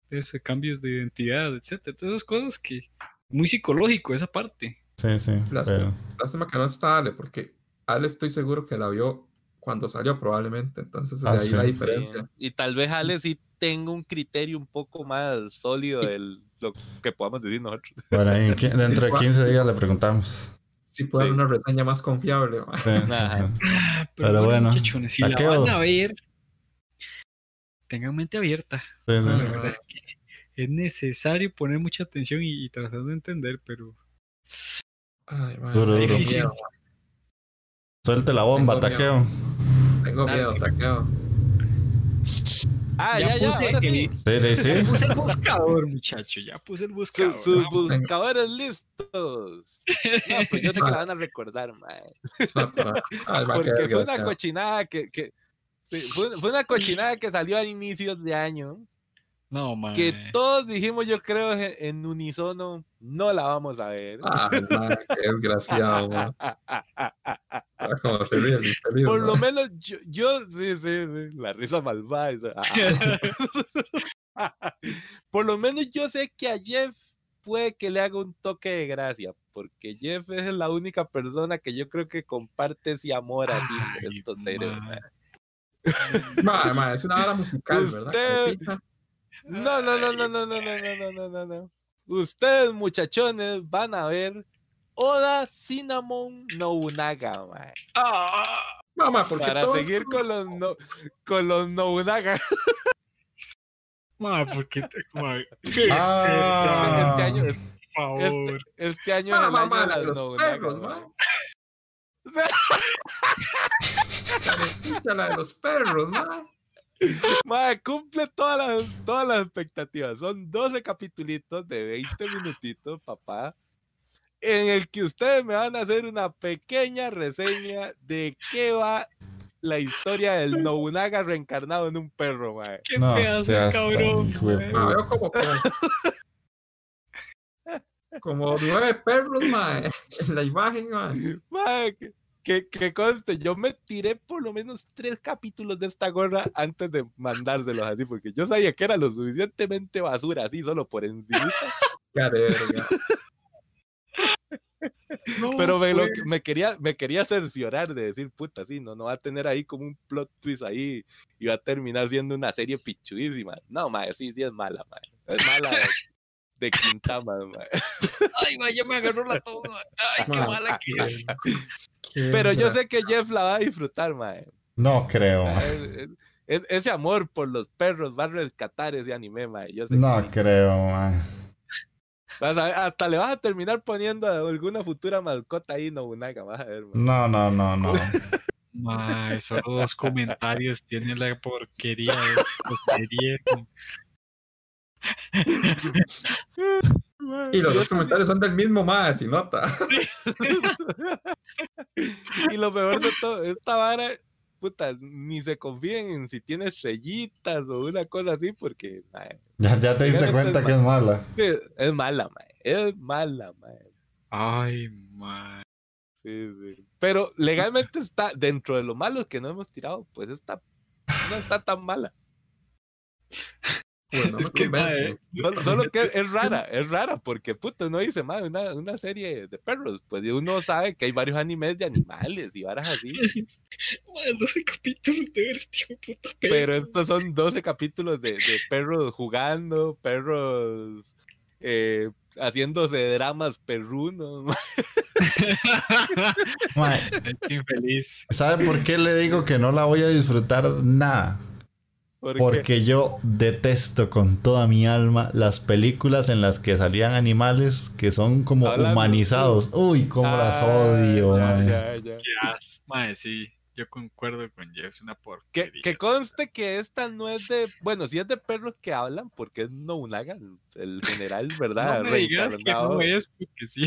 de esos cambios de identidad, etcétera. Todas esas cosas que muy psicológico esa parte. Sí, sí. Lástima. pero- Lástima que no está Ale, porque Ale estoy seguro que la vio cuando salió probablemente. Entonces, de Ah, ahí sí. la Sí. diferencia. Y tal vez Ale sí tenga un criterio un poco más sólido de lo que podamos decir nosotros. Bueno, ahí en dentro de 15 días le preguntamos. Sí puede Sí. dar una reseña más confiable. ma. Sí, sí, Ajá. sí. Pero bueno, si la taqueo. van a ver, tengan mente abierta. Sí, sí. La verdad es que es necesario poner mucha atención y, y tratar de entender, pero Ay, ma, Duro, duro. Difícil. miedo. Suelte la bomba, Tengo taqueo. Tengo miedo, taqueo. Ah, Ya ya, ya, puse ahora sí. el- Sí, sí, sí. puse el buscador, muchacho, ya puse el buscador. sus buscadores listos. No, pues yo sé que la van a recordar, mae. Porque fue una cochinada que, que sí, fue, fue una cochinada que salió a inicios de año. No, man. Que todos dijimos, yo creo, en, en unisono, no la vamos a ver. Qué desgraciado, ma. Ah, Como se ríe Por lo menos yo, yo sí, sí, sí, la risa malvada. Por lo menos yo sé que a Jeff puede que le haga un toque de gracia, porque Jeff es la única persona que yo creo que comparte ese amor así por Ay, estos seres. ma. mae. Ma, ma, es una hora musical, ¿verdad? Usted-. No, no, no, no, no, no, no, no, no, no, no, no. Ustedes, muchachones, van a ver Oda Cinnamon Nobunaga, mae. No, ma, porque Para todos- seguir con los, no, con los Nobunaga. Ma, porque te- ma, Ah. Este año, es- por favor. este, este año Ma, es el año de los Nobunaga, perros, mae. ma. Escucha la de los perros, ma. Mae, cumple todas las, todas las expectativas. Son 12 capitulitos de 20 minutitos, papá. En el que ustedes me van a hacer una pequeña reseña de qué va la historia del Nobunaga reencarnado en un perro, mae. Qué No pedazo cabrón. ma. Ma, veo como, como, como nueve perros, ma, en la imagen, ma. Mae, que, que, conste, yo me tiré por lo menos tres capítulos de esta gorra antes de mandárselos así, porque yo sabía que era lo suficientemente basura, así solo por encima. No, Pero me, lo pues. me quería, me quería cerciorar de decir, puta, sí, no, no va a tener ahí como un plot twist ahí y va a terminar siendo una serie pichudísima. No, mae, sí, sí es mala, mae. Es mala de, de Quintama, mae. Ay, ma, ya me agarró la toma. Ay, qué Ma, mala que es. Pero yo sé que Jeff la va a disfrutar, mae. No creo. Es- es- ese amor por los perros va a rescatar ese anime, mae. Yo sé que No creo, ma. Vas a ver, hasta le vas a terminar poniendo a alguna futura mascota ahí, Nobunaga, vas a ver, mae. No, no, no, no. Ma, esos dos comentarios tiene la porquería de esta serie. Mae, Y los dos comentarios son del mismo ma, si nota. Y lo peor de todo, esta vara, puta, ni se confíen en si tiene estrellitas o una cosa así, porque mae, Ya, ya te diste cuenta es que es mala. es, es mala, mae, es mala, mae. Ay, ma. Sí, sí. Pero legalmente está dentro de lo malo que no hemos tirado, pues está, no está tan mala. Bueno, Es me que, convence. Solo, solo que es rara, es rara, porque puta, no dice más una, una serie de perros, pues uno sabe que hay varios animes de animales y varas así, Ma, 12 capítulos de ver este puta perro. pero estos son 12 capítulos de, de perros jugando, perros eh, haciéndose dramas perrunos. Ma, Estoy infeliz. ¿Sabe por qué le digo que no la voy a disfrutar nada? ¿Por qué? Porque yo detesto con toda mi alma las películas en las que salían animales que son como Hablando- humanizados. Uy, cómo las Ah, odio, ya, ya, sí, yo concuerdo con Jeff, es una Que, porquería. que conste que esta no es de. Bueno, sí es de perros que hablan, porque es Nobunaga, el- el general, ¿verdad? no me digas que Reencarnado. no es, porque sí.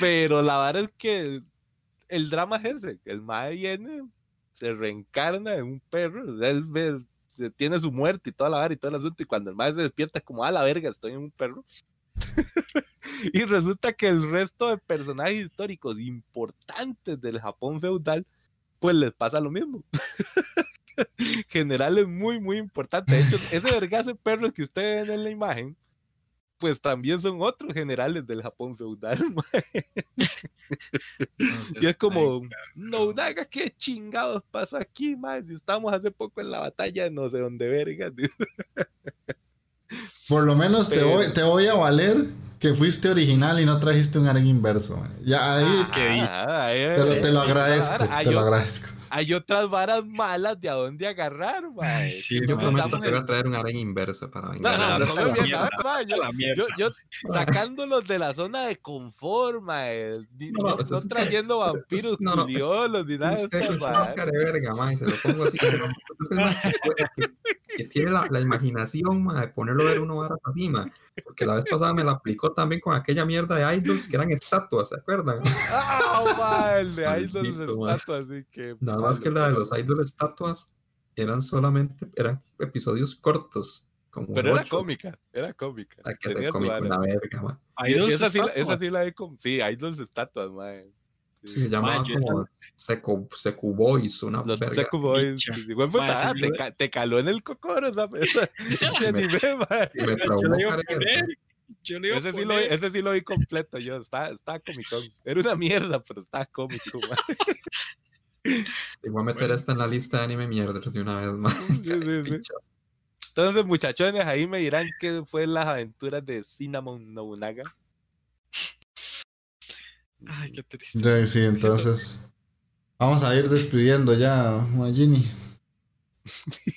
Pero la verdad es que el drama es ese. El mae viene, se reencarna en un perro, él tiene su muerte y toda la vara y todo el asunto, y cuando el mae se despierta es como, a la verga, estoy en un perro. y resulta que el resto de personajes históricos importantes del Japón feudal, pues les pasa lo mismo. Generales muy, muy importantes. De hecho, ese vergazo perro que ustedes ven en la imagen, pues también son otros generales del Japón feudal. mae. Y es como, no, naga, qué chingados pasó aquí. Si estamos hace poco en la batalla no sé dónde verga. Por lo menos te voy, te voy a valer que fuiste original y no trajiste un arco inverso. Ya ahí qué bien. Ah, ahí- te, lo, te lo ahí- agradezco, te lo agradezco. Hay otras varas malas de a dónde agarrar, sí, Yo no, prometo que voy a traer un aren inverso para No, vengar. no, no, no, bien, mierda, yo, yo, yo sacándolos de la zona de confort, mae, No, no, no, eso no trayendo vampiros no, no, curiosos ni nada Usted de verga, ma, y se lo pongo así. que, tiene la, imaginación ma, de ponerlo a ver uno varas así, ma, Porque la vez pasada me la aplicó también con aquella mierda de idols que eran estatuas, ¿se acuerdan? Ah, ma, el de Maldito, ma. estatuas, así que. Nada más que la de los idols estatuas eran solamente, eran episodios cortos. Como Pero era cómica, era cómica. Hay que la verga, ma. Hay Y dos esa, sí, esa sí la he Sí, dos estatuas, mae. Sí, se llamaba Ma, yo como Secu, Secu Boys, una Los verga. Secu Boys. Ah, yo te, ca- te caló en el cocoro esa, esa- ese Me- anime, mae. Y me Yo traumó le Ese sí, lo, ese sí lo vi completo yo, estaba, estaba comicón. Era una mierda, pero estaba cómico. Y voy a meter Bueno. esta en la lista de anime mierda de una vez más. Sí, sí. Entonces, muchachones, ahí me dirán qué fue las aventuras de Cinnamon Nobunaga. Ay, qué triste. Ya, sí, entonces. Vamos a ir despidiendo ya, Magini.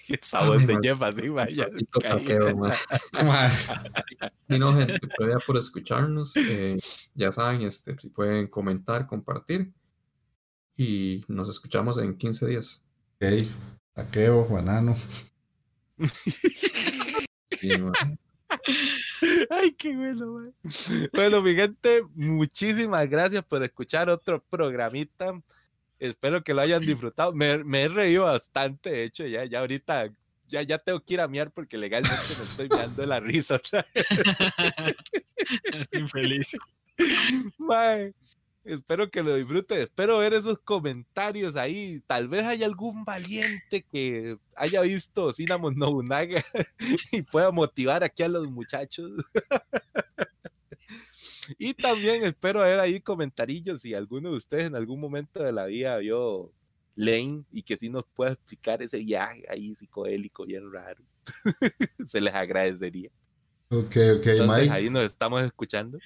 Qué sabor de Jeff así, vaya. Taqueo. Y no, gente, gracias por escucharnos. eh, ya saben, este, si pueden comentar, compartir. Y nos escuchamos en 15 días. Ok. Taqueo, banano. Sí, ma. Ay, qué bueno, man. Bueno, mi gente, muchísimas gracias por escuchar otro programita. Espero que lo hayan disfrutado. Me, me he reído bastante, de hecho, ya, ya ahorita, ya, ya tengo que ir a miar porque legalmente me estoy meando de la risa otra vez. Estoy infeliz. Espero que lo disfruten. Espero ver esos comentarios ahí. Tal vez haya algún valiente que haya visto Cinnamon Nobunaga y pueda motivar aquí a los muchachos. y también espero ver ahí comentarillos si alguno de ustedes en algún momento de la vida vio Lane y que sí nos pueda explicar ese viaje ahí psicodélico bien raro. Se les agradecería. Ok, ok, Entonces Mike. ahí nos estamos escuchando.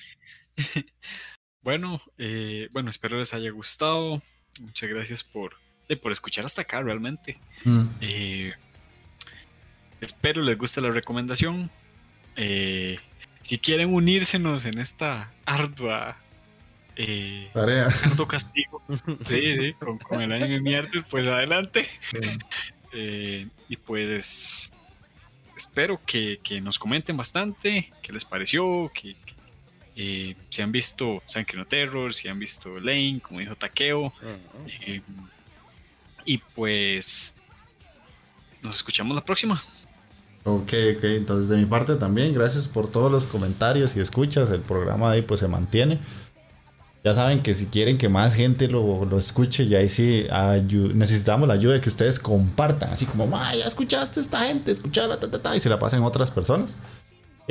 Bueno, eh, bueno, espero les haya gustado. Muchas gracias por, eh, por escuchar hasta acá realmente. Mm, Eh, espero les guste la recomendación. Eh, si quieren unírsenos en esta ardua eh, Tarea. arduo castigo, sí, sí, con, con el anime mierda, pues adelante. Eh, y pues espero que, que nos comenten bastante qué les pareció, que, eh, si han visto Sankey no Terror, si han visto Lane, como dijo Takeo. eh, y pues nos escuchamos la próxima. Ok, ok. Entonces, de mi parte también, gracias por todos los comentarios y escuchas. El programa ahí pues se mantiene. Ya saben que si quieren que más gente lo, lo escuche, ya ahí sí necesitamos la ayuda de que ustedes compartan. Así como, "Ma, ya escuchaste a esta gente, escuchala, ta, ta, ta", y se la pasen a otras personas.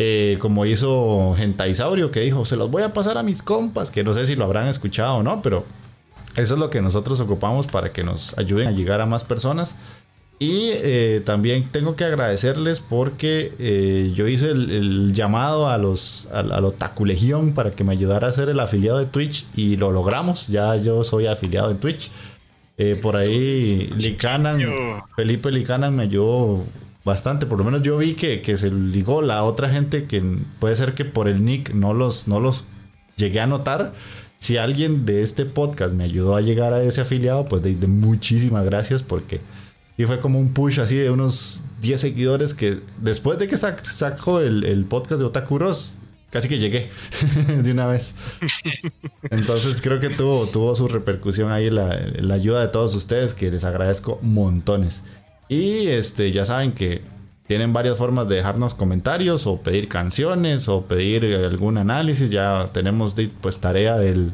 Eh, como hizo Gentaisaurio, que dijo, se los voy a pasar a mis compas, que no sé si lo habrán escuchado o no, pero eso es lo que nosotros ocupamos para que nos ayuden a llegar a más personas. Y eh, también tengo que agradecerles porque eh, yo hice el, el llamado a los a, a la Otaku Legión para que me ayudara a ser el afiliado de Twitch y lo logramos. Ya yo soy afiliado en Twitch. Eh, por ahí Licanan. Felipe Licanan me ayudó bastante. Por lo menos yo vi que, se ligó la otra gente que puede ser que por el nick no los, no los llegué a notar. Si alguien de este podcast me ayudó a llegar a ese afiliado, pues de, de muchísimas gracias porque y fue como un push así de unos 10 seguidores que después de que sac- sacó el, el podcast de Otakuros, casi que llegué de una vez. Entonces creo que tuvo, tuvo su repercusión ahí la, la ayuda de todos ustedes, que les agradezco montones. Y este, ya saben que tienen varias formas de dejarnos comentarios o pedir canciones o pedir algún análisis. Ya tenemos pues tarea del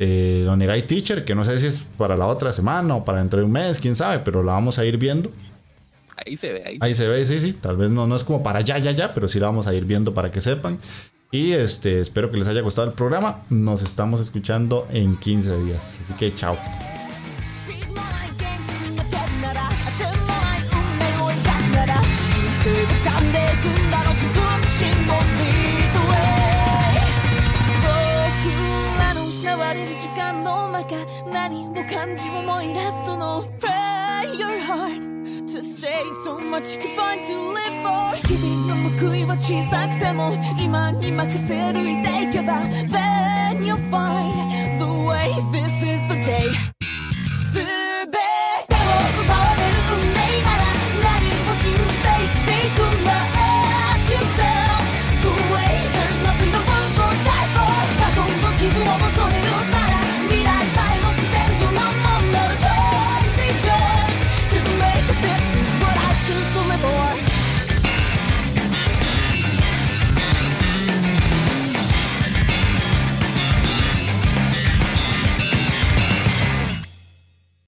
eh, Onegai Teacher, que no sé si es para la otra semana o para dentro de un mes, quién sabe, pero la vamos a ir viendo. Ahí se ve, ahí. Ahí se ve, sí, sí. Tal vez no, no es como para ya, ya, ya, pero sí la vamos a ir viendo para que sepan. Y este, espero que les haya gustado el programa. Nos estamos escuchando en 15 días. Así que chao. and you want so no pray your heart to stay so much you could find to live for 日々の報いは小さくても今に任せるいていけば。Then you'll find the way this is the day.